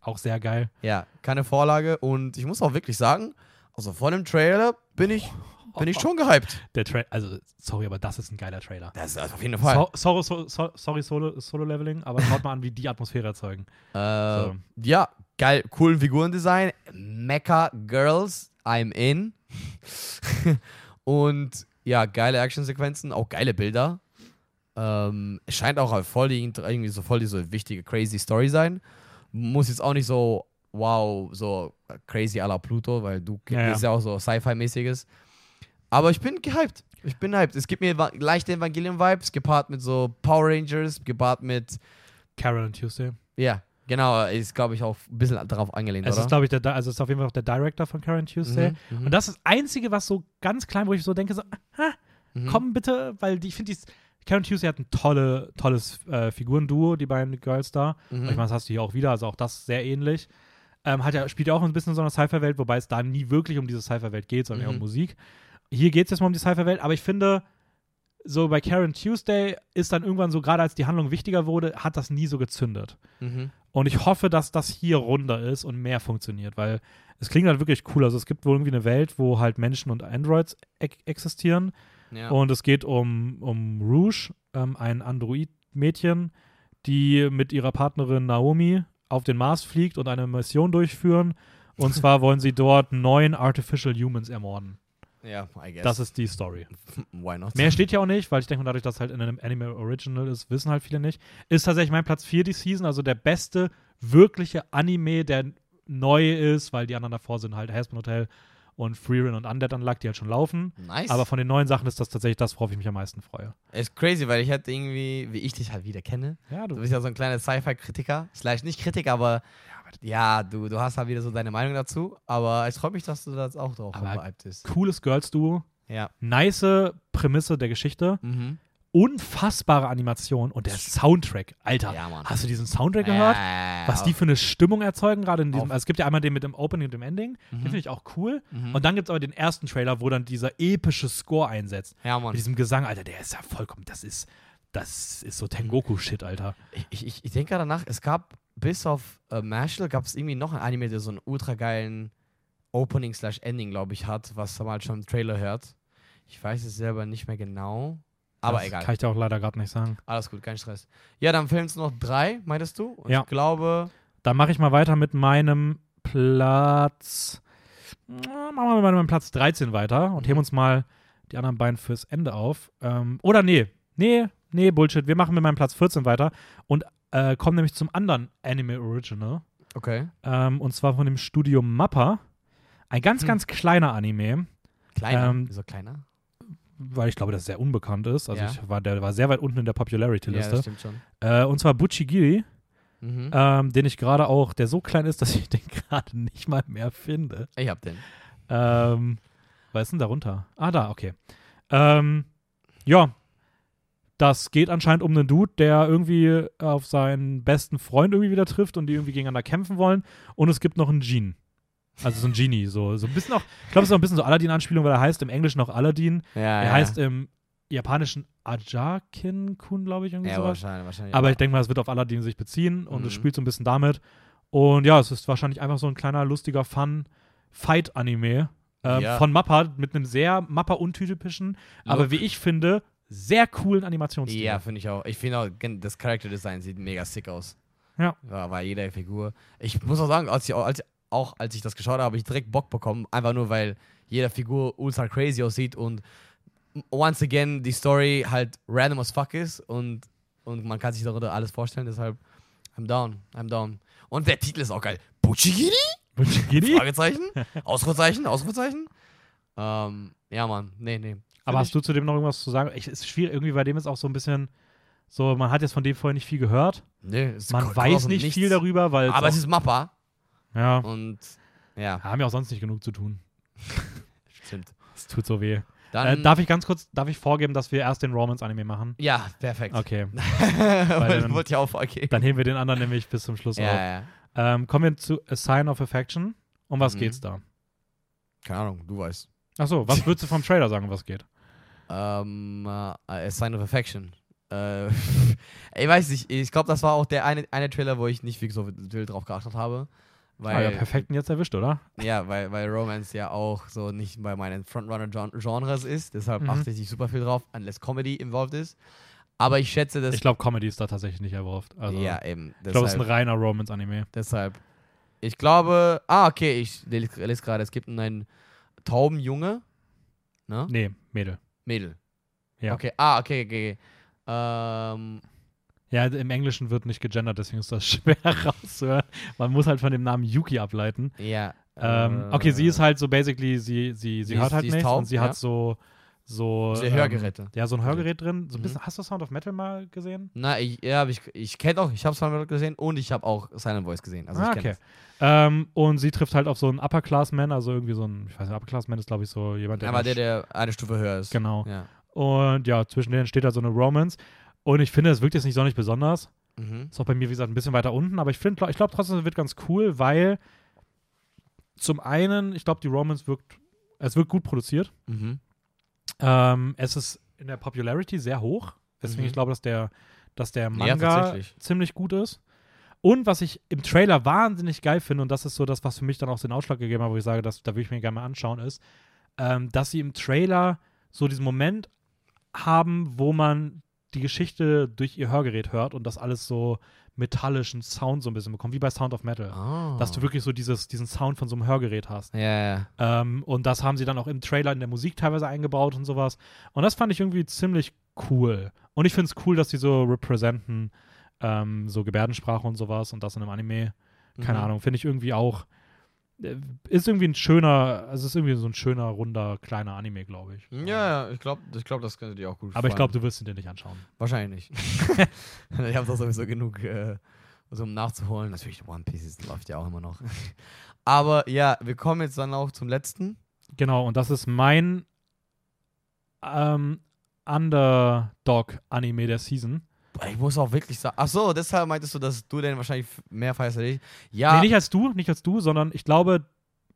Auch sehr geil. Ja, keine Vorlage. Und ich muss auch wirklich sagen, also vor dem Trailer bin ich, bin ich schon gehypt. Der Tra also, sorry, aber das ist ein geiler Trailer. Das ist auf jeden Fall. So, sorry, so, so, sorry, Solo, Solo Leveling, aber schaut mal an, wie die Atmosphäre erzeugen. Äh. Ja, geil, coolen Figurendesign. Mecha Girls, I'm in. Und ja, geile Actionsequenzen, auch geile Bilder. Ähm, es scheint auch voll die, irgendwie so voll diese wichtige, crazy Story sein. Muss jetzt auch nicht so, wow, so crazy à la Pluto, weil du Ja, ja. ist ja auch so Sci-Fi-mäßiges. Aber ich bin gehypt. Ich bin hyped. Es gibt mir leichte Evangelion-Vibes, gepaart mit so Power Rangers, gepaart mit, Carol and Tuesday. ja, genau, ist glaube ich auch ein bisschen darauf angelehnt, Es oder? ist, glaube ich, der, also ist auf jeden Fall auch der Director von and Tuesday. Mhm, mhm. Und das ist das Einzige, was so ganz klein, wo ich so denke, so, ah, Mhm. komm bitte, weil die, ich finde, Karen Tuesday hat ein tolle, tolles äh, Figurenduo, die beiden Girls da. Mhm. Ich meine, das hast du hier auch wieder, also auch das sehr ähnlich. Ähm, hat ja, spielt ja auch ein bisschen in so einer Cypher-Welt, wobei es da nie wirklich um diese Cypher-Welt geht, sondern eher um Mhm. Musik. Hier geht es jetzt mal um die Cypher-Welt, aber ich finde, so bei Karen Tuesday ist dann irgendwann so, gerade als die Handlung wichtiger wurde, hat das nie so gezündet. Mhm. Und ich hoffe, dass das hier runder ist und mehr funktioniert, weil es klingt halt wirklich cool. Also es gibt wohl irgendwie eine Welt, wo halt Menschen und Androids e existieren. Ja. Und es geht um, um Rouge, ähm, ein Android-Mädchen, die mit ihrer Partnerin Naomi auf den Mars fliegt und eine Mission durchführen. Und zwar wollen sie dort neun Artificial Humans ermorden. Ja, I guess. Das ist die Story. Why not? Mehr steht ja auch nicht, weil ich denke, dadurch, dass es halt in einem Anime Original ist, wissen halt viele nicht. Ist tatsächlich mein Platz 4 die Season, also der beste wirkliche Anime, der neu ist, weil die anderen davor sind halt Hasbro Hotel und Freerin und Undead Unluck, die halt schon laufen. Nice. Aber von den neuen Sachen ist das tatsächlich das, worauf ich mich am meisten freue. ist crazy, weil ich halt irgendwie, wie ich dich halt wieder kenne, Ja, du bist ja so ein kleiner Sci-Fi-Kritiker. Vielleicht nicht Kritiker, aber ja, du, du hast halt wieder so deine Meinung dazu. Aber es freut mich, dass du das auch drauf vorbereitet bist. cooles Girls-Duo, Ja. nice Prämisse der Geschichte, Mhm. unfassbare Animation und der Soundtrack. Alter, Ja, hast du diesen Soundtrack gehört? Äh, Was die für eine Stimmung erzeugen, gerade in diesem. Also es gibt ja einmal den mit dem Opening und dem Ending. Den Mhm. finde ich auch cool. Mhm. Und dann gibt es aber den ersten Trailer, wo dann dieser epische Score einsetzt. Ja, Mann. Mit diesem Gesang, Alter, der ist ja vollkommen. Das ist. Das ist so Tengoku-Shit, Alter. Ich, ich, ich denke gerade nach, es gab bis auf äh, Marshall gab es irgendwie noch ein Anime, der so einen ultra geilen Opening slash Ending, glaube ich, hat, was man halt schon im Trailer hört. Ich weiß es selber nicht mehr genau. Aber das egal. Kann ich dir auch leider gerade nicht sagen. Alles gut, kein Stress. Ja, dann fehlen es noch drei, meintest du? Und Ja. Ich glaube, Dann mache ich mal weiter mit meinem Platz. Machen wir mal mit meinem Platz 13 weiter und Mhm. heben uns mal die anderen beiden fürs Ende auf. Ähm, oder nee, nee, nee, Bullshit. Wir machen mit meinem Platz 14 weiter und äh, kommen nämlich zum anderen Anime Original. okay. Ähm, und zwar von dem Studio Mappa. Ein ganz, Hm. ganz kleiner Anime, Kleiner. Ähm, Wieso kleiner? weil ich glaube, das sehr unbekannt ist. Also Ja. ich war, der war sehr weit unten in der Ja, das Popularity-Liste. stimmt schon. äh, und zwar Buchigiri, Mhm. ähm, den ich gerade auch, der so klein ist, dass ich den gerade nicht mal mehr finde. ich hab den. Ähm, was ist denn da runter? Ah, da, okay. Ähm, ja, das geht anscheinend um einen Dude, der irgendwie auf seinen besten Freund irgendwie wieder trifft und die irgendwie gegeneinander kämpfen wollen. Und es gibt noch einen Genie. Also so ein Genie, so, so ein bisschen auch, ich glaube, es ist auch ein bisschen so Aladdin-Anspielung, weil er heißt im Englischen auch Aladdin. Ja, Er heißt im japanischen Ajakin-kun, glaube ich, irgendwie ja, sowas. wahrscheinlich, wahrscheinlich. Aber ich denke mal, es wird auf Aladdin sich beziehen und Mhm. es spielt so ein bisschen damit. Und ja, es ist wahrscheinlich einfach so ein kleiner, lustiger Fun-Fight-Anime ähm, Ja. von Mappa mit einem sehr Mappa-untypischen, aber wie ich finde, sehr coolen Animationsstil. Ja, finde ich auch. Ich finde auch, das Character Design sieht mega sick aus. Ja. War, war jede Figur. Ich muss auch sagen, als ich, als, auch als ich das geschaut habe, habe ich direkt Bock bekommen. Einfach nur, weil jede Figur ultra crazy aussieht und once again die Story halt random as fuck ist und, und man kann sich darunter alles vorstellen. Deshalb, I'm down, I'm down. Und der Titel ist auch geil. Buchigiri? Buchigiri? Fragezeichen? Ausrufezeichen? Ausrufezeichen? Ähm, ja, Mann. Nee, nee. Aber hast du zu dem noch irgendwas zu sagen? Ich, es ist schwierig, irgendwie bei dem ist auch so ein bisschen so, man hat jetzt von dem vorher nicht viel gehört. Nee, es Man weiß nicht Nichts. viel darüber, weil Aber es ist Mappa ja, und ja, haben ja auch sonst nicht genug zu tun. stimmt. Es tut so weh. Dann, Äh, darf ich ganz kurz, darf ich vorgeben, dass wir erst den Romance-Anime machen? ja, perfekt. Okay, dann- wollte ich auch vorgeben. dann heben wir den anderen nämlich bis zum Schluss auf. Ja, ja. Ähm, kommen wir zu A Sign of Affection. Um was Mhm. geht's da? Keine Ahnung, du weißt. Achso, was würdest du vom Trailer sagen, was geht? Ähm, äh, A Sign of Affection. Äh, ich weiß nicht, ich glaube, das war auch der eine, eine Trailer, wo ich nicht wirklich so wild drauf geachtet habe. Weil, ah, ja, perfekt jetzt erwischt, oder? Ja, weil, weil Romance ja auch so nicht bei meinen Frontrunner-Genres ist. Deshalb Mhm. achte ich nicht super viel drauf, unless Comedy involved ist. Aber ich schätze, dass. Ich glaube, Comedy ist da tatsächlich nicht erworfen. Also, ja, eben. ich glaube, es ist ein deshalb- reiner Romance-Anime. Deshalb. Ich glaube. Ah, okay, ich lese lese gerade, es gibt einen Taubenjunge. Ne? Nee, Mädel. Mädel. Ja. Okay, ah, okay, okay. okay. Ähm, Ja, im Englischen wird nicht gegendert, deswegen ist das schwer rauszuhören. Man muss halt von dem Namen Yuki ableiten. ja. Ähm, äh, okay, sie ist halt so basically, sie, sie, sie, Sie hört ist- halt nichts taub, und sie ja. hat so, so ähm, Hörgeräte. Ja, so ein Hörgerät drin. So ein Mhm. bisschen, hast du Sound of Metal mal gesehen? Na, ich, ja, ich, ich kenne auch, ich habe es gesehen und ich habe auch Silent Voice gesehen. Also ah, okay. Ähm, und sie trifft halt auf so einen Upper-Class-Man, also irgendwie so ein, ich weiß nicht, Upper-Class-Man ist, glaube ich, so jemand, der. Aber der, der eine Stufe höher ist. Genau. Ja. Und ja, zwischen denen steht halt so eine Romance. Und ich finde, es wirkt jetzt nicht sonderlich besonders. Mhm. Ist auch bei mir, wie gesagt, ein bisschen weiter unten. Aber ich finde, ich glaube trotzdem, es wird ganz cool, weil zum einen, ich glaube, die Romance wirkt, es wirkt gut produziert. Mhm. Ähm, es ist in der Popularity sehr hoch. Deswegen, Mhm. ich glaube, dass der, dass der Ja, Manga tatsächlich. ziemlich gut ist. Und was ich im Trailer wahnsinnig geil finde, und das ist so das, was für mich dann auch den Ausschlag gegeben hat, wo ich sage, das, da würde ich mir gerne mal anschauen, ist, ähm, dass sie im Trailer so diesen Moment haben, wo man die Geschichte durch ihr Hörgerät hört und das alles so metallischen Sound so ein bisschen bekommt, wie bei Sound of Metal. Ah. Dass du wirklich so dieses, diesen Sound von so einem Hörgerät hast. Ja, ja. Ähm, und das haben sie dann auch im Trailer in der Musik teilweise eingebaut und sowas. Und das fand ich irgendwie ziemlich cool. Und ich finde es cool, dass die so representen, ähm, so Gebärdensprache und sowas und das in einem Anime. Keine Mhm. Ahnung, finde ich irgendwie auch ist irgendwie ein schöner, also ist irgendwie so ein schöner, runder, kleiner Anime, glaube ich. Ja, ja, ich glaube, ich glaub, das könnte dir auch gut Aber ich glaube, du wirst ihn dir nicht anschauen. Wahrscheinlich nicht. ich habe doch sowieso genug, äh, so um nachzuholen. Natürlich, One Piece läuft ja auch immer noch. Aber ja, wir kommen jetzt dann auch zum letzten. Genau, und das ist mein ähm, Underdog-Anime der Season. Ich muss auch wirklich sagen. Ach so, deshalb meintest du, dass du den wahrscheinlich mehr feierst als ich. Ja, Nee, nicht als du, nicht als du, sondern ich glaube,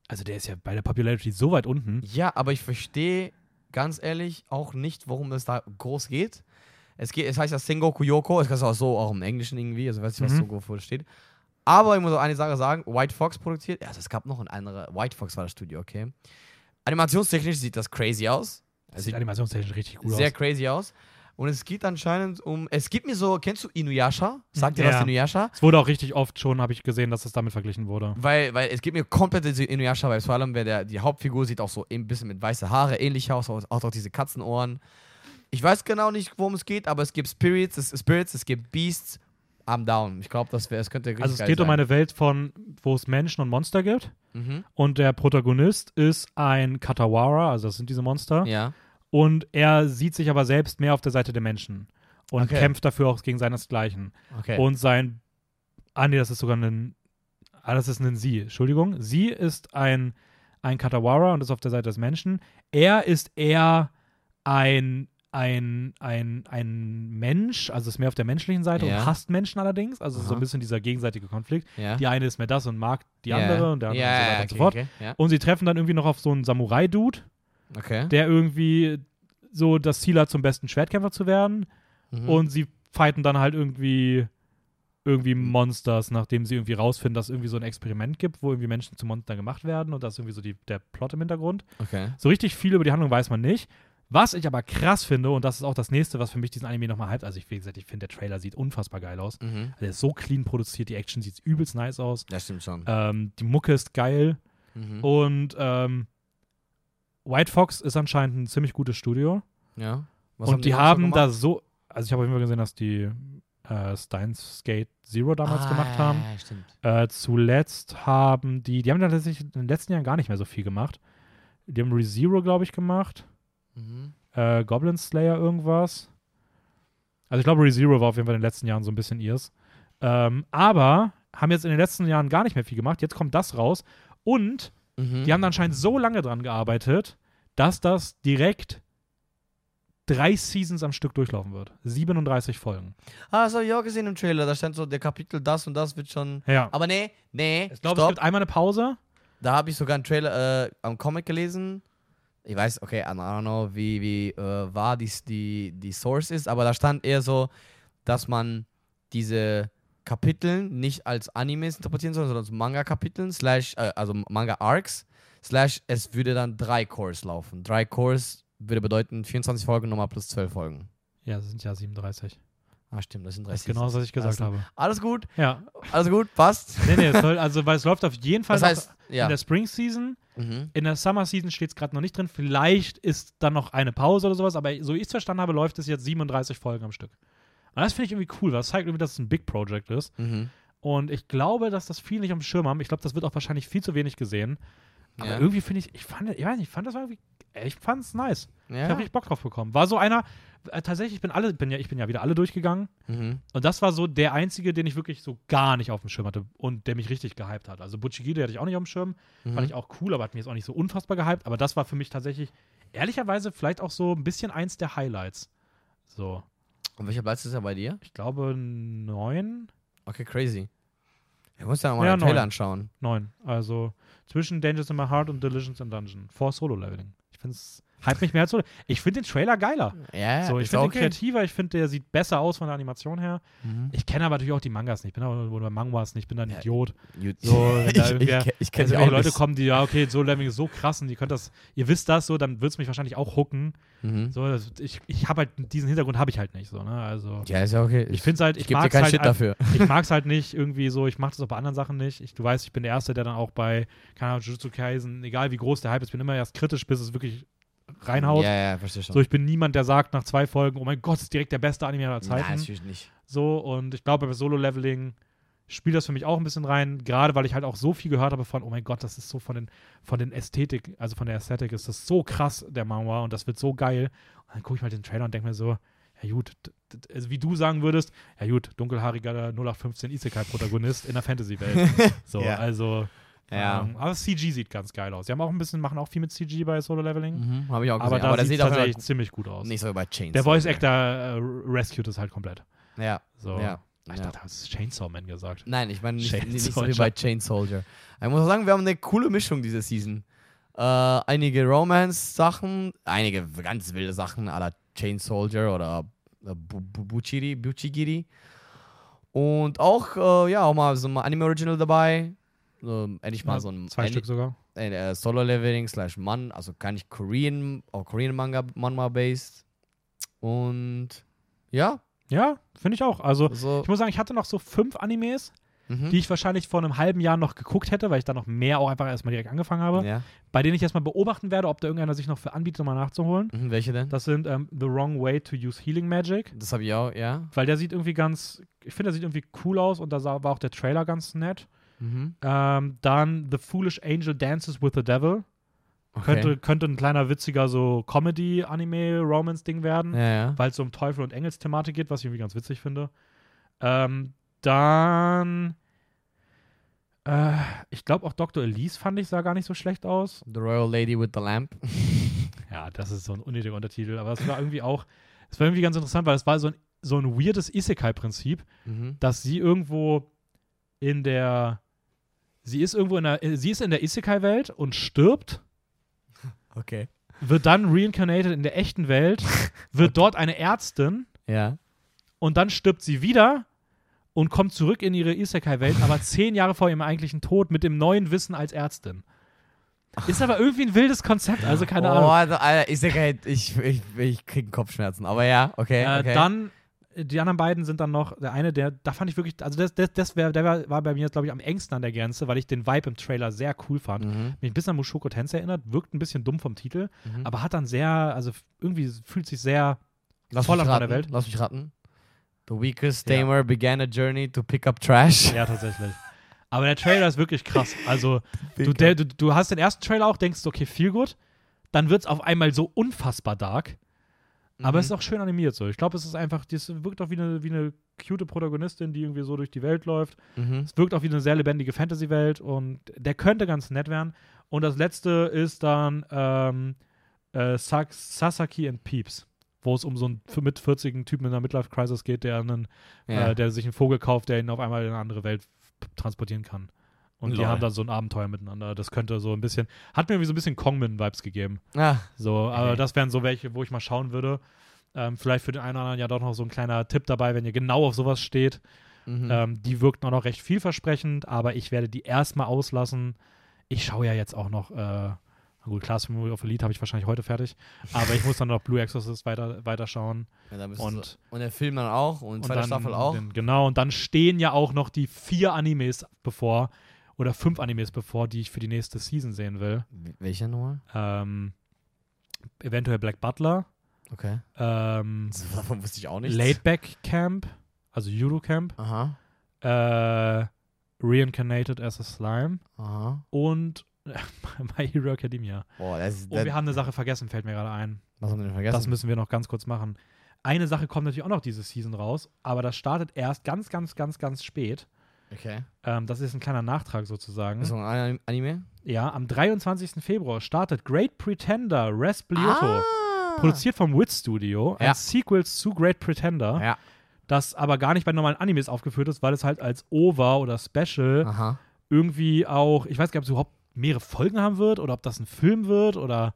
also der ist ja bei der Popularity so weit unten. ja, aber ich verstehe ganz ehrlich auch nicht, worum es da groß geht. Es, geht, es heißt ja Sengoku Yoko, es ist auch so auch im Englischen irgendwie, also weiß ich, was Mhm. so wofür steht. Aber ich muss auch eine Sache sagen, White Fox produziert, also es gab noch ein anderer, White Fox war das Studio, okay. Animationstechnisch sieht das crazy aus. Das sieht animationstechnisch richtig gut sehr aus. crazy aus. Und es geht anscheinend um, es gibt mir so, kennst du Inuyasha? Sagt dir Ja. was Inuyasha? Es wurde auch richtig oft schon, habe ich gesehen, dass das damit verglichen wurde. Weil, weil es gibt mir komplett diese Inuyasha-Vibes. Vor allem, wer der, die Hauptfigur sieht auch so ein bisschen mit weiße Haare ähnlich aus, auch, auch diese Katzenohren. Ich weiß genau nicht, worum es geht, aber es gibt Spirits, es, Spirits, es gibt Beasts. I'm down. Ich glaube, das, wär- das könnte richtig Also es geht um sein. eine Welt von, wo es Menschen und Monster gibt. Mhm. Und der Protagonist ist ein Katawara, also das sind diese Monster. Ja. Und er sieht sich aber selbst mehr auf der Seite der Menschen. Und Okay. kämpft dafür auch gegen seinesgleichen. Okay. Und sein. Ah, nee, das ist sogar ein. Ah, das ist ein Sie. Entschuldigung. Sie ist ein, ein Katawara und ist auf der Seite des Menschen. Er ist eher ein. Ein, ein, ein Mensch, also ist mehr auf der menschlichen Seite Ja. und hasst Menschen allerdings. Also so Aha. ein bisschen dieser gegenseitige Konflikt. ja. Die eine ist mehr das und mag die Ja. andere und der andere und so weiter ja, und so okay, fort. Okay. Und sie treffen dann irgendwie noch auf so einen Samurai-Dude, okay. der irgendwie so das Ziel hat, zum besten Schwertkämpfer zu werden. Mhm. Und sie fighten dann halt irgendwie irgendwie Monsters, nachdem sie irgendwie rausfinden, dass es irgendwie so ein Experiment gibt, wo irgendwie Menschen zu Monstern gemacht werden und das ist irgendwie so die, der Plot im Hintergrund. okay. So richtig viel über die Handlung weiß man nicht. Was ich aber krass finde, und das ist auch das nächste, was für mich diesen Anime nochmal hypt, also ich, wie gesagt, ich finde, der Trailer sieht unfassbar geil aus. Mhm. Also der ist so clean produziert, die Action sieht übelst nice aus. Das stimmt schon. Ähm, die Mucke ist geil. Mhm. Und ähm, White Fox ist anscheinend ein ziemlich gutes Studio. Ja. Was und die, noch so haben da so, also ich habe auf jeden Fall gesehen, dass die äh, Steins Skate Zero damals ah, gemacht haben. Stimmt. Äh, zuletzt haben die, die haben dann tatsächlich in den letzten Jahren gar nicht mehr so viel gemacht. Die haben ReZero, glaube ich, gemacht. Mhm. Äh, Goblin Slayer irgendwas. Also ich glaube, ReZero war auf jeden Fall in den letzten Jahren so ein bisschen ihrs. Ähm, aber haben jetzt in den letzten Jahren gar nicht mehr viel gemacht. Jetzt kommt das raus. Und Mhm. die haben anscheinend so lange dran gearbeitet, dass das direkt drei Seasons am Stück durchlaufen wird. 37 Folgen. Ah, das habe ich auch gesehen im Trailer. Da stand so, der Kapitel das und das wird schon. Ja. Aber nee, nee. Ich glaube, es gibt einmal eine Pause. Da habe ich sogar einen Trailer äh, am Comic gelesen. Ich weiß, okay, I don't know, wie, wie äh, wahr die, die, die Source ist, aber da stand eher so, dass man diese Kapiteln nicht als Animes interpretieren soll, sondern als Manga-Kapiteln, slash, äh, also Manga-Arcs, slash, es würde dann drei Cores laufen. Drei Cores würde bedeuten 24 Folgen nochmal plus 12 Folgen. Ja, es sind ja 37. Ah, stimmt, das sind drei Das ist genau das, was ich gesagt Also, habe. Alles gut, Ja. alles gut, passt. Nee, nee, es soll, also, weil es läuft auf jeden Fall Das heißt, ja. in der Spring Season. Mhm. In der Summer Season steht es gerade noch nicht drin. Vielleicht ist dann noch eine Pause oder sowas, aber so ich es verstanden habe, läuft es jetzt 37 Folgen am Stück. Und das finde ich irgendwie cool, weil das zeigt irgendwie, dass es ein Big Project ist. Mhm. Und ich glaube, dass das viele nicht auf dem Schirm haben. Ich glaube, das wird auch wahrscheinlich viel zu wenig gesehen. Aber Ja. irgendwie finde ich, ich fand, ich weiß nicht, ich fand das irgendwie, ich fand es nice. Ich Ja. habe richtig Bock drauf bekommen. War so einer, äh, tatsächlich, ich bin alle, bin ja, ich bin ja wieder alle durchgegangen. Mhm. Und das war so der einzige, den ich wirklich so gar nicht auf dem Schirm hatte und der mich richtig gehypt hat. Also Butchigide hatte ich auch nicht auf dem Schirm. Mhm. Fand ich auch cool, aber hat mir jetzt auch nicht so unfassbar gehypt. Aber das war für mich tatsächlich, ehrlicherweise, vielleicht auch so ein bisschen eins der Highlights. So, Und welcher Platz ist er bei dir? ich glaube neun. Okay, crazy. Wir müssen ja mal Ja, den Trailer anschauen. Neun. Also zwischen Dangers in My Heart und Delicious in Dungeon. Vor Solo-Leveling. Ich finde es, hype mich mehr als Solo. Ich finde den Trailer geiler. Ja, so, ich finde okay. den kreativer, ich finde, der sieht besser aus von der Animation her. Mhm. Ich kenne aber natürlich auch die Mangas nicht. Ich bin aber oder Mangas nicht, ich bin da ein Ja, Idiot. So, ich ich, ich, kenne Also auch Leute nicht. kommen, die, ja, okay, so Leveling ist so krass und ihr könnt das, ihr wisst das so, dann wird es mich wahrscheinlich auch hooken. Mhm. So, das, ich ich habe halt, diesen Hintergrund habe ich halt nicht so, ne? Also, Ja, ist ja okay. ich finde es halt, ich ich, gebe dir mag es keinen halt, Shit dafür. ich mag es halt nicht irgendwie so, ich mache das auch bei anderen Sachen nicht. Ich, du weißt, ich bin der Erste, der dann auch bei, keine Ahnung, Jujutsu Kaisen, egal wie groß der Hype ist, bin immer erst kritisch, bis es wirklich reinhaut. Ja, ja, verstehe schon. So, ich bin niemand, der sagt nach zwei Folgen, oh mein Gott, ist direkt der beste Anime aller Nein, Zeiten. natürlich nicht. so, und ich glaube, bei Solo-Leveling spielt das für mich auch ein bisschen rein, gerade weil ich halt auch so viel gehört habe von, oh mein Gott, das ist so von den, von den Ästhetik, also von der Ästhetik ist das so krass, der Manga, und das wird so geil. Und dann gucke ich mal den Trailer und denke mir so, ja gut, also wie du sagen würdest, ja gut, dunkelhaariger 0815 Isekai-Protagonist in der Fantasy-Welt. So, Ja. also, Ja. ähm, aber CG sieht ganz geil aus. Die haben auch ein bisschen, machen auch viel mit CG bei Solo-Leveling. Mhm, Habe ich auch gesehen. Aber aber das sieht tatsächlich ziemlich gut aus. nicht so wie bei Chainsaw. Der Voice Actor äh, rescued es halt komplett. Ja. So. ja. Ich ja. dachte, du hast Chainsaw Man gesagt. Nein, ich meine nicht, nicht so wie bei Chain Soldier. Ich muss auch sagen, wir haben eine coole Mischung diese Season. Äh, einige Romance-Sachen, einige ganz wilde Sachen à la Chain Soldier oder äh, Buchigiri. Und auch, äh, ja, auch mal so ein Anime-Original dabei. So, endlich mal Ja, so ein Zwei Stück sogar. äh, Solo-Leveling slash Mann, also kann ich Korean, auch Korean Manga, Manma-based. Und ja, Ja, finde ich auch. Also, also, ich muss sagen, ich hatte noch so fünf Animes, mhm. die ich wahrscheinlich vor einem halben Jahr noch geguckt hätte, weil ich da noch mehr auch einfach erstmal direkt angefangen habe, ja. bei denen ich erstmal beobachten werde, ob da irgendeiner sich noch für anbietet, um mal nachzuholen. Mhm, welche denn? Das sind ähm, The Wrong Way to Use Healing Magic, Das habe ich auch, ja. weil der sieht irgendwie ganz, ich finde, der sieht irgendwie cool aus und da sah, war auch der Trailer ganz nett. Mhm. Ähm, dann The Foolish Angel Dances with the Devil. Okay. Könnte, könnte ein kleiner witziger so Comedy-Anime-Romance-Ding werden. Ja, ja. weil es so um Teufel und Engels-Thematik geht, was ich irgendwie ganz witzig finde. Ähm, dann, äh, ich glaube auch Dr. Elise fand ich, sah gar nicht so schlecht aus. The Royal Lady with the Lamp. Ja, das ist so ein unnötiger Untertitel, aber es war irgendwie auch, es war irgendwie ganz interessant, weil es war so ein, so ein weirdes Isekai-Prinzip, Mhm. dass sie irgendwo in der, sie ist irgendwo in der, sie ist in der Isekai-Welt und stirbt Okay. wird dann reincarnated in der echten Welt, wird dort eine Ärztin Ja. und dann stirbt sie wieder und kommt zurück in ihre Isekai-Welt, aber zehn Jahre vor ihrem eigentlichen Tod mit dem neuen Wissen als Ärztin. Ist aber irgendwie ein wildes Konzept, also keine oh, Ahnung. Alter, Alter, halt, ich, ich, ich krieg Kopfschmerzen. Aber ja, okay. Äh, okay. Dann, äh, die anderen beiden sind dann noch, der eine, der, da fand ich wirklich, also das, das, das wär, der war, war bei mir, glaube ich, am engsten an der Grenze, weil ich den Vibe im Trailer sehr cool fand. Mhm. Mich ein bisschen an Mushoku Tensei erinnert, wirkt ein bisschen dumm vom Titel, Mhm. aber hat dann sehr, also irgendwie fühlt sich sehr Lass voller mich von raten. der Welt. Lass mich raten. The weakest Ja. tamer began a journey to pick up trash. Ja, tatsächlich. Aber der Trailer ist wirklich krass. Also, du, der, du, du hast den ersten Trailer auch, denkst, okay, viel gut. Dann wird es auf einmal so unfassbar dark. Aber Mhm. es ist auch schön animiert so. Ich glaube, es ist einfach, das wirkt auch wie eine, wie eine cute Protagonistin, die irgendwie so durch die Welt läuft. Mhm. Es wirkt auch wie eine sehr lebendige Fantasy-Welt und der könnte ganz nett werden. Und das letzte ist dann ähm, äh, Sak- Sasaki and Peeps, wo es um so einen mit 40 Typen in einer Midlife-Crisis geht, der, einen, Ja. äh, der sich einen Vogel kauft, der ihn auf einmal in eine andere Welt transportieren kann. Und die Lol. haben dann so ein Abenteuer miteinander. Das könnte so ein bisschen, hat mir irgendwie so ein bisschen Kongmin-Vibes gegeben. ah, So, aber Okay. das wären so welche, wo ich mal schauen würde. Ähm, vielleicht für den einen oder anderen ja doch noch so ein kleiner Tipp dabei, wenn ihr genau auf sowas steht. mhm. Ähm, die wirkten auch noch recht vielversprechend, aber ich werde die erstmal auslassen. Ich schaue ja jetzt auch noch, äh, na gut, Class Memory of Elite habe ich wahrscheinlich heute fertig, aber ich muss dann noch Blue Exorcist weiter, weiterschauen. ja, da bist du Und, so. und der Film dann auch und und zweite dann, Staffel auch. Den, genau, und dann stehen ja auch noch die vier Animes bevor, oder fünf Animes bevor, die ich für die nächste Season sehen will. Welcher nochmal? Ähm, eventuell Black Butler, Okay. ähm, Davon wusste ich auch nicht. Laidback Camp, also Judo Camp, Aha. äh, Reincarnated as a Slime Aha. und My Hero Academia. Boah, das ist. Oh, wir haben eine Sache vergessen, fällt mir gerade ein. was haben wir denn vergessen? Das müssen wir noch ganz kurz machen. Eine Sache kommt natürlich auch noch diese Season raus, aber das startet erst ganz, ganz, ganz, ganz spät. Okay. Ähm, das ist ein kleiner Nachtrag sozusagen. Ist noch ein Anim- Anime? Ja, am 23. Februar startet Great Pretender Res Blioto. Ah. Produziert vom Wit Studio, ein Ja. Sequel zu Great Pretender, Ja. das aber gar nicht bei normalen Animes aufgeführt ist, weil es halt als OVA oder Special Aha. irgendwie auch, ich weiß gar nicht, ob es überhaupt mehrere Folgen haben wird oder ob das ein Film wird oder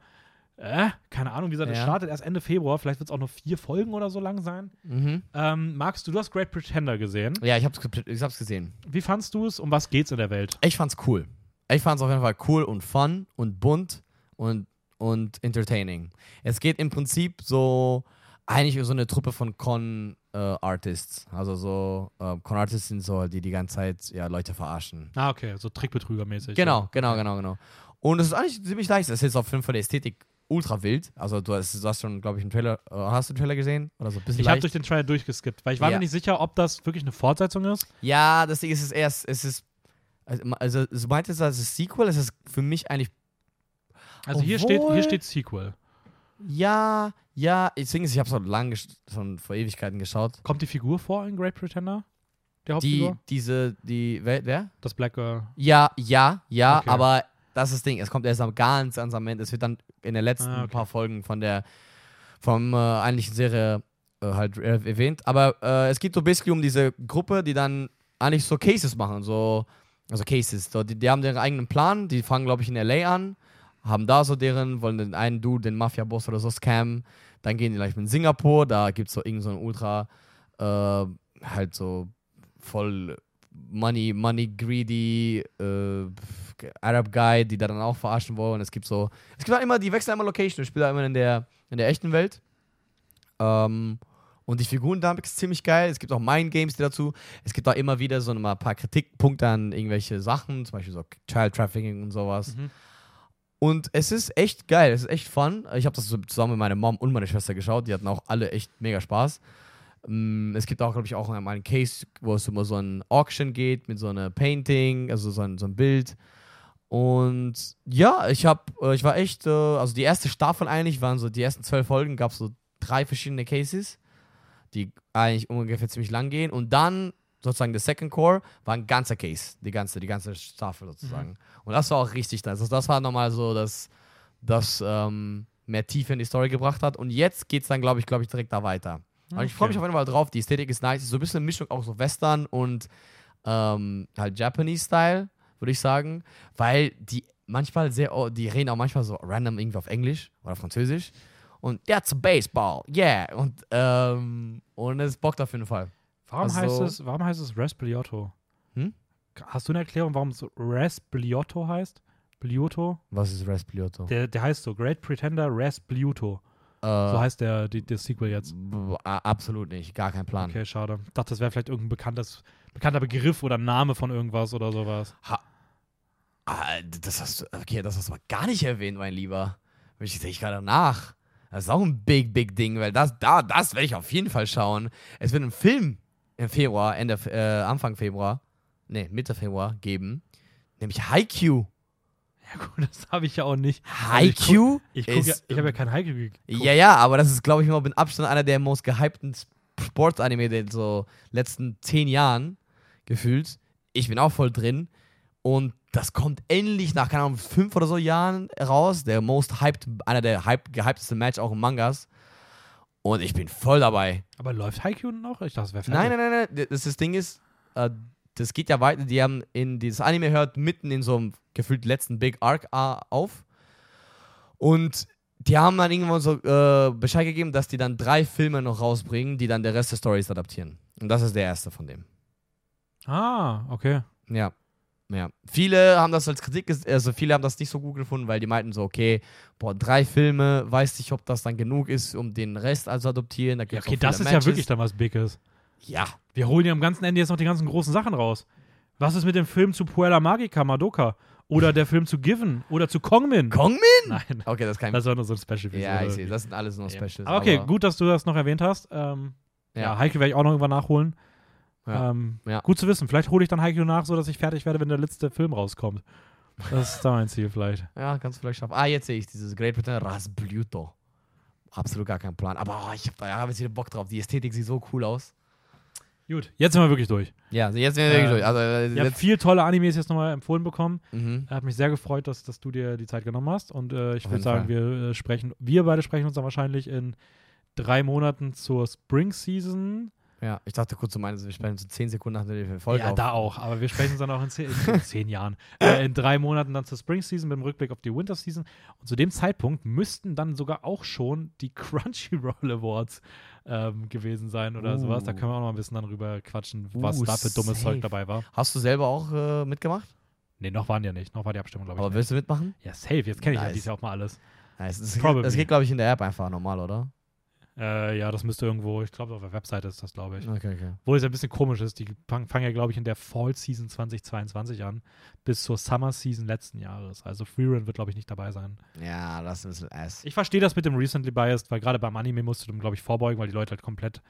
äh, keine Ahnung, wie gesagt, es Ja. startet erst Ende Februar, vielleicht wird es auch nur vier Folgen oder so lang sein. Mhm. Ähm, magst du, du hast Great Pretender gesehen. Ja, ich hab's, ich hab's gesehen. Wie fandst du es? Um was geht's in der Welt? Ich fand's cool. Ich fand's auf jeden Fall cool und fun und bunt und, und entertaining. Es geht im Prinzip so eigentlich so eine Truppe von Con-Artists. also so äh, Con-Artists sind so, die die ganze Zeit ja, Leute verarschen. Ah, okay, so Trickbetrügermäßig. Genau, genau, genau, genau. Und es ist eigentlich ziemlich leicht. Es ist auf jeden Fall die Ästhetik ultra wild. Also du hast, du hast schon, glaube ich, einen Trailer, äh, hast du den Trailer gesehen? Oder so ein bisschen Ich habe durch den Trailer durchgeskippt, weil ich war Ja. mir nicht sicher, ob das wirklich eine Fortsetzung ist. Ja, das Ding ist es erst, es ist, also, also so meint es als Sequel, es ist für mich eigentlich, Also hier steht, hier steht Sequel. ja, ja, deswegen ist, ich habe so lange, gesch- schon vor Ewigkeiten geschaut. Kommt die Figur vor in Great Pretender? Der Die, Hauptfigur? diese, die, wer? wer? das Black Girl. Ja, ja, ja, Okay. aber das ist das Ding, es kommt erst am ganz, am Ende. Es wird dann in den letzten Ah, okay. paar Folgen von der, vom äh, eigentlichen Serie äh, halt äh, erwähnt. Aber äh, es geht so basically um diese Gruppe, die dann eigentlich so Cases machen, so, also Cases. So, die, die haben ihren eigenen Plan, die fangen, glaube ich, in L.A. an, haben da so deren, wollen den einen Dude, den Mafia-Boss oder so scammen. Dann gehen die gleich in Singapur, da gibt es so irgend so einen ultra, äh, halt so voll money, money greedy äh, Arab Guy, die da dann auch verarschen wollen. Es gibt so, es gibt auch immer, die wechseln immer Location, ich spiele da immer in der, in der echten Welt. Ähm, und die Figurendynamik ist ziemlich geil. Es gibt auch Mind-Games die dazu. Es gibt auch immer wieder so ein paar Kritikpunkte an irgendwelche Sachen, zum Beispiel so Child Trafficking und sowas. Mhm. Und es ist echt geil, es ist echt fun. Ich habe das so zusammen mit meiner Mom und meiner Schwester geschaut. Die hatten auch alle echt mega Spaß. Mm, Es gibt auch, glaube ich, auch mal einen Case, wo es immer so ein Auction geht mit so einer Painting, also so ein, so ein Bild. Und ja, ich habe, äh, ich war echt, äh, also die erste Staffel eigentlich waren so, die ersten zwölf Folgen gab es so drei verschiedene Cases, die eigentlich ungefähr ziemlich lang gehen. Und dann sozusagen der Second Core war ein ganzer Case, die ganze, die ganze Staffel sozusagen. Und das war auch richtig nice. Also das war nochmal so, dass das ähm, mehr Tiefe in die Story gebracht hat. Und jetzt geht es dann, glaube ich, glaube ich, direkt da weiter. Aber ich freue mich auf jeden Fall drauf. Die Ästhetik ist nice. Ist so ein bisschen eine Mischung auch so Western und ähm, halt Japanese-Style, würde ich sagen. Weil die manchmal sehr, die reden auch manchmal so random irgendwie auf Englisch oder Französisch. Und that's a baseball, yeah. Und, ähm, und es bockt auf jeden Fall. Warum, Also- heißt es, warum heißt es Raspliotto? Hm? Hast du eine Erklärung, warum es Raspliotto heißt? Bliotto? Was ist Raspliotto? Der, der heißt so, Great Pretender Raspliotto. Äh, So heißt der, die, der Sequel jetzt. absolut nicht, gar kein Plan. Okay, schade. Ich dachte, das wäre vielleicht irgendein bekanntes, bekannter Begriff oder Name von irgendwas oder sowas. Ah, das hast du, okay, das hast du aber gar nicht erwähnt, mein Lieber. Ich sehe ich gerade nach. Das ist auch ein big, big Ding, weil das, da, das werde ich auf jeden Fall schauen. Es wird einen Film im Februar, Ende, äh, Anfang Februar, nee, Mitte Februar geben, nämlich Haikyuu. Ja gut, das habe ich ja auch nicht. Also ich Haikyuu? Ich, guck ja, ist- ich habe ja kein Haiku geguckt. Ja, ja, aber das ist, glaube ich, mal mit Abstand einer der most gehypten Sportsanime der so letzten zehn Jahren gefühlt. Ich bin auch voll drin. Und das kommt endlich nach, keine Ahnung, fünf oder so Jahren raus. Der most hyped, einer der hype, gehyptesten Match auch in Mangas. Und ich bin voll dabei. Aber läuft Haiku noch? Ich dachte, es wäre fertig. Nein, nein, nein, nein. Das, das Ding ist, äh, das geht ja weiter. Die haben in dieses Anime hört mitten in so einem gefühlt letzten Big Arc äh, auf. Und die haben dann irgendwann so äh, Bescheid gegeben, dass die dann drei Filme noch rausbringen, die dann der Rest der Storys adaptieren. Und das ist der erste von dem. Ah, okay. Ja. Ja. Viele haben das als Kritik, also viele haben das nicht so gut gefunden, weil die meinten so, okay, boah, drei Filme, weiß nicht, ob das dann genug ist, um den Rest also adoptieren. Da Ja, okay, das ist ja Matches. wirklich dann was Biges. Ja, Wir holen ja am ganzen Ende jetzt noch die ganzen großen Sachen raus. Was ist mit dem Film zu Puella Magica, Madoka? Oder der Film zu Given? Oder zu Kongmin? Kongmin? Nein, Okay, das kann das war nur so ein Special. Ja, ich sehe, das sind alles nur Specials. Aber okay, gut, dass du das noch erwähnt hast. Ähm, ja, Ja. Heike werde ich auch noch irgendwann nachholen. Ja. Ähm, Ja. Gut zu wissen. Vielleicht hole ich dann Heike nach, so dass ich fertig werde, wenn der letzte Film rauskommt. Das ist da mein Ziel vielleicht. Ja, kannst du vielleicht schaffen. Ah, jetzt sehe ich dieses Great Britain Rasbluto. Absolut gar keinen Plan. Aber oh, ich habe da hab jetzt wieder Bock drauf. Die Ästhetik sieht so cool aus. Gut, jetzt sind wir wirklich durch. Ja, jetzt sind wir Äh, wirklich durch. Also, äh, Ich habe viel tolle Animes jetzt nochmal empfohlen bekommen. mhm. Hat mich sehr gefreut, dass, dass du dir die Zeit genommen hast. Und äh, ich würde sagen, Fall. wir äh, sprechen, wir beide sprechen uns dann wahrscheinlich in drei Monaten zur Spring Season. Ja, ich dachte kurz, du meinst, wir sprechen so 10 Sekunden nach der Folge ja, auf. da auch. Aber wir sprechen uns dann auch in zehn, in zehn Jahren. Äh, in drei Monaten dann zur Spring Season mit dem Rückblick auf die Winter Season. Und zu dem Zeitpunkt müssten dann sogar auch schon die Crunchyroll Awards ähm, gewesen sein oder Uh. sowas. Da können wir auch noch ein bisschen dann drüber quatschen, was Uh, da für dummes safe. Zeug dabei war. Hast du selber auch äh, mitgemacht? Nee, noch waren die ja nicht. Noch war die Abstimmung, glaube ich. Aber nicht. willst du mitmachen? Ja, safe. Jetzt kenne ich ja Nice. dieses Jahr auch mal alles. Nice. Das, das geht, glaube ich, in der App einfach normal, oder? Äh, ja, das müsste irgendwo, ich glaube, auf der Webseite ist das, glaube ich. Okay, okay. Obwohl es ja ein bisschen komisch ist. Die fangen fang ja, glaube ich, in der Fall Season 2022 an, bis zur Summer Season letzten Jahres. Also Freerun wird, glaube ich, nicht dabei sein. Ja, das ist ein bisschen ass. Ich verstehe das mit dem Recently Biased, weil gerade beim Anime musst du dem, glaube ich, vorbeugen, weil die Leute halt komplett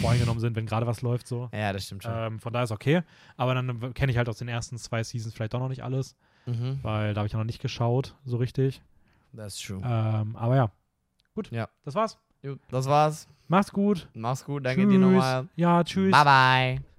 voreingenommen sind, wenn gerade was läuft so. ja, das stimmt schon. Ähm, von daher ist okay. Aber dann kenne ich halt aus den ersten zwei Seasons vielleicht doch noch nicht alles, mhm. weil da habe ich ja noch nicht geschaut, so richtig. Das ist true. Ähm, aber ja. Gut. Ja. Das war's. Das war's. Mach's gut. Mach's gut, danke tschüss. dir nochmal. Ja, tschüss. Bye, bye.